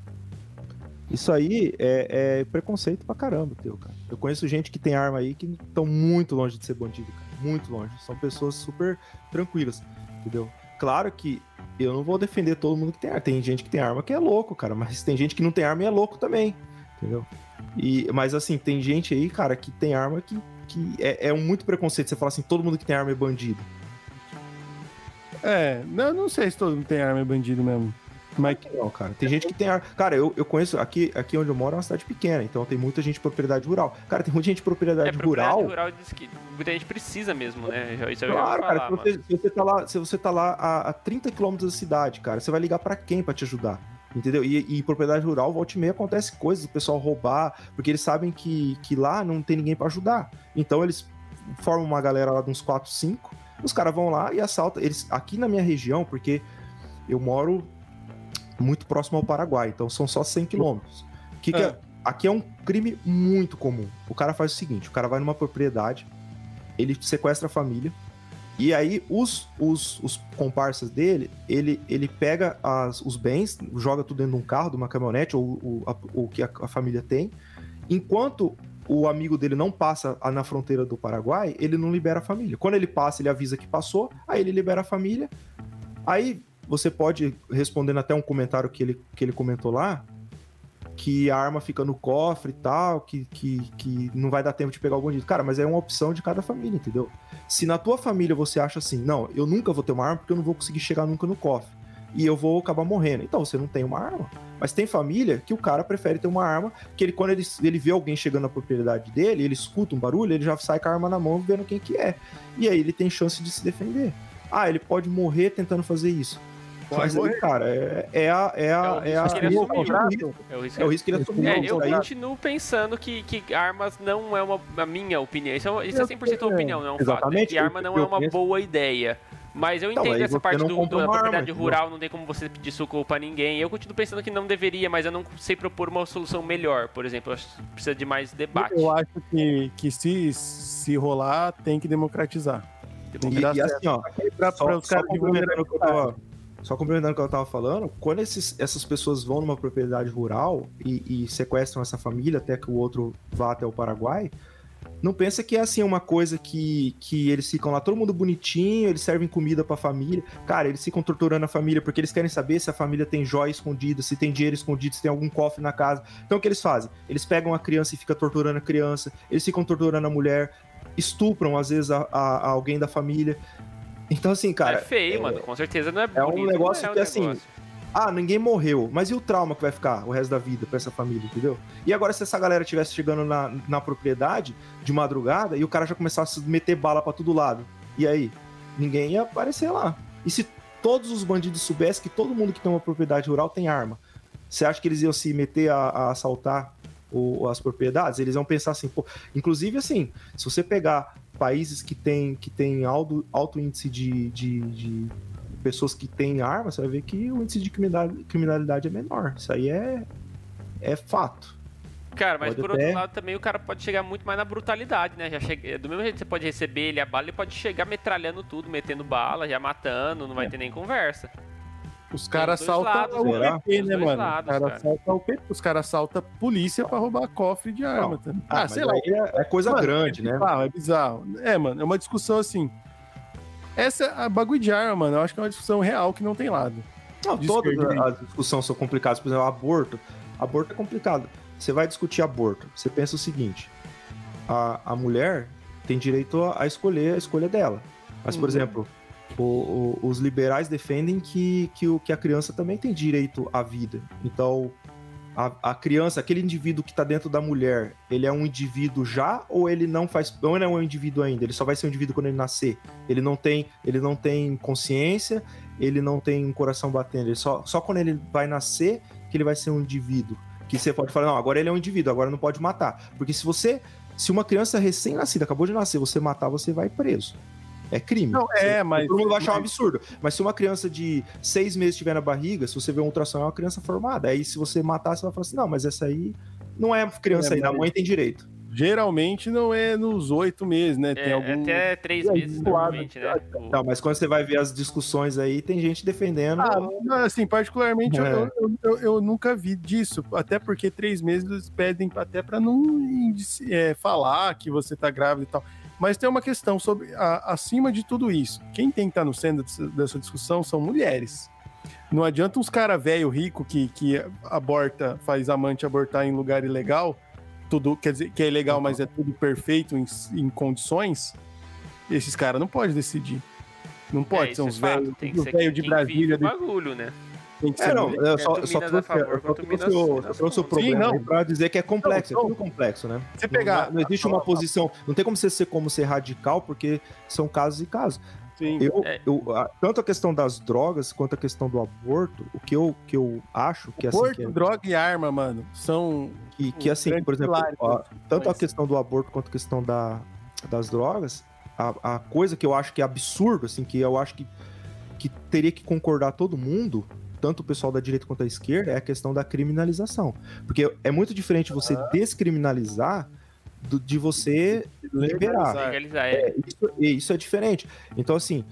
isso aí é, é preconceito pra caramba, teu, cara. Eu conheço gente que tem arma aí que estão muito longe de ser bandido, cara. Muito longe. São pessoas super tranquilas, entendeu? Claro que eu não vou defender todo mundo que tem arma. Tem gente que tem arma que é louco, cara. Mas tem gente que não tem arma e é louco também, entendeu? E, mas assim, tem gente aí, cara, que tem arma que, que é, é muito preconceito. Você fala assim, todo mundo que tem arma é bandido. É, não, não sei se todo mundo tem arma é bandido mesmo. Mas Não, cara. Tem gente que tem ar. Cara, eu, eu conheço. Aqui, aqui onde eu moro é uma cidade pequena, então tem muita gente de propriedade rural. Cara, tem muita gente de propriedade É, propriedade rural. rural diz que muita gente precisa mesmo, né? Isso já Claro, ia cara, falar, se você, se você tá lá, se você tá lá a, a 30 quilômetros da cidade, cara, você vai ligar pra quem pra te ajudar? Entendeu? E, e propriedade rural, volta e meia, acontece coisas, o pessoal roubar, porque eles sabem que, que lá não tem ninguém pra ajudar. Então eles formam uma galera lá de uns 4, 5, os caras vão lá e assaltam. Eles, aqui na minha região, porque eu moro muito próximo ao Paraguai, então são só 100 quilômetros. Que que é- É. aqui é um crime muito comum. O cara faz o seguinte: o cara vai numa propriedade, ele sequestra a família, e aí os, os, os comparsas dele, ele, ele pega as- os bens, joga tudo dentro de um carro, de uma caminhonete, ou o, a- o que a, a família tem. Enquanto o amigo dele não passa na fronteira do Paraguai, ele não libera a família. Quando ele passa, ele avisa que passou, aí ele libera a família. Aí você pode, respondendo até um comentário que ele, que ele comentou lá, que a arma fica no cofre e tal, que, que, que não vai dar tempo de pegar o bandido. Cara, mas é uma opção de cada família, entendeu? Se na tua família você acha assim, não, eu nunca vou ter uma arma porque eu não vou conseguir chegar nunca no cofre. E eu vou acabar morrendo. Então você não tem uma arma. Mas tem família que o cara prefere ter uma arma, que ele, quando ele, ele vê alguém chegando na propriedade dele, ele escuta um barulho, ele já sai com a arma na mão vendo quem que é. E aí ele tem chance de se defender. Ah, ele pode morrer tentando fazer isso. Pode morrer. cara, é, é a. É a, É é o a risco que ele é o assumiu. risco- É o risco é o risco que ele assumiu. É, eu aí- continuo pensando que, que armas não é uma a minha opinião. Isso é, isso é 100% opinião, não é um fato. Exatamente, Que arma não é uma penso- boa ideia. Mas eu Então, entendo aí essa parte não do, compra da propriedade arma, rural, não tem como você pedir socorro pra ninguém. Eu continuo pensando que não deveria, mas eu não sei propor uma solução melhor. Por exemplo, eu acho que precisa de mais debate. eu acho que, que se, se rolar, tem que democratizar. Tem que E, e assim, ó, Pra, só, pra os caras complementando o que eu tava, só complementando o que eu tava falando, quando esses, essas pessoas vão numa propriedade rural e, e sequestram essa família até que o outro vá até o Paraguai, não pensa que é assim uma coisa que, que eles ficam lá todo mundo bonitinho, eles servem comida pra família. Cara, eles ficam torturando a família porque eles querem saber se a família tem joia escondida, se tem dinheiro escondido, se tem algum cofre na casa. Então o que eles fazem? Eles pegam a criança e ficam torturando a criança, eles ficam torturando a mulher, estupram às vezes a, a- a alguém da família. Então assim, cara, é feio, mano. Com certeza não é é um negócio é que, assim, ah, ninguém morreu, mas e o trauma que vai ficar o resto da vida pra essa família, entendeu? E agora, se essa galera tivesse chegando na, na propriedade de madrugada e o cara já começasse a meter bala pra todo lado, e aí? Ninguém ia aparecer lá. E se todos os bandidos soubessem que todo mundo que tem uma propriedade rural tem arma, você acha que eles iam se meter a, a assaltar o- as propriedades? Eles iam pensar assim, pô. Inclusive, assim, se você pegar países que têm que tem alto, alto índice de, de, de pessoas que têm arma, você vai ver que o índice de criminalidade, é menor. Isso aí é, é fato. Cara, mas Pode por até- outro lado também o cara pode chegar muito mais na brutalidade, né? Já chega... Do mesmo jeito que você pode receber ele a bala, ele pode chegar metralhando tudo, metendo bala, já matando, não vai ter nem conversa. Os caras assaltam o né? PP, né, dois mano? lados, os caras cara. assaltam o PP, os caras assaltam a polícia pra roubar cofre de arma. tá? Ah, Ah, mas sei lá. é, é coisa Mano, grande, né? bizarro, é bizarro. É, mano, é uma discussão assim. Essa a bagulho de arma, mano, eu acho que é uma discussão real que não tem lado. Não, todas as discussões são complicadas. Por exemplo, aborto. Aborto é complicado. Você vai discutir aborto. Você pensa o seguinte: a, a mulher tem direito a, a escolher a escolha dela. Mas, por Uhum. exemplo, o- o- os liberais defendem que, que, o, que a criança também tem direito à vida. Então, a, a criança, aquele indivíduo que está dentro da mulher, ele é um indivíduo já ou ele não faz, ou ele é um indivíduo ainda? Ele só vai ser um indivíduo quando ele nascer. Ele não tem, ele não tem consciência, ele não tem um coração batendo. Ele só, só quando ele vai nascer que ele vai ser um indivíduo. Que você pode falar, não, agora ele é um indivíduo, agora não pode matar. Porque se você, se uma criança recém-nascida acabou de nascer, você matar, você vai preso. É crime. Não, é, mas- Todo mundo vai achar um absurdo. Mas se uma criança de seis meses estiver na barriga, se você vê um ultrassom, é uma criança formada. Aí se você matar, você vai falar assim: não, mas essa aí não é criança É, ainda, a mãe tem direito. Geralmente não é nos oito meses, né? Tem É, algum. Até três aí, meses, normalmente, né? Não, mas quando você vai ver as discussões aí, tem gente defendendo. Ah, não, assim, particularmente eu- É. eu, eu, eu- eu nunca vi disso, até porque três meses eles pedem até para não é, falar que você tá grávida e tal. Mas tem uma questão sobre, a- acima de tudo isso, quem tem que estar no centro dessa, discussão são mulheres. Não adianta uns cara velho rico que, que aborta, faz amante abortar em lugar ilegal, tudo quer dizer que é ilegal, mas é tudo perfeito em, em condições. Esses caras não podem decidir. Não pode é, uns é fato, velhos tem que ser velho de Brasília. o bagulho, né? É, não, eu só, Tanto só a trouxe, favor, eu trouxe, o- eu trouxe o problema para dizer que é complexo, Não, é tudo complexo, né? Você pegar. Não, não existe uma posição, não tem como você ser como ser radical, porque são casos e casos. Sim. Eu, É. eu- a- tanto a questão das drogas quanto a questão do aborto, o que eu, que eu acho que assim, Porto, que, é- droga e arma, mano, são. que, que, assim, grande por exemplo, pilar, ó, tanto a questão do aborto quanto a questão da, das drogas, a, a coisa que eu acho que é absurdo, assim, que eu acho que, que teria que concordar todo mundo, tanto o pessoal da direita quanto da esquerda, é a questão da criminalização. Porque é muito diferente você descriminalizar do- de você liberar. Legalizar, é. É, isso, isso é diferente. Então, assim,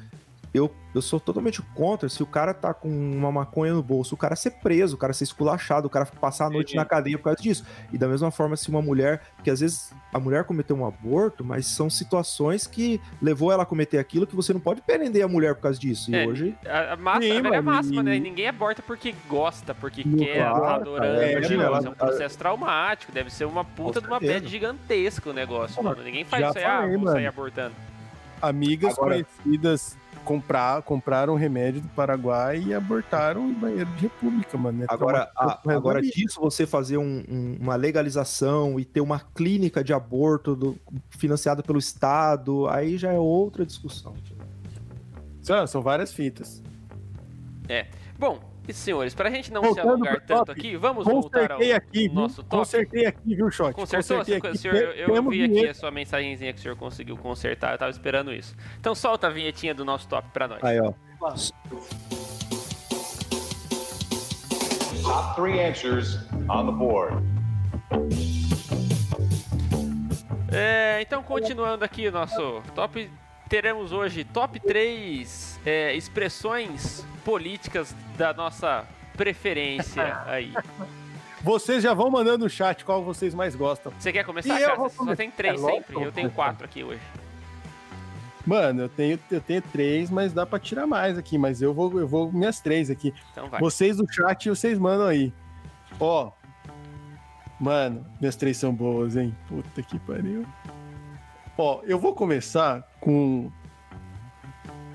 eu, eu sou totalmente contra se o cara tá com uma maconha no bolso, o cara ser preso, o cara ser esculachado, o cara passar a noite Sim. na cadeia por causa disso. E da mesma forma, se uma mulher, porque às vezes a mulher cometeu um aborto, mas são situações que levou ela a cometer aquilo que você não pode prender a mulher por causa disso. E É, hoje. A, a, massa, Sim, a velha mano, máxima, né? Ninguém aborta porque gosta, porque Não, quer, claro, tá adorando. é, tipo, ela- é um processo traumático, deve ser uma puta de uma bad gigantesca o negócio, Pô, mano. Ninguém faz isso aí, ah, sair abortando. Amigas Agora- conhecidas comprar, compraram remédio do Paraguai e abortaram em banheiro de república, mano. É Agora, a- agora vida. disso você fazer um- um- uma legalização e ter uma clínica de aborto do- financiada pelo Estado, aí já é outra discussão. São, são várias fitas. Bom, e senhores, pra gente não se Voltando alongar pro tanto top, aqui, vamos voltar ao aqui, nosso top. Consertei aqui, viu, Shot? Consertou? Consertei aqui. senhor, eu, eu vi aqui a sua mensagenzinha que o senhor conseguiu consertar, eu tava esperando isso. Então solta a vinhetinha do nosso top pra nós. Aí, ó. Top three answers on the board. É, então, continuando aqui o nosso top, teremos hoje top 3 é, expressões políticas da nossa preferência *laughs* aí. Vocês já vão mandando no chat qual vocês mais gostam. Você quer começar, E eu cara? vou Você só tem três É, sempre, eu tenho quatro aqui hoje. Mano, eu tenho, eu tenho três, mas dá pra tirar mais aqui. Mas eu vou, eu vou minhas três aqui. Então vai. Vocês do chat, vocês mandam aí. Ó. Mano, minhas três são boas, hein? Puta que pariu. Ó, eu vou começar com.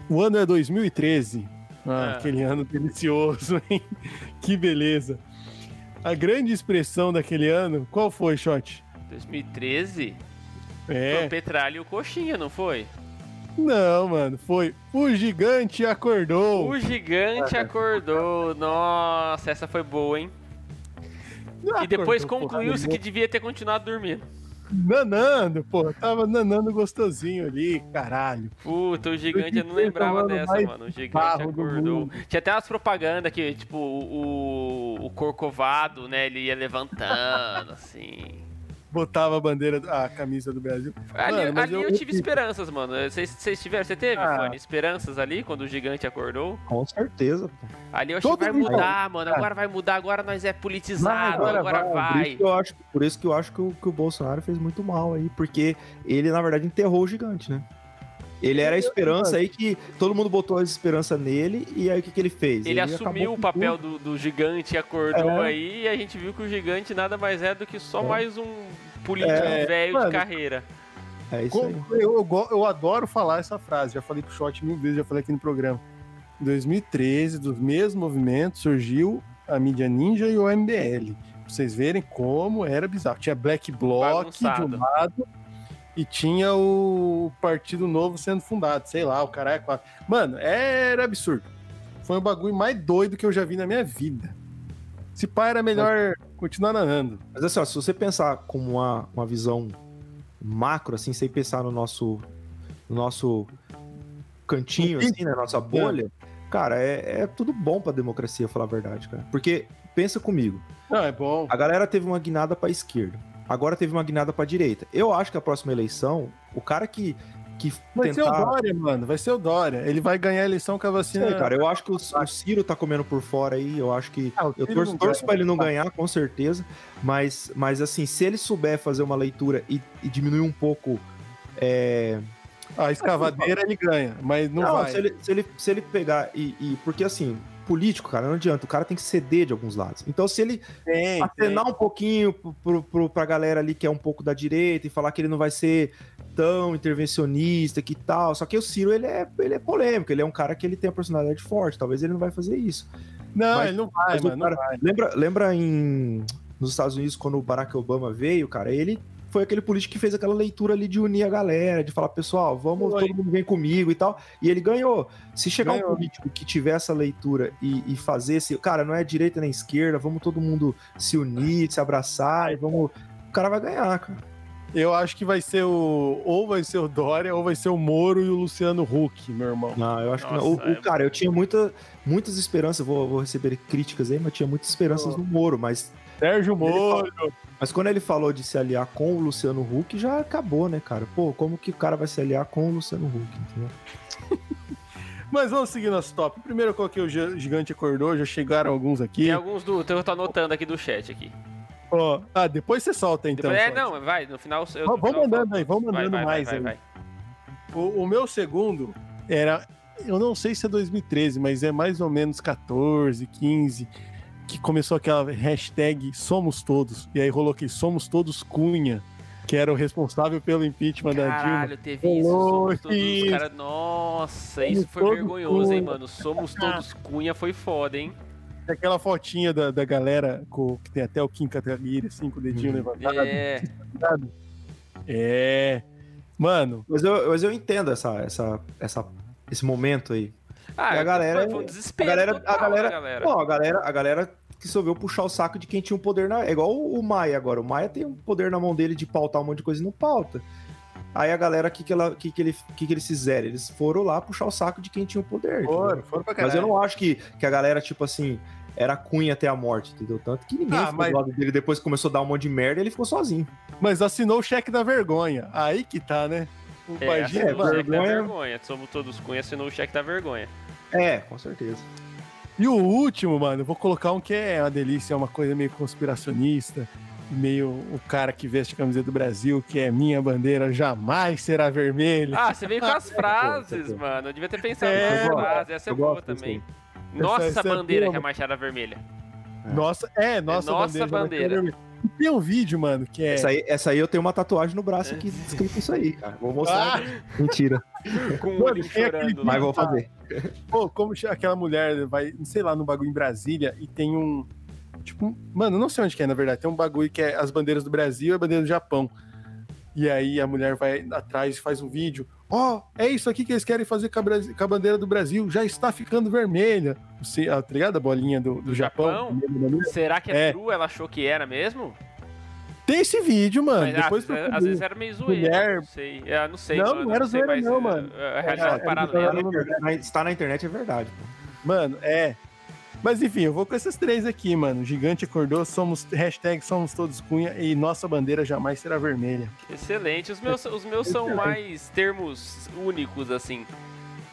O ano é 2013. Ah, Ah. aquele ano delicioso, *laughs* hein? Que beleza. A grande expressão daquele ano, qual foi, Shot? 2013? Foi É. o Petralha e o Coxinha, não foi? Não, mano, foi O Gigante Acordou. O gigante acordou. Nossa, essa foi boa, hein? Não E depois concluiu-se que nenhuma. devia ter continuado dormindo. Nanando, pô. Tava nanando gostosinho ali, caralho. Puta, o gigante eu não lembrava dessa, mano. O gigante acordou. Tinha até umas propagandas que, tipo, o, o Corcovado, né, ele ia levantando, assim. Botava a bandeira, a camisa do Brasil. Ali, Mano, ali eu, eu- tive esperanças, mano. Vocês tiveram, você teve, Ah. Fanny, esperanças ali quando o gigante acordou? Com certeza. pô. Ali eu achei que vai mundo- mudar, mano. Agora vai mudar, agora nós é politizado, Vai, agora, agora vai. Por isso, que eu acho, por isso que eu acho que o, que o Bolsonaro fez muito mal aí, porque ele, na verdade, enterrou o gigante, né? Ele era a esperança aí que todo mundo botou a esperança nele, e aí o que, que ele fez? Ele, acabou assumiu o papel do, do gigante e acordou É. aí, e a gente viu que o gigante nada mais é do que só É. mais um político É, velho mano. de carreira. É isso aí. Eu, eu, eu adoro falar essa frase, já falei pro Shot mil vezes, já falei aqui no programa. Em 2013, dos mesmos movimentos, surgiu a mídia ninja e o MBL. Pra vocês verem como era bizarro. Tinha Black Bloc de Bagunçado. um lado e tinha o Partido Novo sendo fundado, sei lá, o cara é quatro. Mano, era absurdo. Foi o bagulho mais doido que eu já vi na minha vida. Se pá, era melhor continuar nadando. Mas assim, ó, se você pensar como uma, uma visão macro, assim, sem pensar no nosso, no nosso cantinho, assim, na nossa bolha, cara, é, é tudo bom pra democracia, falar a verdade, cara. Porque, pensa comigo, Não, é bom. a galera teve uma guinada pra esquerda, agora teve uma guinada pra direita. Eu acho que a próxima eleição, o cara que, que Vai ser o tentar... Dória, mano. Vai ser o Dória. Ele vai ganhar a eleição com a vacina. Sei, cara, eu acho que o, o Ciro tá comendo por fora aí, eu acho que Ah, Eu torço, não torço pra ele não ganhar, com certeza. Mas, mas assim, se ele souber fazer uma leitura e, e diminuir um pouco. É... A escavadeira ele ganha, mas não, vai. Se, ele, se, ele, se ele pegar e, e- Porque assim, político, cara, não adianta. O cara tem que ceder de alguns lados. Então, se ele Tem, tem. acenar um pouquinho pro, pro, pra galera ali que é um pouco da direita e falar que ele não vai ser tão intervencionista que tal. Só que o Ciro, ele é, ele é polêmico, ele é um cara que ele tem a personalidade forte. Talvez ele não vai fazer isso. Não, Mas- ele não vai, mano. cara-. Lembra, lembra em nos Estados Unidos quando o Barack Obama veio, cara, ele foi aquele político que fez aquela leitura ali de unir a galera, de falar, pessoal, vamos, Foi. todo mundo vem comigo e tal. E ele ganhou. Se chegar Ganhou. um político que tiver essa leitura e, e fazer esse, cara, não é direita nem esquerda, vamos todo mundo se unir, se abraçar e vamos, o cara vai ganhar, cara. Eu acho que vai ser o. Ou vai ser o Dória, ou vai ser o Moro e o Luciano Huck, meu irmão. Não, eu acho que Nossa, não. O, o- é- cara, eu tinha muita, muitas esperanças, vou, vou receber críticas aí, mas tinha muitas esperanças Oh. no Moro, mas Sérgio Moro. Mas quando ele falou de se aliar com o Luciano Huck, já acabou, né, cara? Pô, como que o cara vai se aliar com o Luciano Huck, entendeu? *laughs* Mas vamos seguir nosso top. Primeiro eu coloquei o Gi- Gigante Acordou, já chegaram alguns aqui. Tem alguns do. Eu tô anotando aqui do chat aqui. Ó, ah, depois você solta então. Depois- é, não, vai, no final. Eu, Vamos final mandando aí, vamos mandando vai, mais vai, aí. vai, vai. O, o meu segundo era. Eu não sei se é 2013, mas é mais ou menos 14, 15, que começou aquela hashtag Somos Todos. E aí rolou aqui Somos Todos Cunha, que era o responsável pelo impeachment da Dilma. Caralho, teve isso. Rolou Somos todos isso. cara... Nossa, Somos isso foi vergonhoso, hein, Cunha. mano. Somos todos Cunha foi foda, hein? Aquela fotinha da, da galera com, que tem até o Kim Kataguiri, assim, com o dedinho Uhum. levantado. É. É. Mano, Mas eu, mas eu entendo essa, essa, essa, esse momento aí. Ah, E a galera- foi, um desespero. a galera- a total galera- da galera. Não, a galera, a galera que resolveu puxar o saco de quem tinha um poder na. É igual o, Maia agora. O Maia tem um poder na mão dele de pautar um monte de coisa e não pauta. Aí a galera, o que, que, ela, que, que, ele, que, que eles fizeram? Eles foram lá puxar o saco de quem tinha o poder. foram, foram pra caralho. Mas eu não acho que, que a galera, tipo assim, era cunha até a morte, entendeu? Tanto que ninguém Ah, ficou mas- do lado dele depois começou a dar um monte de merda ele ficou sozinho. Mas assinou o cheque da vergonha. Aí que tá, né? O É, da vergonha. vergonha. Somos todos Cunha, assinou o cheque da vergonha. É, com certeza. E o último, mano, eu vou colocar um que é uma delícia, é uma coisa meio conspiracionista, meio o cara que veste a camiseta do Brasil, que é minha bandeira jamais será vermelha. Ah, você veio com as *laughs* Essa frases, é boa. mano. Eu devia ter pensado É, nas frases. Essa é boa também. aí. Nossa Essa- essa é bandeira boa, que é a Machada Vermelha. Nossa, é, nossa, nossa bandeira. bandeira. Tem um vídeo, mano, que é. Essa, aí, essa aí eu tenho uma tatuagem no É. braço aqui escrito isso aí, cara. Vou mostrar. Ah, Mentira. *laughs* Com Mano, olho tem aquele chorando. Mas lá. vou fazer. pô, como aquela mulher vai, sei lá, no bagulho em Brasília e tem um. Tipo, mano, eu não sei onde que é, na verdade. Tem um bagulho que é as bandeiras do Brasil e a bandeira do Japão. E aí a mulher vai atrás e faz um vídeo. Ó, é isso aqui que eles querem fazer com a, com a bandeira do Brasil. Já está ficando vermelha. Você, ah, tá ligado? A bolinha do, do Do Japão. Será que é, É. true? Ela achou que era mesmo? Tem esse vídeo, mano. Mas, Depois ah, procura. às vezes era meio zoeira. Mulher- Não sei. É, não sei, Não, mano. não era mas, não, é, mano. É, É, paralela. é, é, Na- Está na internet, é verdade. pô. Mano, é. Mas enfim, eu vou com esses três aqui, mano. Gigante acordou, somos hashtag somos todos cunha e nossa bandeira jamais será vermelha. Excelente. Os meus, os meus são mais termos únicos, assim.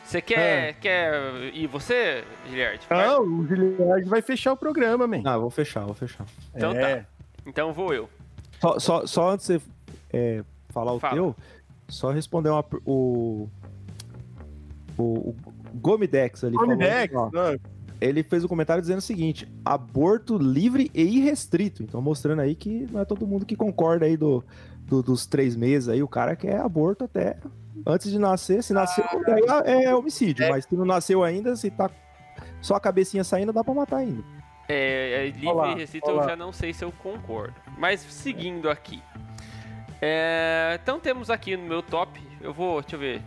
Você É. quer, quer. E você, Giliard? Não, o Giliard vai fechar o programa, man. Eu vou fechar, vou fechar. Então é. Então vou eu. Só, só, só antes de você é, falar o Fala. teu, só responder uma, o, o, o Gomidex ali. falou, Comidex, ó, não, ele fez um comentário dizendo o seguinte: aborto livre e irrestrito. Então, mostrando aí que não é todo mundo que concorda aí do, do- dos três meses aí. O cara quer aborto até antes de nascer. Se nasceu, daí é, é homicídio. Mas se não nasceu ainda, se tá só a cabecinha saindo, dá pra matar ainda. É, é, livre Olá, e restrito eu olá. já não sei se eu concordo. Mas seguindo aqui. É, então temos aqui no meu top. Eu vou. Deixa eu ver.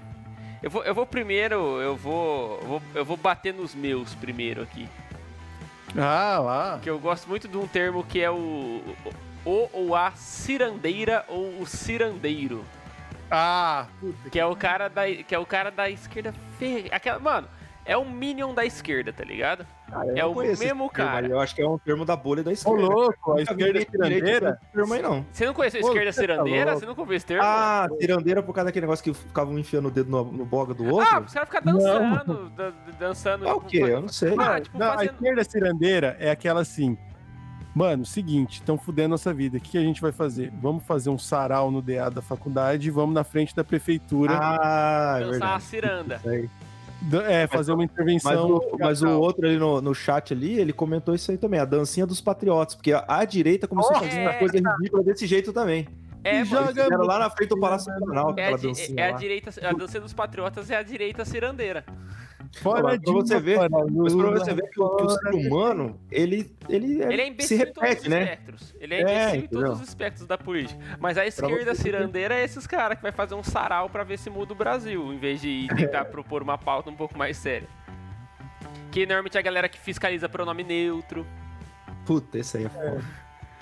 Eu vou, eu vou primeiro. Eu vou, eu vou. Eu vou bater nos meus primeiro aqui. Ah, lá. Que eu gosto muito de um termo que é o. O ou a cirandeira ou o cirandeiro. Ah, puta Que é o cara da, que é o cara da esquerda fe... Aquela, mano, é o minion da esquerda, tá ligado? Eu É não o mesmo termo, cara. Eu acho que é um termo da bolha da Ô, esquerda. louco, a esquerda cirandeira. termo aí, não. Você não conheceu a esquerda tá cirandeira? Você nunca ouviu esse termo? Ah, cirandeira por causa daquele negócio que ficavam enfiando o dedo no, no boga do outro? Ah, os caras ficam dançando, dan- dançando. é o quê? Eu não sei. Ah, tipo, Não, a fazendo... esquerda cirandeira é aquela assim. Mano, seguinte, estão fudendo nossa vida. O que a gente vai fazer? Vamos fazer um sarau no DA da faculdade e vamos na frente da prefeitura Ah, é dançar uma verdade. ciranda. É, fazer uma Mas intervenção. o, mas o outro ali no, no chat ali, ele comentou isso aí também, a dancinha dos patriotas, porque a, a direita começou a fazer É. uma coisa ridícula desse jeito também. É, E joga- fizeram lá na frente do Palácio Planalto, É dancinha é a direita, a dança dos patriotas é a direita cirandeira. Fora Pra Dilma, você ver, fora Mas pra você ver que o, que o ser humano, ele, ele, Ele é se imbecil em todos repete, os né? espectros. Ele é É, imbecil em todos os espectros da política. Mas a esquerda cirandeira é esses caras que vai fazer um sarau pra ver se muda o Brasil, em vez de *laughs* tentar propor uma pauta um pouco mais séria. Que normalmente é a galera que fiscaliza pronome neutro. Puta, esse aí é foda.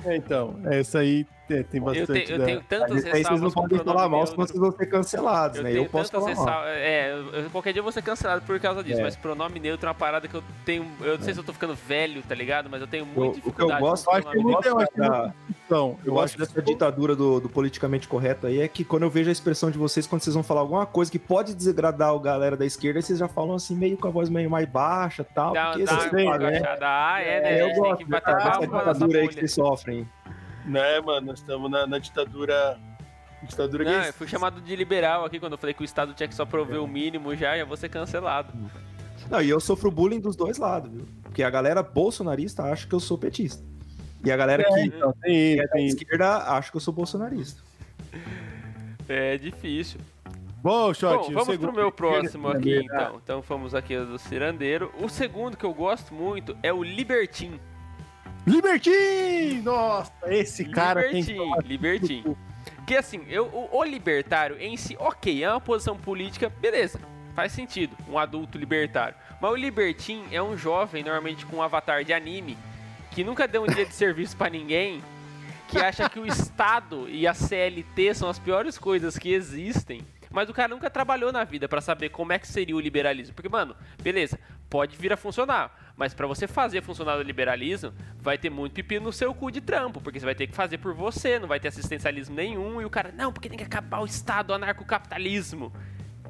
É, então, essa aí é, tem Eu, bastante. te- eu da- tenho tantas Mas aí vocês não ressalvas podem falar mal, senão vocês vão ser cancelados, Eu né? tenho Eu posso falar mal. ressalvas. É, eu- qualquer dia eu vou ser cancelado por causa disso, É. mas pronome neutro é uma parada que eu tenho. Eu não sei se eu tô ficando velho, tá ligado? Mas eu tenho muita Eu- o que eu dificuldade gosto- Eu acho que tem, eu acho que da- não tem discussão. Eu gosto dessa ditadura do, do politicamente correto aí, é que quando eu vejo a expressão de vocês, quando vocês vão falar alguma coisa que pode desagradar o galera da esquerda, aí vocês já falam assim, meio com a voz meio mais baixa e tal. Dá, porque dá vocês sabem, né? Ah, é, né? É, eu gente tem gosto que dessa, bater nossa ditadura aí que vocês sofrem. Né, mano? Nós estamos na, na ditadura. Ditadura Não, eu fui chamado de liberal aqui quando eu falei que o Estado tinha que só prover o mínimo já, já vou ser cancelado. Não, e eu sofro bullying dos dois lados, viu? Porque a galera bolsonarista acha que eu sou petista. E a galera que Então, tem é isso, da esquerda acha que eu sou bolsonarista. É difícil. Bom, Shot, Bom, vamos segundo- pro meu próximo aqui, então. Então fomos aqui do cirandeiro. O segundo que eu gosto muito é o Libertin. Libertin! Nossa, esse cara tem que Libertin, Libertin. Que assim, eu, o, o libertário em si, ok, é uma posição política, beleza, faz sentido, um adulto libertário. Mas o libertin é um jovem, normalmente com um avatar de anime, que nunca deu um dia de serviço pra ninguém, que acha que o Estado e a CLT são as piores coisas que existem. Mas o cara nunca trabalhou na vida pra saber como é que seria o liberalismo. Porque, mano, beleza, pode vir a funcionar. Mas pra você fazer funcionar o liberalismo, vai ter muito pepino no seu cu de trampo. Porque você vai ter que fazer por você, não vai ter assistencialismo nenhum. E o cara, não, porque tem que acabar o Estado, o anarcocapitalismo.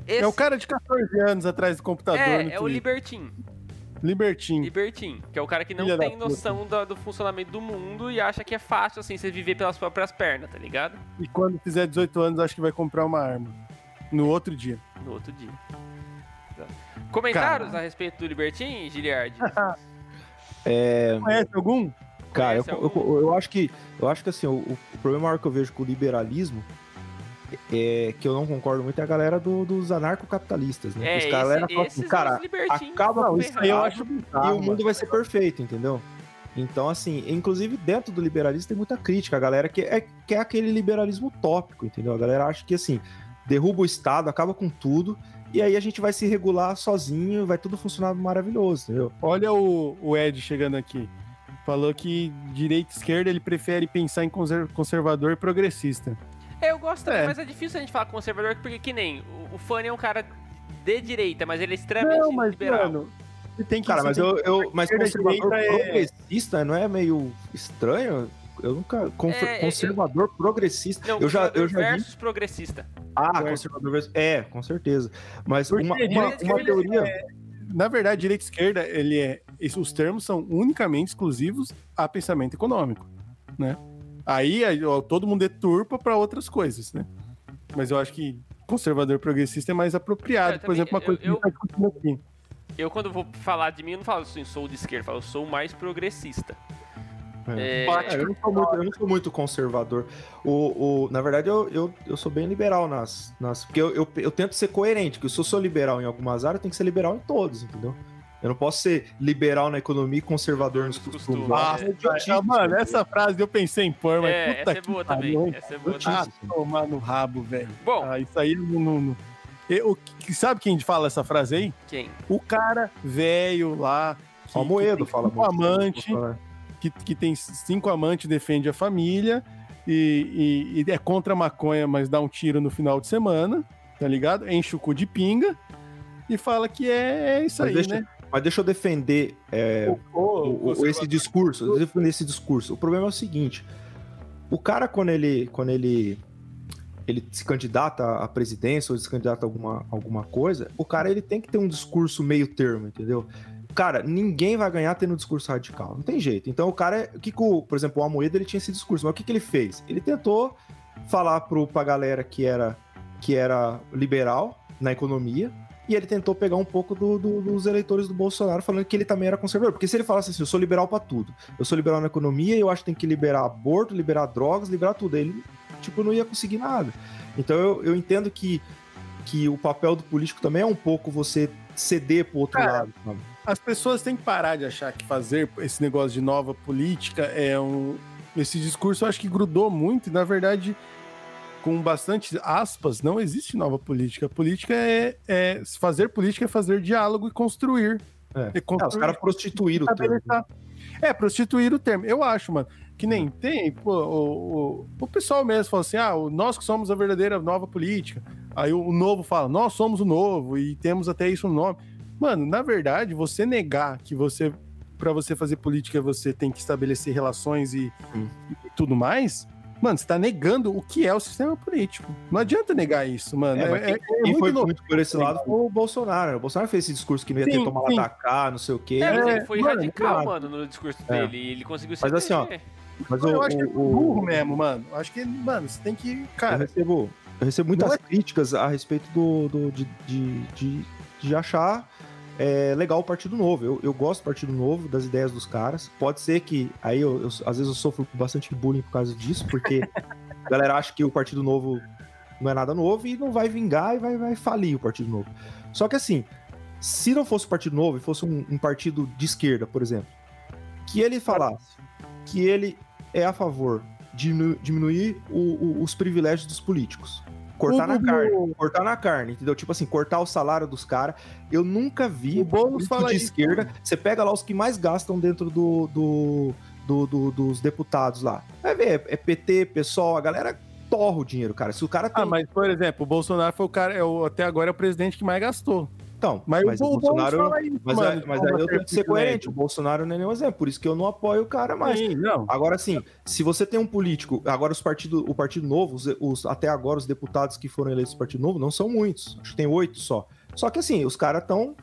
Esse É o cara de 14 anos atrás do computador. é, é o libertin. Libertin. Libertin, que é o cara que não Filha tem noção da- do funcionamento do mundo e acha que é fácil, assim, você viver pelas próprias pernas, tá ligado? E quando fizer 18 anos, acho que vai comprar uma arma. No outro dia. No outro dia. Tá. Comentários Caralho. a respeito do Libertin, Giliard? *laughs* Conhece algum? Cara, eu, Conhece eu, algum? eu acho que eu acho que assim, o, o problema maior que eu vejo com o liberalismo é que eu não concordo muito é a galera do- dos anarcocapitalistas, né? É, Os galera esse, falam assim, cara, acaba com isso aí, eu acho e o mundo vai ser perfeito, entendeu? Então, assim, inclusive dentro do liberalismo tem muita crítica. A galera que é, que é aquele liberalismo utópico, entendeu? A galera acha que, assim, derruba o Estado, acaba com tudo, e aí a gente vai se regular sozinho, vai tudo funcionar maravilhoso, entendeu? Olha o, o Ed chegando aqui. Falou que direita e esquerda ele prefere pensar em conser- conservador e progressista. É, eu gosto também, É. mas é difícil a gente falar conservador, porque que nem o, o Fanny é um cara de direita, mas ele é extremamente Não, mas, liberal. mano, tem que. Cara, mas tem eu, que- eu mas conservador é- progressista não é meio estranho? Eu nunca. confer- É, eu- conservador progressista. Não, eu já, eu conservador já vi. versus progressista. Ah, Certo. conservador versus. É, com certeza. Mas Porque uma, uma, uma teoria. Na verdade, direita e esquerda, ele é. Os termos são unicamente exclusivos a pensamento econômico, né? Aí todo mundo deturpa para outras coisas, né? Mas eu acho que conservador progressista é mais apropriado. Eu Por exemplo, uma também- coisa que a gente eu- tá discutindo aqui. eu quando vou falar de mim, eu não falo assim, sou de esquerda, eu falo, sou mais progressista. É. É, É, eu, não sou muito, eu não sou muito conservador. O, o, na verdade, eu, eu, eu sou bem liberal nas. nas porque eu, eu, eu tento ser coerente, que se eu sou liberal em algumas áreas, eu tenho que ser liberal em todos, entendeu? Eu não posso ser liberal na economia e conservador nos costumes. costumes, Ah, é. é Ah, mano, essa frase eu pensei em pôr, mas É, puta essa é que boa pariu, também. Essa é boa. Ah, tomar no rabo, velho. Bom, Ah, isso aí não. não, não. Eu, que- sabe quem fala essa frase aí? quem? O cara velho lá. Que, Moedo que fala cinco muito. amante, que, que tem cinco amantes, defende a família e, e- e é contra a maconha, mas dá um tiro no final de semana, tá ligado? Enche o cu de pinga e fala que é, é isso Mas aí, deixa- né? Mas deixa eu defender é, O- o- esse discurso, eu defendo esse discurso. O problema é o seguinte: o cara, quando ele, quando ele, ele se candidata à presidência ou se candidata a alguma, alguma coisa, o cara ele tem que ter um discurso meio termo, entendeu? Cara, ninguém vai ganhar tendo um discurso radical, não tem jeito. Então o cara, o que, o, por exemplo, o Amoedo ele tinha esse discurso, mas o que, que ele fez? Ele tentou falar pro, pra galera que era, que era liberal na economia, e ele tentou pegar um pouco do- do- dos eleitores do Bolsonaro, falando que ele também era conservador. Porque se ele falasse assim, eu sou liberal pra tudo, eu sou liberal na economia, eu acho que tem que liberar aborto, liberar drogas, liberar tudo. Ele, tipo, não ia conseguir nada. Então eu, eu entendo que, que o papel do político também é um pouco você ceder pro outro Cara, lado. sabe? As pessoas têm que parar de achar que fazer esse negócio de nova política é um. Esse discurso eu acho que grudou muito e, na verdade, com bastante aspas, não existe nova política. Política é, é fazer política é fazer diálogo e construir. É. E Ah, construir os caras prostituíram o termo. estabelecer- É, prostituir o termo. Eu acho, mano, que nem tem, pô, o, o, o pessoal mesmo fala assim, ah, nós que somos a verdadeira nova política. Aí o, o novo fala, nós somos o novo e temos até isso no nome. Mano, na verdade, você negar que você, para você fazer política, você tem que estabelecer relações e, Hum. e tudo mais, mano, você tá negando o que é o sistema político. Não adianta negar isso, mano. É, É- é- é Quem muito foi louco. muito por esse lado foi o Bolsonaro. O Bolsonaro fez esse discurso que não ia ter Sim, tomar sim. da cá, não sei o quê. É, mas É, ele foi mano, radical, mano, no discurso É. dele. e Ele conseguiu se Mas assim, ó. Mas Eu acho que é o- o- burro mesmo, mano. Eu acho que, mano, você tem que. Eu Cara, recebo, eu recebo muitas Não é- críticas a respeito do, do- de, de, de, de achar é, legal o Partido Novo. Eu, eu gosto do Partido Novo, das ideias dos caras. Pode ser que aí eu, eu- às vezes eu sofro bastante bullying por causa disso, porque a galera acha que o Partido Novo não é nada novo e não vai vingar e vai, vai falir o Partido Novo. Só que assim, se não fosse o Partido Novo e fosse um, um partido de esquerda, por exemplo, que ele falasse que ele é a favor de diminu- diminuir o- o- os privilégios dos políticos. Cortar na carne. Cortar na carne, entendeu? Tipo assim, cortar o salário dos caras. Eu nunca vi O Boulos fala de isso, esquerda. Você pega lá os que mais gastam dentro do, do, do- do- dos deputados lá. Vai ver, é PT, PSOL, a galera torra o dinheiro, cara. Se o cara tem. Ah, mas, por exemplo, o Bolsonaro foi o cara, é o, até agora é o presidente que mais gastou. Então, Mas, mas, o, o Bolsonaro. Isso, Mas, mano, mas aí eu tenho que ser coerente. O Bolsonaro não é nenhum exemplo. Por isso que eu não apoio o cara mais. Sim, não. Agora sim, se você tem um político, agora os partidos, o Partido Novo, os, os- até agora os deputados que foram eleitos do Partido Novo não são muitos, acho que tem oito só. Só que assim, os caras estão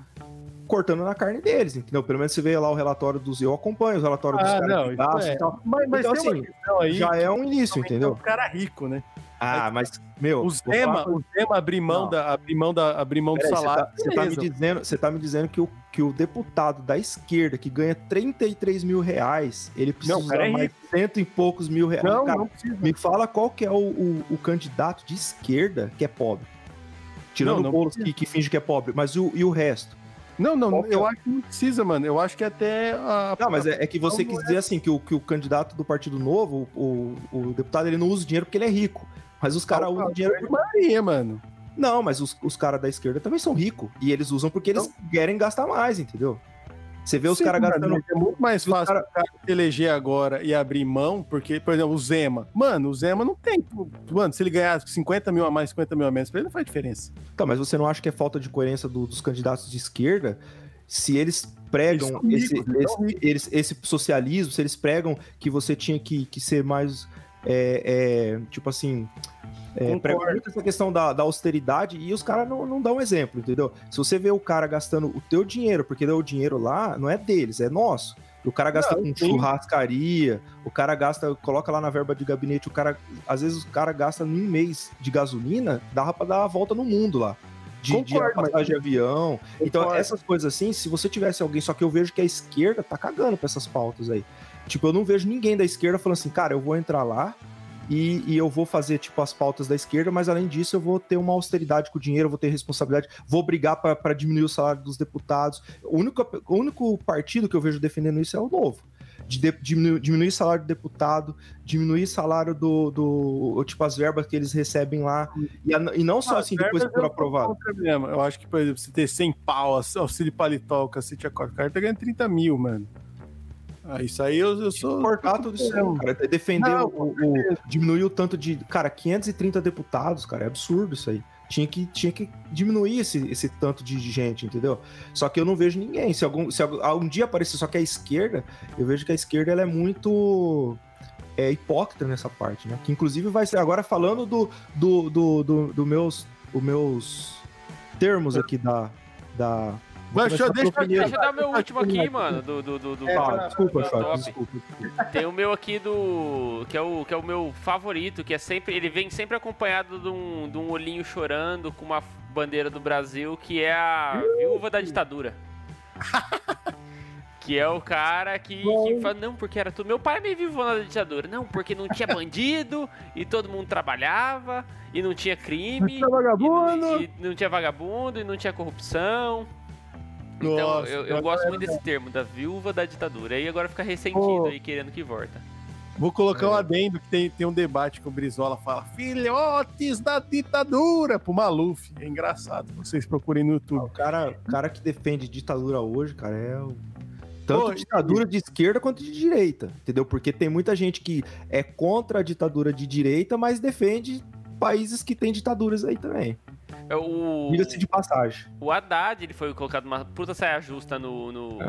cortando na carne deles, entendeu? Pelo menos você vê lá o relatório dos eu acompanho, o relatório dos Ah, caras não, isso gastam é. e tal. Mas, mas Então, assim, aí. Já é um início, que entendeu? É um cara rico, né? Ah, mas meu, O vou falar Zema, o Zema abrir mão, Não. da, abrir mão, da, abrir mão do Peraí, salário. Você tá, tá me dizendo, você tá me dizendo que, o, que o deputado da esquerda que ganha 33 mil reais, ele precisa Não, cara é mais cento e poucos mil reais. Não, Cara, não precisa. Me fala qual que é o, o- o candidato de esquerda que é pobre. Tirando Não, não o Boulos que, que finge que é pobre, mas o, e o resto? Não, não, Qual eu é? acho que não precisa, mano. Eu acho que até a. Não, mas é, é que você Não, quis é. dizer assim, que o, que o candidato do Partido Novo, o, o deputado, ele não usa o dinheiro porque ele é rico. Mas os caras usam o dinheiro por Maria, mano. Não, mas os, os caras da esquerda também são ricos. E eles usam porque eles querem gastar mais, entendeu? Você vê os caras gastando. É muito mais fácil cara- o cara se eleger agora e abrir mão, porque, por exemplo, o Zema. Mano, o Zema não tem. Mano, se ele ganhar 50 mil a mais, 50 mil a menos, pra ele não faz diferença. Tá, mas você não acha que é falta de coerência do- dos candidatos de esquerda? Se eles pregam Eles esse, esse, eles- esse socialismo, se eles pregam que você tinha que, que ser mais. é, é, tipo assim. É, pregam muito essa questão da, da austeridade e os caras não, não dão exemplo, entendeu? Se você vê o cara gastando o teu dinheiro, porque o dinheiro lá não é deles, é nosso. O cara gasta Não, com sim. churrascaria, o cara gasta, coloca lá na verba de gabinete, o cara, às vezes o cara gasta em um mês de gasolina, dava pra dar a volta no mundo lá. de, de Concordo, passagem de avião. Então, Concordo. essas coisas assim, se você tivesse alguém, só que eu vejo que a esquerda tá cagando pra essas pautas aí. Tipo, eu não vejo ninguém da esquerda falando assim, cara, eu vou entrar lá e, e eu vou fazer, tipo, as pautas da esquerda, mas além disso eu vou ter uma austeridade com o dinheiro, vou ter responsabilidade, vou brigar pra diminuir o salário dos deputados. O único, o único partido que eu vejo defendendo isso é o Novo. De, diminuir, diminuir salário do deputado, diminuir salário do, do. Tipo, as verbas que eles recebem lá. E, a- e não só Ah, assim, depois que for eu aprovado. Eu acho que, por exemplo, você ter 100 pau, auxílio paletó, cacete a quatro, o cara tá ganhando 30 mil, mano. Ah, isso aí eu, eu sou. cortar tudo isso, Não. aí, cara. É Defender Não, o, o- Diminuir o tanto de. Cara, 530 deputados, cara, é absurdo isso aí. Tinha que, tinha que diminuir esse, esse tanto de gente, entendeu? Só que eu não vejo ninguém. Se algum, se algum- um dia aparecer só que a esquerda, eu vejo que a esquerda ela é muito é, hipócrita nessa parte, né? Que inclusive vai ser. Agora falando do, do, do, do, do meus, os meus termos aqui da. da Mas, deixa, deixa. Deixa eu dar o meu último aqui, mano. Do, do, do, do- É, Fala, desculpa, do Shot, desculpa, desculpa. Tem o meu aqui do. Que é o, que é o meu favorito, que é sempre. Ele vem sempre acompanhado de um, de um olhinho chorando com uma bandeira do Brasil, que é a viúva da ditadura. *laughs* Que é o cara que, que fala, não, porque era tudo. Meu pai me viveu na ditadura. Não, porque não tinha bandido e todo mundo trabalhava e não tinha crime. Não tinha vagabundo. E, não- e não tinha vagabundo e não tinha corrupção. Então, Nossa, eu, eu gosto é muito desse termo, da viúva da ditadura. Aí agora fica ressentido Pô. aí, querendo que volta. Vou colocar É. um adendo que tem, tem um debate que o Brizola fala filhotes da ditadura pro Maluf. É engraçado, vocês procurem no O YouTube. cara, o cara que defende ditadura hoje, cara, é o- tanto Pô, ditadura de esquerda quanto de direita, entendeu? Porque tem muita gente que é contra a ditadura de direita, mas defende países que têm ditaduras aí também. É O, Diga-se de passagem. o Haddad, ele foi colocado numa puta saia justa no, no,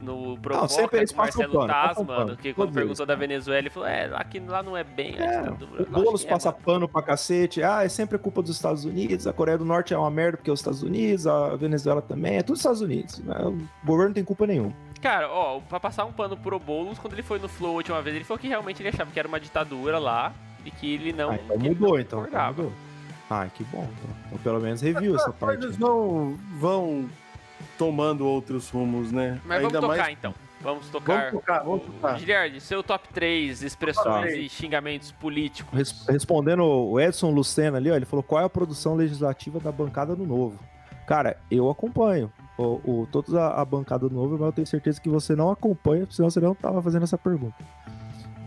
no Provoca sempre eles passam Marcelo pano, Taz, mano, que quando perguntou da Venezuela, ele falou, é, aqui lá não é bem a É, ditadura. O Boulos é, passa mano. pano pra cacete. Ah, é sempre culpa dos Estados Unidos. A Coreia do Norte é uma merda porque é os Estados Unidos. A Venezuela também. É tudo Estados Unidos. né? O governo não tem culpa nenhuma. Cara, ó, pra passar um pano pro Boulos, quando ele foi no Flow a última vez, ele falou que realmente ele achava que era uma ditadura lá e que ele não, ah, então mudou, não então. então mudou. Ah, que bom. Então, Então, pelo menos reviu essa parte. coisas vão, vão tomando outros rumos, né? Mas vamos Ainda tocar mais... então. Vamos tocar. Vamos tocar, vamos tocar. Giliard, seu top 3 expressões Tá. e xingamentos políticos. Res- Respondendo o Edson Lucena ali, ó, ele falou qual é a produção legislativa da bancada do Novo. Cara, eu acompanho o, o, toda a, a bancada do Novo, mas eu tenho certeza que você não acompanha, senão você não tava fazendo essa pergunta.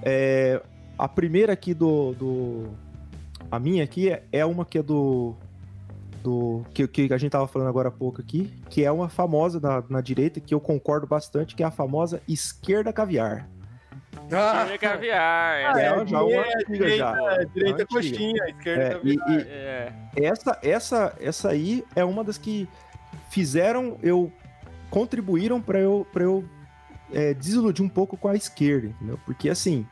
É, a primeira aqui do, do- A minha aqui é, é uma que é do. do que, que a gente tava falando agora há pouco aqui, que é uma famosa na, na direita, que eu concordo bastante, que é a famosa esquerda caviar. Ah, Tira caviar. Ah, essa- é, é, já uma é, antiga direita, já. é, direita coxinha, esquerda É, e- caviar. e- é. essa, essa, essa aí é uma das que fizeram eu contribuíram para eu para eu é, desiludir um pouco com a esquerda, entendeu? Porque assim,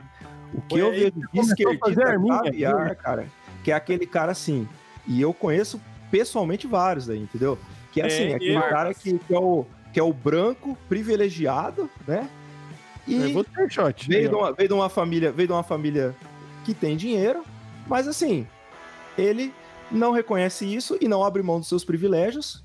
o que Foi eu vejo que de começou a fazer esquerdista arminha, caviar, cara, que é aquele cara assim, e eu conheço pessoalmente vários aí, entendeu? Que é assim, É, aquele e- cara que, que é o que é o branco privilegiado, né? E shot. veio de, uma, veio de uma família, veio de uma família que tem dinheiro, mas assim, ele não reconhece isso e não abre mão dos seus privilégios,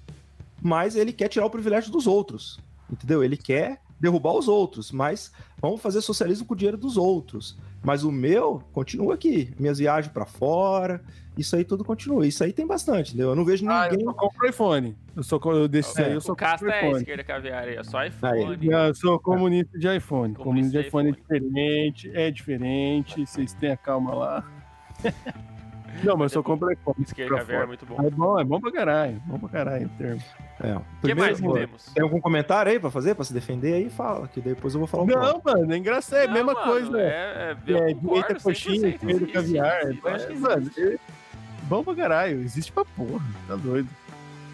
mas ele quer tirar o privilégio dos outros, entendeu? Ele quer derrubar os outros, mas vamos fazer socialismo com o dinheiro dos outros. Mas o meu continua aqui, minhas viagens pra fora, isso aí tudo continua. Isso aí tem bastante, entendeu? Eu não vejo Ah, eu ninguém só compro iPhone. Eu sou co- eu desses aí, eu só o é a iPhone. esquerda caviar aí, ó. Só iPhone. Eu sou comunista de iPhone. Comunista Comunista de de iPhone é diferente, é diferente. Vocês tenham calma lá. *laughs* Não, mas eu só compro iPhone. Pra caviar é muito bom. É bom, é bom pra caralho. Bom pra caralho o termo. É. O que mais que temos? Tem algum comentário aí pra fazer, pra se defender aí? Fala, que depois eu vou falar um pouco. Não, mano, é engraçado. É a mesma mano, coisa. É, É, é, direita concordo coxinha, 100%, esquerda existe, caviar. existe, eu acho que É, mano, é bom pra caralho. Existe pra porra. Tá doido.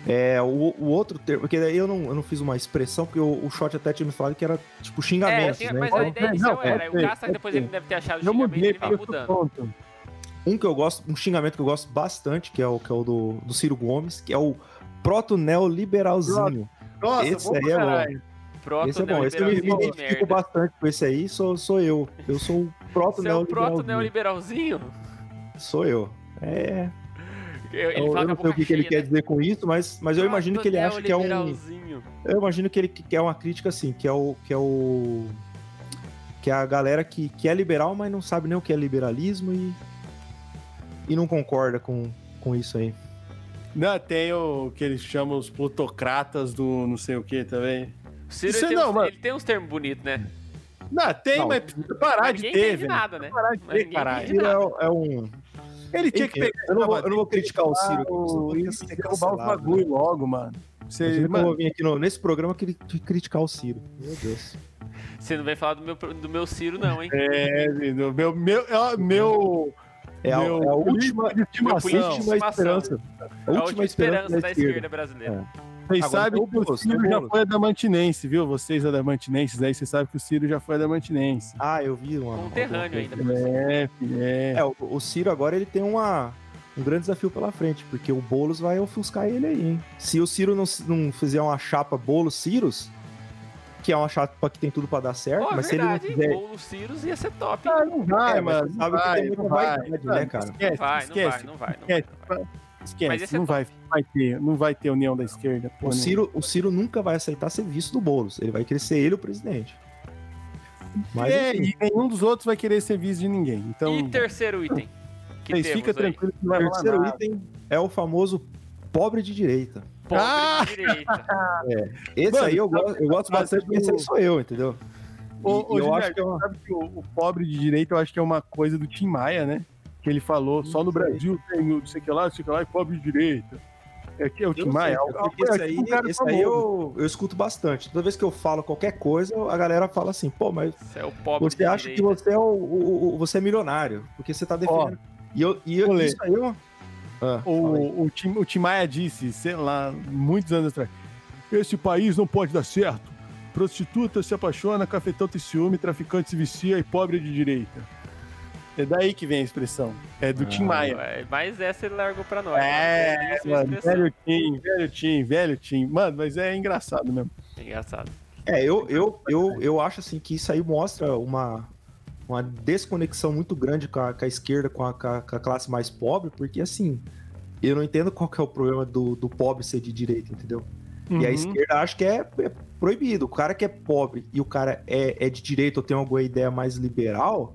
É, o, o outro termo, porque daí eu não, eu não fiz uma expressão, porque o, o shot até tinha me falado que era tipo É, xingamentos, tinha- né? mas Então, a ideia inicial Não, era. O pode depois ele deve ter achado o xingamento e mudei ele outro mudando. ponto. Um que eu gosto, um xingamento que eu gosto bastante, que é o, que é o do, do Ciro Gomes, que é o proto-neoliberalzinho. Nossa, Esse aí é bom. Proto Esse é bom, esse eu me, de identifico bastante com esse aí, sou, sou eu. Eu sou o Você é o proto proto-neoliberalzinho. neoliberalzinho? Sou eu. É, Eu- Ele Eu, fala eu não sei o que, que ele quer dizer com isso, mas, mas eu imagino que ele acha que é um. Eu imagino que ele quer uma crítica assim, que é o. Que é o. Que é a galera que, que é liberal, mas não sabe nem o que é liberalismo e. E não concorda com, com isso aí. Não, tem o que eles chamam os plutocratas do não sei o que também. O Ciro Isso ele, é tem não, uns, mano. ele tem uns termos bonitos, né? Não, tem, Não. mas precisa parar Mas de ninguém ter, velho. nada, né? Parar de Mas ter, ninguém caralho. nada. é, é um. Ele tinha que pegar. eu, não vou, eu não vou criticar o Ciro. o... Ele eu tem que derrubar os bagulho né? logo, mano. Você, que eu mano, vir aqui no- nesse programa cri- criticar o Ciro. Meu Deus. Você não vem falar do meu, do meu Ciro, não, hein? é, meu, meu, meu, ó, meu, É a, meu é a última, de estimação. última esperança. É a última esperança da esquerda esquerda. brasileira. Vocês Agora sabem tem o que o Ciro já foi adamantinense, viu? Vocês adamantinenses aí, vocês sabem que o Ciro já foi adamantinense. Ah, eu vi uma. Conterrâneo ainda. É, filho, é. É, o, o Ciro agora ele tem uma, um grande desafio pela frente, porque o Boulos vai ofuscar ele aí, hein? Se o Ciro não, não fizer uma chapa Boulos-Ciros, que é uma chapa que tem tudo pra dar certo, Pô, mas verdade, se ele não fizer... Boulos Ciros ia ser top. Ah, não vai, É, mas mano. não sabe que vai, tem muita não vai. vaidade, né, cara? Esquece, Não vai, não esquece. vai, não vai. Não vai. Esquece, esquece. Mas esse é não vai, vai ter, não vai ter união da esquerda. pô, O não. Ciro, o Ciro nunca vai aceitar ser visto do Boulos. Ele vai querer ser ele o presidente. Mas, é, e nenhum dos outros vai querer ser vice de ninguém. Então, E terceiro item. Que vocês fica aí? tranquilo que não o vai terceiro nada. item é o famoso pobre de direita. Pobre Ah! de direita. *laughs* Esse Mano, aí eu gosto, eu gosto sabe bastante, que porque esse o- aí sou eu, entendeu? Ô, e eu Gilberto, acho que é uma... sabe que o, o pobre de direita eu acho que é uma coisa do Tim Maia, né? Que ele falou, só no. Brasil tem o não sei o que lá, não sei o que lá, e pobre de direita. É, que é o Tim Maia. é é esse tipo aí, um esse aí famoso. eu, eu escuto bastante. Toda vez que eu falo qualquer coisa, a galera fala assim, pô, mas Você é o pobre você acha que direita. você é o, o- o- você é milionário, porque você tá defendendo. e eu, e eu, isso aí eu... Ah. O, o, Tim, o Tim Maia disse, sei lá, muitos anos atrás, esse país não pode dar certo. Prostituta se apaixona, cafetão tem ciúme, traficante se vicia e pobre é de direita. É daí que vem a expressão. É do Tim Ah, Maia. É, Mas essa ele largou pra nós. É, Belíssima mano, velho Tim, velho Tim, velho Tim. Mano, mas é engraçado mesmo. Engraçado. É, eu, eu, eu, eu acho assim que isso aí mostra uma, uma desconexão muito grande com a, com a esquerda, com a, com a- classe mais pobre, porque assim, eu não entendo qual que é o problema do, do pobre ser de direita, entendeu? E a Uhum. esquerda acha que é, é proibido. O cara que é pobre e o cara é, é de direita ou tem alguma ideia mais liberal,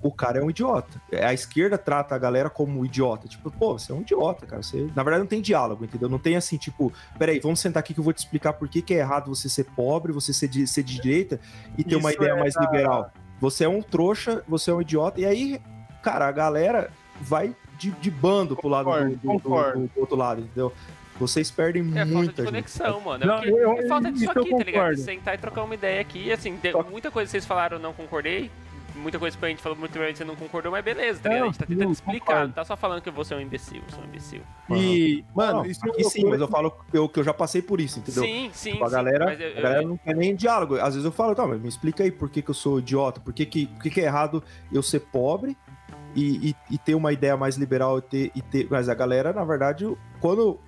o cara é um idiota. A esquerda trata a galera como idiota. Tipo, pô, você é um idiota, cara. Você, na verdade, não tem diálogo, entendeu? Não tem assim, tipo, peraí, vamos sentar aqui que eu vou te explicar por que, que é errado você ser pobre, você ser de, ser de direita e ter uma Isso ideia é mais da- liberal. Você é um trouxa, você é um idiota. E aí, cara, a galera vai de, de bando pro lado do, Concordo, do- do- concordo. do- do outro lado, entendeu? Vocês perdem É falta de muita gente. conexão, mano. É, Não, porque eu- é falta disso aqui, tá ligado? concordo. Sentar e trocar uma ideia aqui. Assim, muita coisa que vocês falaram eu não concordei. Muita coisa que a gente falou muito bem, você não concordou, mas beleza, tá ligado? A gente tá tentando não, explicar. concordo. Não tá só falando que você é um imbecil, eu sou um imbecil. E, mano, Não, isso é aqui sim, mas eu falo que eu, que eu já passei por isso, entendeu? Sim, sim. Tipo, a sim, galera, mas eu- a galera não quer nem diálogo. Às vezes eu falo, tá, mas me explica aí por que, que eu sou idiota, por que, que, por que, que é errado eu ser pobre e, e, e ter uma ideia mais liberal e ter, e ter. Mas a galera, na verdade, quando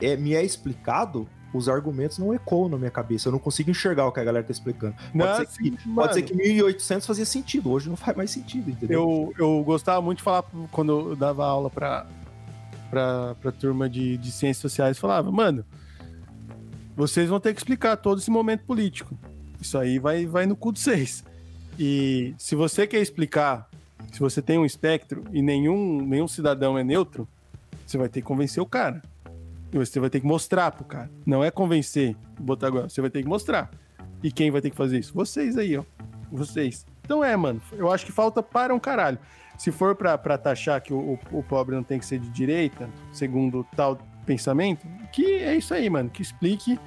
é, me é explicado, os argumentos não ecoam na minha cabeça. Eu não consigo enxergar o que a galera tá explicando. Pode, Não, ser, que, mano, pode ser que 1800 fazia sentido, hoje não faz mais sentido, entendeu? Eu, eu gostava muito de falar quando eu dava aula pra, pra, pra turma de, de ciências sociais. Falava, mano, vocês vão ter que explicar todo esse momento político. Isso aí vai, vai no cu de vocês. E se você quer explicar, se você tem um espectro e nenhum, nenhum cidadão é neutro, você vai ter que convencer o cara. E você vai ter que mostrar pro cara. Não é convencer, botar agora. Você vai ter que mostrar. E quem vai ter que fazer isso? Vocês aí, ó. Vocês. Então é, mano. Eu acho que falta para um caralho. Se for pra, pra taxar que o, o, o pobre não tem que ser de direita, segundo tal pensamento, que é isso aí, mano. Que explique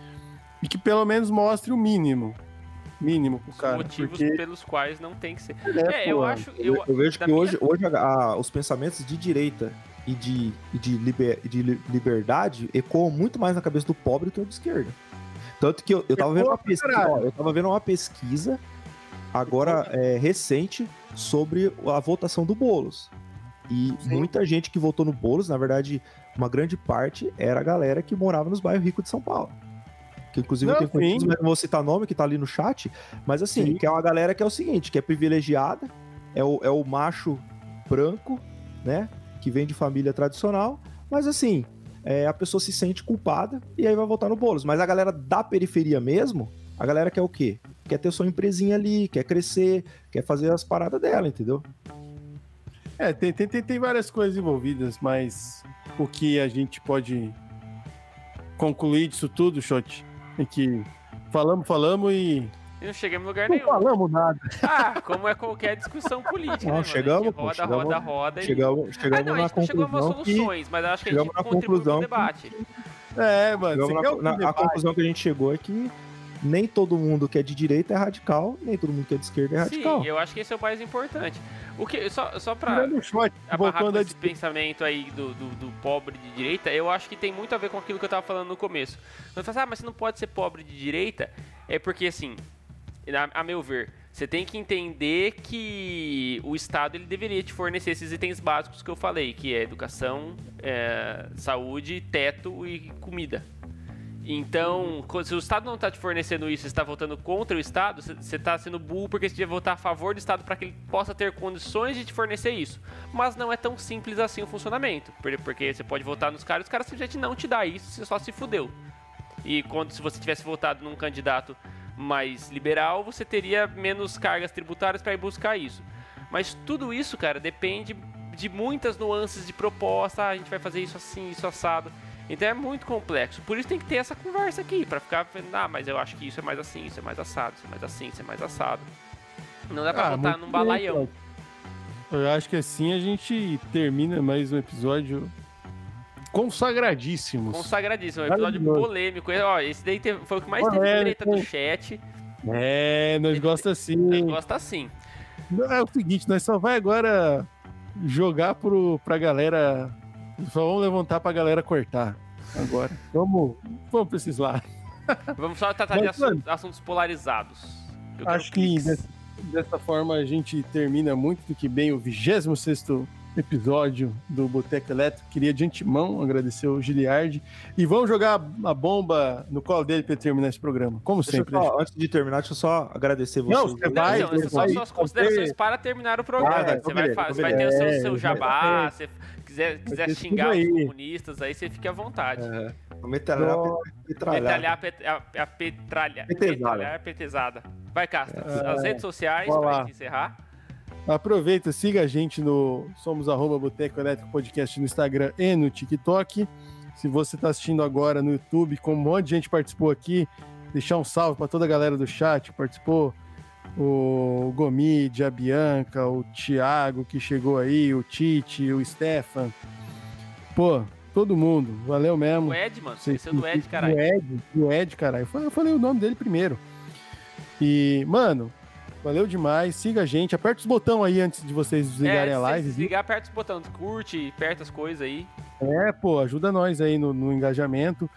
e que pelo menos mostre o mínimo. Mínimo pro Os cara. motivos Porque, pelos quais não tem que ser. é, É, eu pô, acho. Eu, Eu, eu vejo que minha- hoje, hoje a- a- os pensamentos de direita e de, e de, liber- de li- liberdade ecoam muito mais na cabeça do pobre do que de esquerda. Tanto que eu, eu tava vendo uma pesquisa, ó, eu tava vendo uma pesquisa agora é, recente sobre a votação do Boulos. E Sim. muita gente que votou no Boulos, na verdade, uma grande parte era a galera que morava nos bairros ricos de São Paulo. Que inclusive Não, eu tenho sim. não vou citar nome, que tá ali no chat. Mas assim, Sim. que é uma galera que é o seguinte, que é privilegiada, é o, é o macho branco, né? Que vem de família tradicional, Mas assim, é, a pessoa se sente culpada e aí vai votar no Boulos. Mas a galera da periferia mesmo, a galera quer o quê? Quer ter sua empresinha ali, quer crescer, quer fazer as paradas dela, entendeu? É, tem, tem, tem, tem várias coisas envolvidas, mas o que a gente pode concluir disso tudo, Shot, é que falamos, falamos e E não chegamos em lugar não nenhum. falamos nada. Ah, como é qualquer discussão política, Não, né, mano? chegamos, A gente pô, roda, chegamos- roda, roda e... Chegamos, chegamos Ah, não, a na gente não chegou a umas conclusão que... soluções, mas eu acho que a gente chegamos na contribui pro conclusão que- debate. É, mano, chegamos na- na- a debate? conclusão que a gente chegou é que nem todo mundo que é de direita é radical, nem todo mundo que é de esquerda é radical. Sim, eu acho que esse é o mais importante. O que, só, só pra shot, amarrar voltando com a esse pensamento aí do, do, do pobre de direita, eu acho que tem muito a ver com aquilo que eu tava falando no começo. Quando fala assim, ah, mas você não pode ser pobre de direita, é porque assim, a, meu ver, você tem que entender que o Estado ele deveria te fornecer esses itens básicos que eu falei, que é educação, é, saúde, teto e comida. Então, se o Estado não está te fornecendo isso, está votando contra o Estado, você- está sendo burro porque você devia votar a favor do Estado para que ele possa ter condições de te fornecer isso. Mas não é tão simples assim o funcionamento, por- porque você pode votar nos caras os caras simplesmente não te dá isso, você só se fudeu. E quando se você tivesse votado num candidato mais liberal, você teria menos cargas tributárias para ir buscar isso. Mas tudo isso, cara, depende de muitas nuances de proposta. Ah, a gente vai fazer isso assim, isso assado. Então é muito complexo. Por isso tem que ter essa conversa aqui, pra ficar vendo, ah, mas eu acho que isso é mais assim, isso é mais assado, isso é mais assim, isso é mais assado. Não dá pra Ah, botar num bem, balaião. Shot. Eu acho que assim a gente termina mais um episódio consagradíssimos. Consagradíssimo, é um episódio polêmico. Ó, esse daí teve- foi o que mais teve treta do chat. É, nós gostamos assim. Nós gosta assim. É o seguinte, nós só vai agora jogar pro, pra galera. Só vamos levantar pra galera cortar agora. Vamos, vamos pra esses lados. Vamos só tratar de Mas, mano, assuntos, assuntos polarizados. Eu Acho que dessa, dessa forma a gente termina muito do que bem o 26 episódio do Boteco Elétrico. Queria de antemão agradecer o Giliard. E vamos jogar a bomba no colo dele para terminar esse programa. Como Deixa sempre. né? só, antes de terminar, deixa eu só agradecer vocês. Não, você Não, vai, não, vai, suas considerações ter- para terminar o programa. Ah, você vai, você vai ter o seu, É, seu já jabá, se quiser, quiser ter xingar os comunistas, aí você fica à vontade. É, metralhar. Petralhar, pet, a, a petralha, petralhar. Vai, Castro, as redes sociais gente encerrar. Aproveita, siga a gente no Somos arroba Boteco Elétrico Podcast no Instagram e no TikTok. Se você está assistindo agora no YouTube, como um monte de gente participou aqui, deixar um salve para toda a galera do chat que participou. O Gomide, a Bianca, o Thiago que chegou aí, o Tite, o Stefan. Pô, todo mundo. Valeu mesmo. O Ed, mano. Esse é do Ed, caralho. O Ed, o Ed, caralho. Eu falei o nome dele primeiro. E, mano, valeu demais. Siga a gente. Aperta os botões aí antes de vocês desligarem é, a live. desligar, aperta os botões, curte, aperta as coisas aí. É, pô, ajuda nós aí no, no engajamento.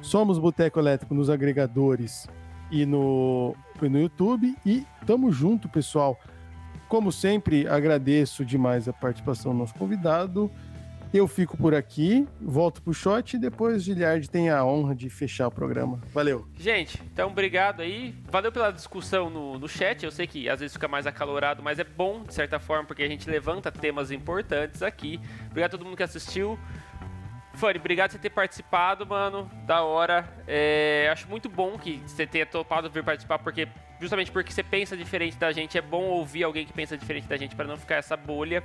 Somos Boteco Elétrico nos agregadores e no, e no YouTube. E tamo junto, pessoal. Como sempre, agradeço demais a participação do nosso convidado. Eu fico por aqui, volto pro shot e depois Giliard tem a honra de fechar o programa. Valeu. Gente, então obrigado aí. Valeu pela discussão no, no chat. Eu sei que às vezes fica mais acalorado, mas é bom, de certa forma, porque a gente levanta temas importantes aqui. Obrigado a todo mundo que assistiu. Fanny, obrigado por você ter participado, mano. Da hora. É, acho muito bom que você tenha topado vir participar, porque justamente porque você pensa diferente da gente, é bom ouvir alguém que pensa diferente da gente para não ficar essa bolha.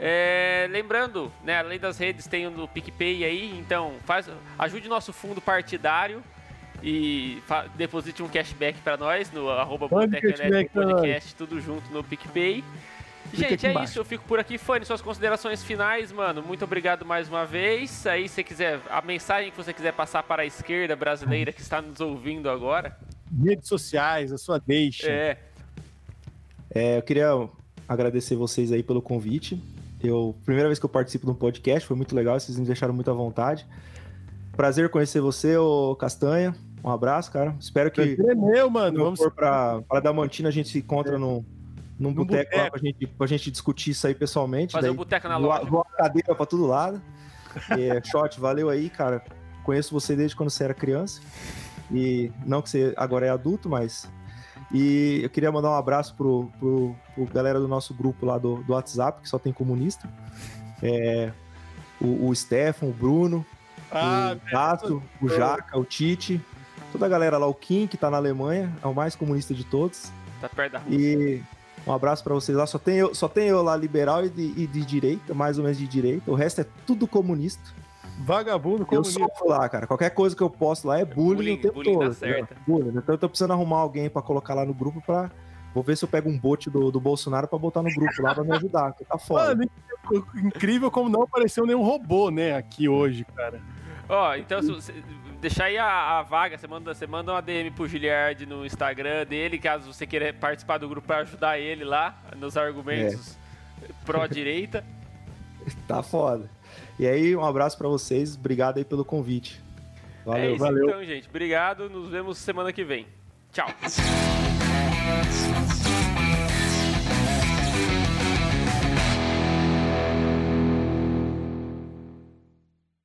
É, lembrando, né, além das redes, tem o PicPay aí, então faz, ajude o nosso fundo partidário e fa- deposite um cashback para nós no arroba nós. Podcast, tudo junto no PicPay. Gente, é embaixo. isso, eu fico por aqui. Fanny, suas considerações finais, mano. Muito obrigado mais uma vez. Aí, se você quiser, a mensagem que você quiser passar para a esquerda brasileira que está nos ouvindo agora. Redes sociais, a sua deixa. É, É, eu queria agradecer vocês aí pelo convite. Eu, primeira vez que eu participo de um podcast, foi muito legal, vocês me deixaram muito à vontade. Prazer conhecer você, ô Castanha. Um abraço, cara. Espero que é meu, mano. Vamos for pra, pra Damantina a gente se encontra num, num Num boteco lá pra gente, pra gente discutir isso aí pessoalmente. fazer um boteco na loja. voa a cadeira pra todo lado. É, shot, valeu aí, cara. Conheço você desde quando você era criança. E não que você agora é adulto, mas. E eu queria mandar um abraço pro, pro, pro galera do nosso grupo lá do, do WhatsApp, que só tem comunista. É, o, o Stefan, o Bruno, Ah, o Gato, o Jaca, o Tite, toda a galera lá, o Kim, que tá na Alemanha, é o mais comunista de todos. Tá perto da Rússia. E um abraço pra vocês lá. Só tem eu, só tem eu lá liberal e de, e de direita, mais ou menos de direita. O resto é tudo comunista. Vagabundo Eu comunista. sofro lá, cara. Qualquer coisa que eu posto lá é bullying, Bullying, o tempo bullying todo. dá entendeu? certo. Bullying. Então eu tô precisando arrumar alguém pra colocar lá no grupo pra. Vou ver se eu pego um bot do, do Bolsonaro pra botar no grupo lá pra me ajudar, que tá *laughs* foda. Mano, incrível como não apareceu nenhum robô, né, aqui hoje, cara. Ó, então se você deixar aí a, a vaga, você manda, você manda uma DM pro Giliard no Instagram dele, caso você queira participar do grupo pra ajudar ele lá nos argumentos É. pró-direita. *laughs* Tá foda. E aí, um abraço pra vocês. Obrigado aí pelo convite. é Valeu. isso valeu. então, gente. Obrigado. Nos vemos semana que vem. Tchau.